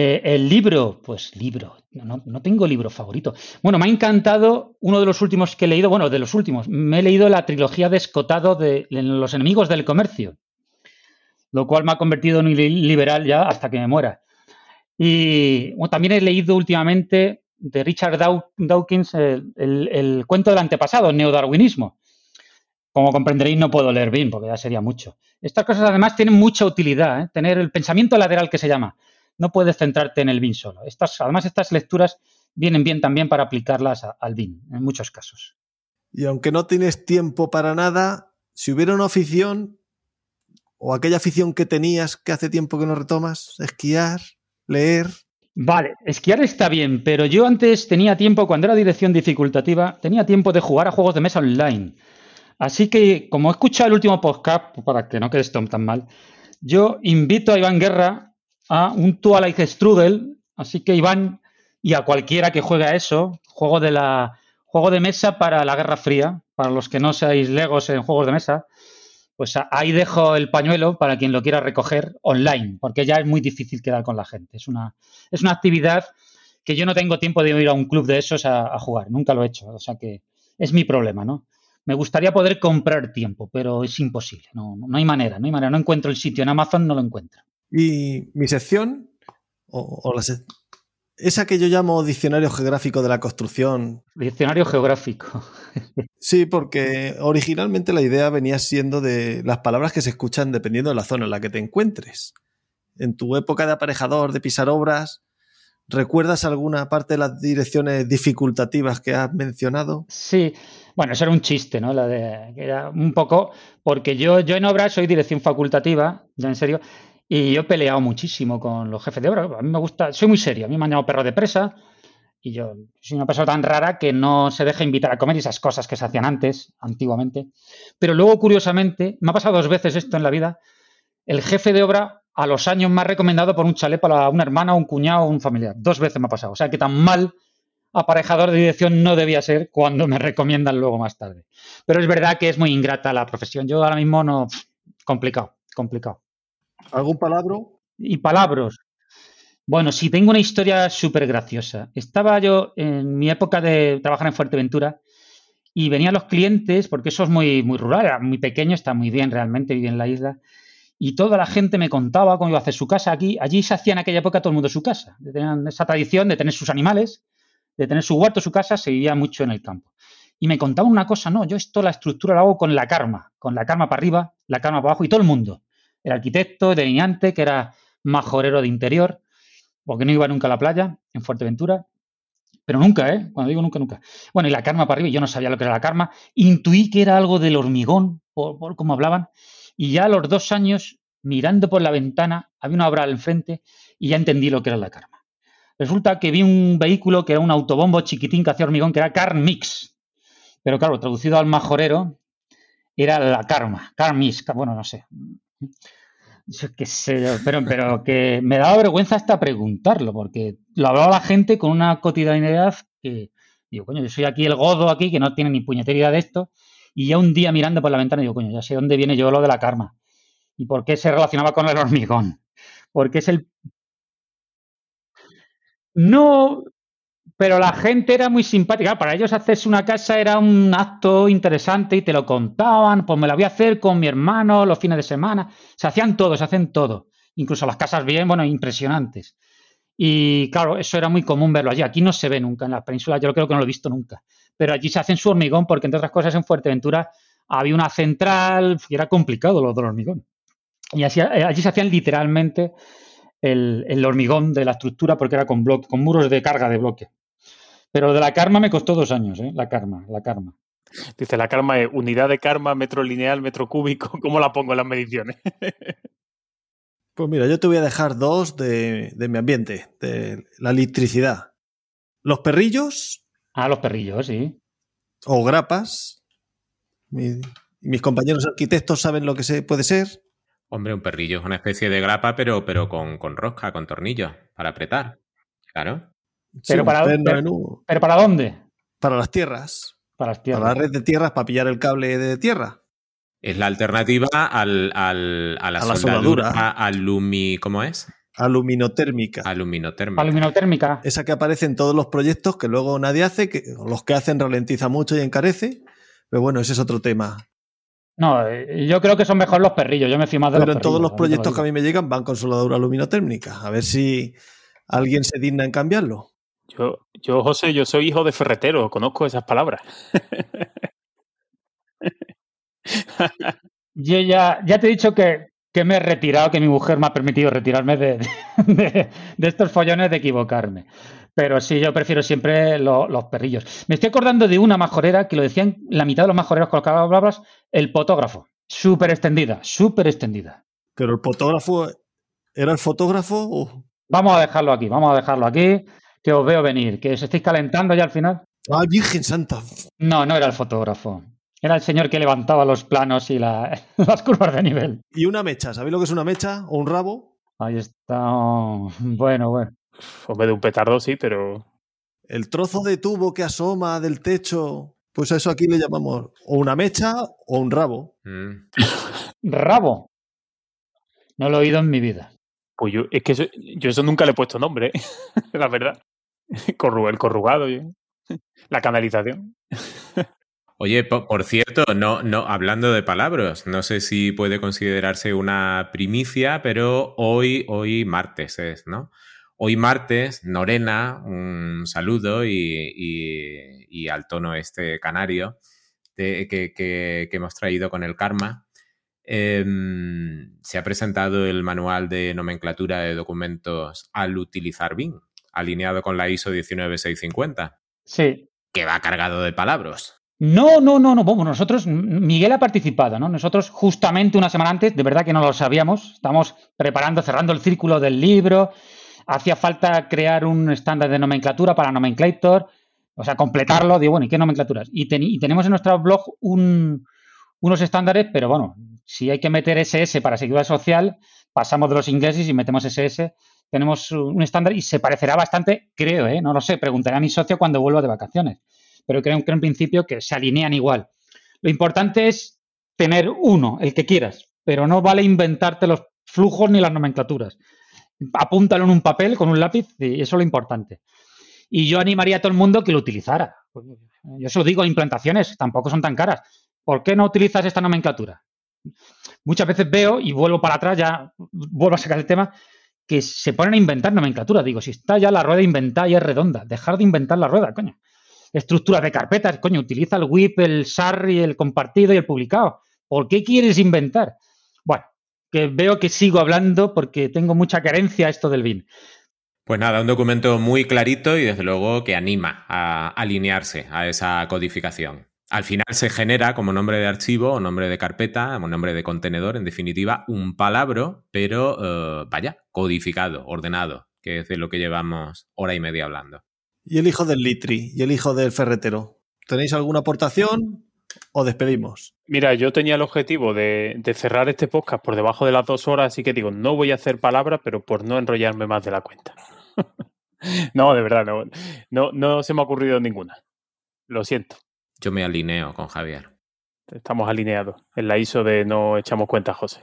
eh, el libro, pues libro, no, no, tengo libro favorito. Bueno, me ha encantado uno de los últimos que he leído, bueno, de los últimos, me he leído la trilogía de Escotado de Los enemigos del comercio, lo cual me ha convertido en un liberal ya hasta que me muera. Y también he leído últimamente de Richard Dawkins el, cuento del antepasado, neodarwinismo. Como comprenderéis, no puedo leer bien porque ya sería mucho. Estas cosas además tienen mucha utilidad, ¿eh? tener el pensamiento lateral que se llama no puedes centrarte en el BIN solo. Estas, además, estas lecturas vienen bien también para aplicarlas al BIN, en muchos casos. Y aunque no tienes tiempo para nada, si hubiera una afición, o aquella afición que tenías que hace tiempo que no retomas, esquiar, leer. Vale, esquiar está bien, pero yo antes tenía tiempo, cuando era dirección dificultativa, tenía tiempo de jugar a juegos de mesa online. Así que, como he escuchado el último podcast, para que no quedes tan mal, yo invito a Iván Guerra a un Twilight Strudel. Así que, Iván, y a cualquiera que juegue a eso, juego de la juego de mesa para la Guerra Fría, para los que no seáis legos en juegos de mesa, pues ahí dejo el pañuelo para quien lo quiera recoger online, porque ya es muy difícil quedar con la gente. Es una, es una actividad que yo no tengo tiempo de ir a un club de esos a, jugar, nunca lo he hecho, o sea que es mi problema, ¿no? Me gustaría poder comprar tiempo, pero es imposible, no, no hay manera, no hay manera, no encuentro el sitio en Amazon, no lo encuentro. Y mi sección, o, la esa que yo llamo diccionario geográfico de la construcción. Diccionario geográfico. sí, porque originalmente la idea venía siendo de las palabras que se escuchan dependiendo de la zona en la que te encuentres. En tu época de aparejador, de pisar obras, ¿recuerdas alguna parte de las direcciones dificultativas que has mencionado? Sí, bueno, eso era un chiste, ¿no? La de, era un poco, porque yo, yo en obras soy dirección facultativa, ya en serio, y yo he peleado muchísimo con los jefes de obra. A mí me gusta, soy muy serio, a mí me han llamado perro de presa y yo soy una persona tan rara que no se deja invitar a comer esas cosas que se hacían antes, antiguamente. Pero luego, curiosamente, me ha pasado dos veces esto en la vida. El jefe de obra a los años me ha recomendado por un chalet para una hermana, un cuñado un familiar. Dos veces me ha pasado. O sea que tan mal aparejador de dirección no debía ser cuando me recomiendan luego más tarde. Pero es verdad que es muy ingrata la profesión. Yo ahora mismo no. Complicado, complicado. ¿Algún palabra? Y palabras. Bueno, sí, tengo una historia súper graciosa. Estaba yo en mi época de trabajar en Fuerteventura y venían los clientes, porque eso es muy, muy rural, era muy pequeño, está muy bien realmente, vive en la isla. Y toda la gente me contaba cómo iba a hacer su casa aquí. Allí se hacía en aquella época todo el mundo su casa. Tenían esa tradición de tener sus animales, de tener su huerto, su casa, se vivía mucho en el campo. Y me contaban una cosa, no, yo esto la estructura la hago con la karma, con la karma para arriba, la karma para abajo y todo el mundo el arquitecto, delineante, que era majorero de interior, porque no iba nunca a la playa en Fuerteventura. Pero nunca, ¿eh? Cuando digo nunca, nunca. Bueno, y la karma para arriba, yo no sabía lo que era la karma. Intuí que era algo del hormigón, por, por cómo hablaban. Y ya a los dos años, mirando por la ventana, había una obra al enfrente y ya entendí lo que era la karma. Resulta que vi un vehículo que era un autobombo chiquitín que hacía hormigón, que era Car Mix. Pero claro, traducido al majorero, era la karma, Car Mix, bueno, no sé. Yo sé, pero, pero que me daba vergüenza hasta preguntarlo, porque lo hablaba la gente con una cotidianidad que, digo, coño, yo soy aquí el godo aquí, que no tiene ni puñetería de esto, y ya un día mirando por la ventana digo, coño, ya sé dónde viene yo lo de la karma. ¿Y por qué se relacionaba con el hormigón? Porque es el... No, pero la gente era muy simpática. Para ellos hacerse una casa era un acto interesante y te lo contaban. Pues me la voy a hacer con mi hermano los fines de semana. Se hacían todo, se hacen todo. Incluso las casas bien, bueno, impresionantes. Y claro, eso era muy común verlo allí. Aquí no se ve nunca en la península, yo creo que no lo he visto nunca. Pero allí se hacen su hormigón porque, entre otras cosas, en Fuerteventura había una central y era complicado lo del hormigón. Y así, eh, allí se hacían literalmente el, el, hormigón de la estructura porque era con, bloque, con muros de carga de bloque. Pero de la karma me costó dos años, ¿eh? La karma, la karma. Dice, la karma es unidad de karma, metro lineal, metro cúbico. ¿Cómo la pongo en las mediciones? pues mira, yo te voy a dejar dos de, mi ambiente, de la electricidad. Los perrillos. Ah, los perrillos, sí. O grapas. mis compañeros arquitectos saben lo que se puede ser. Hombre, un perrillo es una especie de grapa, pero, pero con, con rosca, con tornillos, para apretar. Claro. Pero, para, para dónde? Para las tierras. Para las tierras. Para la red de tierras, para pillar el cable de tierra. Es la alternativa al, al, a la, soldadura, alumi, ¿cómo es? Aluminotérmica. Aluminotérmica. Aluminotérmica. Esa que aparece en todos los proyectos que luego nadie hace, que los que hacen ralentiza mucho y encarece. Pero bueno, ese es otro tema. No, eh, yo creo que son mejor los perrillos. Yo me fui más de Pero en todos los proyectos que a mí me llegan van con soldadura aluminotérmica. A ver si alguien se digna en cambiarlo. Yo, yo, José, yo soy hijo de ferretero, conozco esas palabras. yo ya, ya te he dicho que, que, me he retirado, que mi mujer me ha permitido retirarme de, de, estos follones de equivocarme. Pero sí, yo prefiero siempre los perrillos. Me estoy acordando de una majorera que lo decían la mitad de los majoreros con palabras, el fotógrafo. Súper extendida, súper extendida. Pero el fotógrafo, ¿era el fotógrafo? Vamos a dejarlo aquí, vamos a dejarlo aquí que os veo venir, que os estáis calentando ya al final. Ah, Virgen Santa. No, no era el fotógrafo. Era el señor que levantaba los planos y las curvas de nivel. Y una mecha, ¿sabéis lo que es una mecha o un rabo? Ahí está. Bueno, bueno. Hombre, de un petardo sí, pero. El trozo de tubo que asoma del techo, pues a eso aquí le llamamos o una mecha o un rabo. Mm. Rabo. No lo he oído en mi vida. Pues yo, es que eso- yo eso nunca le he puesto nombre, ¿eh? la verdad. El corrugado, la canalización. Oye, po- por cierto, no, no, hablando de palabras, no sé si puede considerarse una primicia, pero hoy, hoy martes es, ¿no? Hoy martes, Norena, un saludo y, y- y al tono este canario de- que, que- que hemos traído con el karma. em, se ha presentado el manual de nomenclatura de documentos al utilizar BIM, alineado con la ISO 19650, Sí. que va cargado de palabras. No, no, no, no. Bueno, nosotros, Miguel ha participado, ¿no? Nosotros, justamente una semana antes, de verdad que no lo sabíamos, estamos preparando, cerrando el círculo del libro. Hacía falta crear un estándar de nomenclatura para Nomenclator, o sea, completarlo. Digo, bueno, ¿y qué nomenclaturas? Y, tenemos en nuestro blog un- unos estándares, pero bueno, si hay que meter SS para seguridad social, pasamos de los ingleses y metemos SS. Tenemos un estándar y se parecerá bastante, creo, ¿eh? No lo sé, preguntaré a mi socio cuando vuelva de vacaciones pero creo que en principio que se alinean igual. Lo importante es tener uno, el que quieras, pero no vale inventarte los flujos ni las nomenclaturas. Apúntalo en un papel con un lápiz y eso es lo importante. Y yo animaría a todo el mundo que lo utilizara. Yo eso digo, implantaciones tampoco son tan caras. ¿Por qué no utilizas esta nomenclatura? Muchas veces veo, y vuelvo para atrás, ya vuelvo a sacar el tema, que se ponen a inventar nomenclatura. Digo, si está ya la rueda inventada y es redonda, dejar de inventar la rueda, coño estructuras de carpetas, coño, utiliza el WIP, el SAR el compartido y el publicado. ¿Por qué quieres inventar? Bueno, que veo que sigo hablando porque tengo mucha carencia a esto del BIM. Pues nada, un documento muy clarito y desde luego que anima a alinearse a esa codificación. Al final se genera como nombre de archivo o nombre de carpeta, o nombre de contenedor, en definitiva, un palabro, pero eh, vaya, codificado, ordenado, que es de lo que llevamos hora y media hablando. Y el hijo del litri y el hijo del ferretero. ¿Tenéis alguna aportación o despedimos? Mira, yo tenía el objetivo de, de cerrar este podcast por debajo de las dos horas, así que digo, no voy a hacer palabras, pero por no enrollarme más de la cuenta. no, de verdad, no, no, no se me ha ocurrido ninguna. Lo siento, Yo me alineo con Javier. estamos alineados en la ISO de no echamos cuenta, José.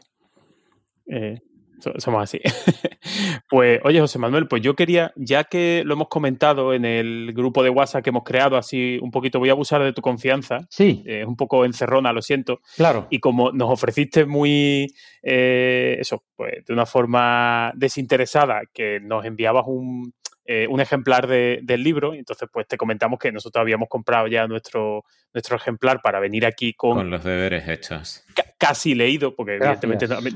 Eh, so- somos así. pues, oye, José Manuel, pues yo quería, ya que lo hemos comentado en el grupo de WhatsApp que hemos creado, así un poquito, voy a abusar de tu confianza. Sí, eh, Es un poco encerrona, lo siento. claro. Y como nos ofreciste muy, eh, eso, pues de una forma desinteresada, que nos enviabas un, eh, un ejemplar de- del libro, y entonces pues te comentamos que nosotros habíamos comprado ya nuestro, nuestro ejemplar para venir aquí con, Con los deberes hechos. ca- casi leído, porque Gracias. evidentemente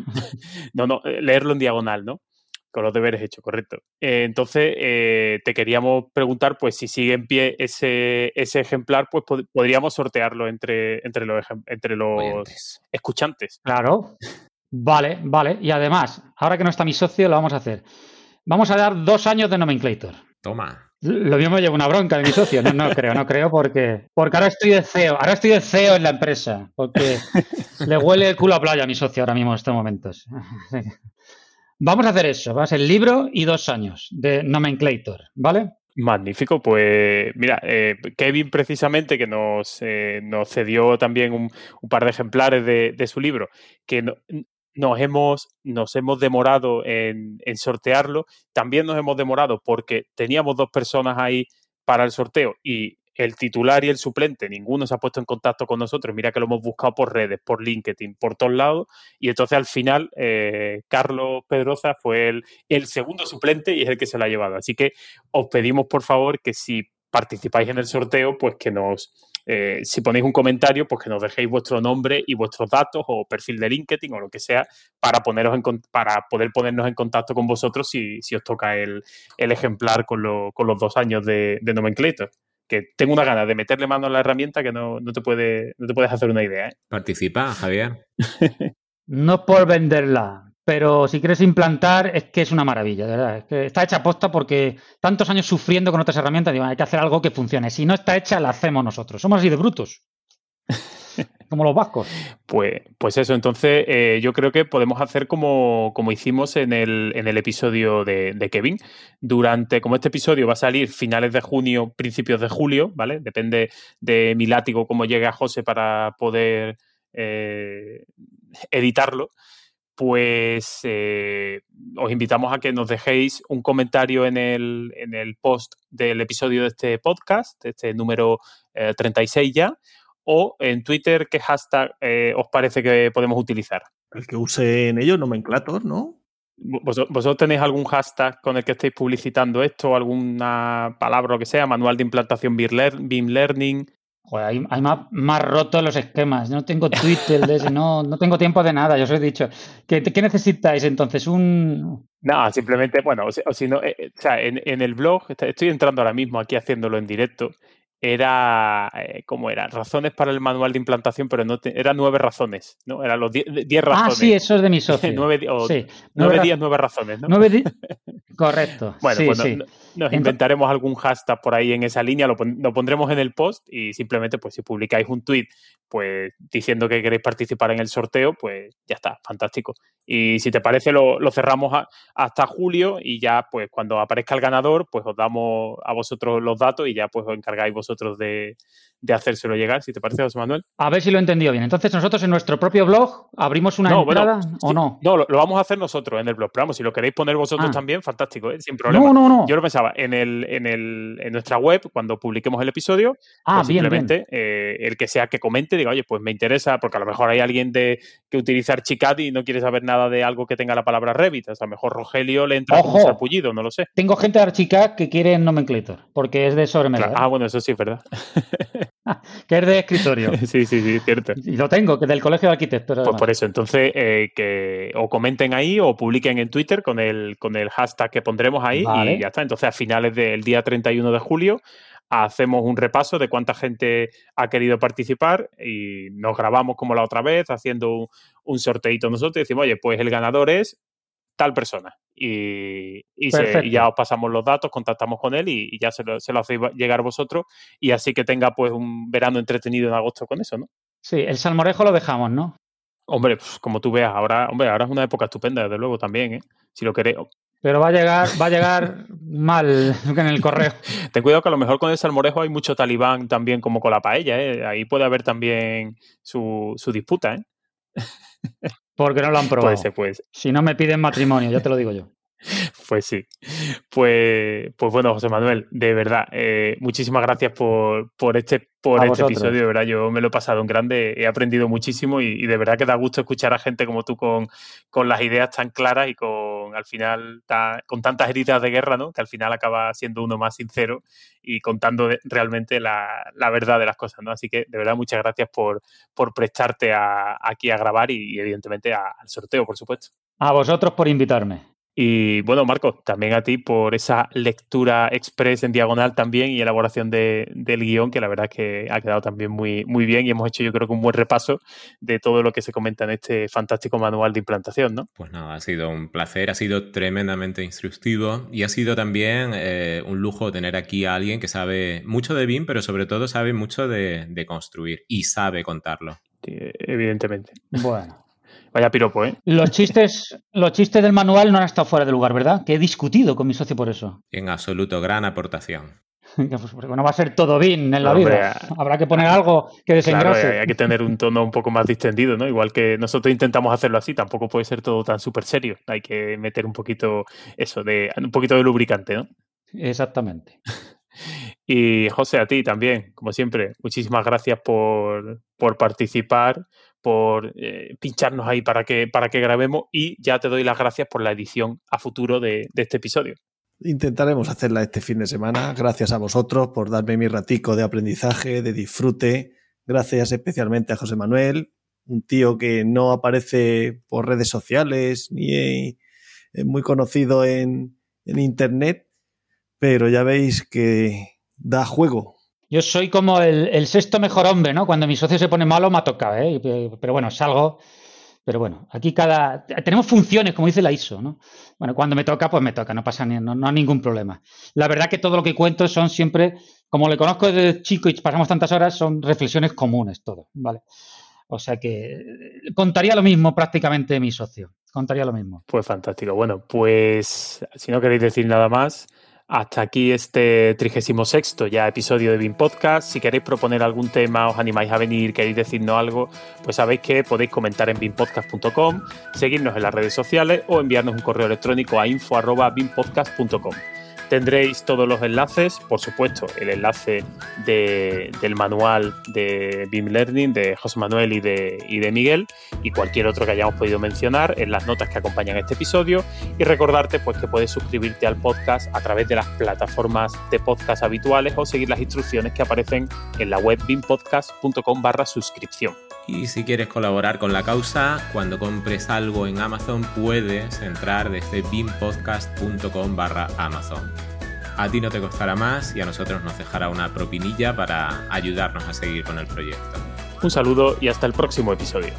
no, no, eh, leerlo en diagonal, ¿no? Con los deberes hechos, correcto. Eh, entonces, eh, te queríamos preguntar, pues, si sigue en pie ese, ese ejemplar, pues pod- podríamos sortearlo entre, entre los, entre los Oyentes. escuchantes. Claro. Vale, vale. Y además, ahora que no está mi socio, lo vamos a hacer. Vamos a dar dos años de Nomenclator. Toma. Lo mismo llevo una bronca de mi socio. No, no creo, no creo, porque, porque ahora estoy de CEO. Ahora estoy de CEO en la empresa. Porque le huele el culo a playa a mi socio ahora mismo en estos momentos. Vamos a hacer eso. Va a ser libro y dos años de Nomenclator, ¿vale? Magnífico, pues mira, eh, Kevin precisamente que nos, eh, nos cedió también un, un par de ejemplares de, de su libro, que no- nos, hemos, nos hemos demorado en, en sortearlo, también nos hemos demorado porque teníamos dos personas ahí para el sorteo y el titular y el suplente, ninguno se ha puesto en contacto con nosotros, mira que lo hemos buscado por redes, por LinkedIn, por todos lados, y entonces al final eh, Carlos Pedroza fue el, el segundo suplente y es el que se lo ha llevado. Así que os pedimos por favor que si participáis en el sorteo, pues que nos, eh, si ponéis un comentario, pues que nos dejéis vuestro nombre y vuestros datos o perfil de LinkedIn o lo que sea para, poneros en, con- para poder ponernos en contacto con vosotros si, si os toca el, el ejemplar con, lo- con los dos años de, de Nomenclator. Que tengo una gana de meterle mano a la herramienta que no, no te, puede, no te puedes hacer una idea. ¿eh? Participa, Javier. No por venderla, pero si quieres implantar es que es una maravilla, de verdad. Es que está hecha aposta porque tantos años sufriendo con otras herramientas, digo, hay que hacer algo que funcione. Si no está hecha, la hacemos nosotros. Somos así de brutos. como los vascos. Pues, pues eso, entonces eh, yo creo que podemos hacer como, como hicimos en el, en el episodio de, de, Kevin. Durante, como este episodio va a salir finales de junio, principios de julio, ¿vale? Depende de mi látigo cómo llegue a José para poder eh, editarlo pues eh, os invitamos a que nos dejéis un comentario en el, en el, post del episodio de este podcast, de este número 36 ya, o en Twitter, ¿qué hashtag eh, os parece que podemos utilizar? El que use en ello nomenclator, ¿no? ¿Vosotros tenéis algún hashtag con el que estéis publicitando esto, alguna palabra o lo que sea, manual de implantación BIM Learning? Joder, hay, hay más, más, rotos los esquemas. No tengo Twitter, no, no tengo tiempo de nada, yo os he dicho. ¿Qué, qué necesitáis entonces? Un... No, simplemente, bueno, o, si no, eh, o sea, en, en, el blog, estoy entrando ahora mismo aquí haciéndolo en directo, era, eh, ¿cómo era? Razones para el manual de implantación, pero no eran nueve razones, ¿no? Eran los diez, razones. Ah, sí, eso es de mi socio. nueve, sí. nueve, días, nueve razones, ¿no? Nueve Correcto. bueno, sí, pues sí. Nos inventaremos algún hashtag por ahí en esa línea, lo, lo, pondremos en el post y simplemente, pues si publicáis un tweet pues diciendo que queréis participar en el sorteo, pues ya está, fantástico. Y si te parece, lo, lo cerramos hasta julio y ya, pues cuando aparezca el ganador, pues os damos a vosotros los datos y ya pues os encargáis vosotros de, de hacérselo llegar, si te parece, José Manuel. A ver si lo he entendido bien. Entonces, nosotros en nuestro propio blog abrimos una no, entrada bueno, o no. No, lo, lo, vamos a hacer nosotros en el blog. Pero vamos, si lo queréis poner vosotros Ah. también, fantástico, ¿eh? sin problema. No, no, no. Yo lo pensaba en, el, en, el, en nuestra web, cuando publiquemos el episodio, Ah, pues bien, simplemente eh, el que sea que comente, diga, oye, pues me interesa, porque a lo mejor hay alguien de, que utiliza Archicad y no quiere saber nada de algo que tenga la palabra Revit. O sea, a lo mejor Rogelio le entra con un Ojo. sarpullido, no lo sé. Tengo gente de Archicad que quiere Nomenclator, porque es de sobremesa, Claro. Ah, bueno, eso sí es verdad. que es de escritorio. sí, sí, sí, cierto. y lo tengo, que es del Colegio de Arquitectos. Pues por eso, entonces, eh, que o comenten ahí o publiquen en Twitter con el, con el hashtag que pondremos ahí Vale. y ya está. Entonces, a finales del día 31 de julio, hacemos un repaso de cuánta gente ha querido participar y nos grabamos como la otra vez, haciendo un, un sorteito nosotros y decimos, oye, pues el ganador es tal persona. Y, y, se- Perfecto. y ya os pasamos los datos, contactamos con él y, y ya se lo, se lo hacéis llegar vosotros y así que tenga pues un verano entretenido en agosto con eso, ¿no? Sí, el salmorejo lo dejamos, ¿no? Hombre, pues, como tú veas, ahora, hombre, ahora es una época estupenda, desde luego también, ¿eh? Si lo queréis. Pero va a llegar, va a llegar mal en el correo. Ten cuidado que a lo mejor con el salmorejo hay mucho talibán también como con la paella, ¿eh? Ahí puede haber también su, su disputa, ¿eh? Porque no lo han probado. Puede ser, puede ser. Si no me piden matrimonio, ya te lo digo yo. Pues sí. Pues, pues bueno, José Manuel, de verdad, eh, muchísimas gracias por, por este, por A este vosotros. episodio. De verdad, yo me lo he pasado en grande, he aprendido muchísimo y, y de verdad que da gusto escuchar a gente como tú con, con las ideas tan claras y con al final con tantas heridas de guerra, ¿no? Que al final acaba siendo uno más sincero y contando realmente la, la verdad de las cosas, ¿no? Así que de verdad, muchas gracias por, por prestarte aquí a grabar y, y evidentemente a- al sorteo, por supuesto. A vosotros por invitarme. Y bueno, Marco, también a ti por esa lectura express en diagonal también y elaboración de- del guion, que la verdad es que ha quedado también muy, muy bien y hemos hecho yo creo que un buen repaso de todo lo que se comenta en este fantástico manual de implantación, ¿no? Pues nada, ha sido un placer, ha sido tremendamente instructivo y ha sido también eh, un lujo tener aquí a alguien que sabe mucho de BIM, pero sobre todo sabe mucho de, de construir y sabe contarlo. Sí, evidentemente. Bueno. Vaya piropo, ¿eh? Los chistes, los chistes del manual no han estado fuera de lugar, ¿verdad? Que he discutido con mi socio por eso. En absoluto, gran aportación. Pues porque no va a ser todo bien en la Hombre, vida. Habrá que poner algo que desengrase. hay hay que tener un tono un poco más distendido, ¿no? Igual que nosotros intentamos hacerlo así, tampoco puede ser todo tan súper serio. Hay que meter un poquito eso de un poquito de lubricante, ¿no? Exactamente. Y José, a ti también, como siempre, muchísimas gracias por, por participar, por eh, pincharnos ahí para que, para que grabemos y ya te doy las gracias por la edición a futuro de, de este episodio. Intentaremos hacerla este fin de semana. Gracias a vosotros por darme mi ratico de aprendizaje, de disfrute. Gracias especialmente a José Manuel, un tío que no aparece por redes sociales ni es muy conocido en, en Internet, pero ya veis que da juego. Yo soy como el, sexto mejor hombre, ¿no? Cuando mi socio se pone malo, me ha tocado, ¿eh? Pero bueno, salgo. Pero bueno, aquí cada. Tenemos funciones, como dice la ISO, ¿no? Bueno, cuando me toca, pues me toca, no pasa ni, no, no hay ningún problema. La verdad que todo lo que cuento son siempre, como le conozco desde chico y pasamos tantas horas, son reflexiones comunes, todo, ¿vale? O sea que eh, contaría lo mismo prácticamente mi socio. Contaría lo mismo. Pues fantástico. Bueno, pues si no queréis decir nada más, hasta aquí este 36 ya episodio de BIM Podcast. Si queréis proponer algún tema, os animáis a venir, queréis decirnos algo, pues sabéis que podéis comentar en bimpodcast.com, seguirnos en las redes sociales o enviarnos un correo electrónico a info.bimpodcast.com. Tendréis todos los enlaces, por supuesto, el enlace del manual de BIM Learning de José Manuel y de, Miguel y cualquier otro que hayamos podido mencionar en las notas que acompañan este episodio. Y recordarte pues, que puedes suscribirte al podcast a través de las plataformas de podcast habituales o seguir las instrucciones que aparecen en la web bimpodcast.com barra suscripción. Y si quieres colaborar con la causa, cuando compres algo en Amazon puedes entrar desde bimpodcast.com barra Amazon. A ti no te costará más y a nosotros nos dejará una propinilla para ayudarnos a seguir con el proyecto. Un saludo y hasta el próximo episodio.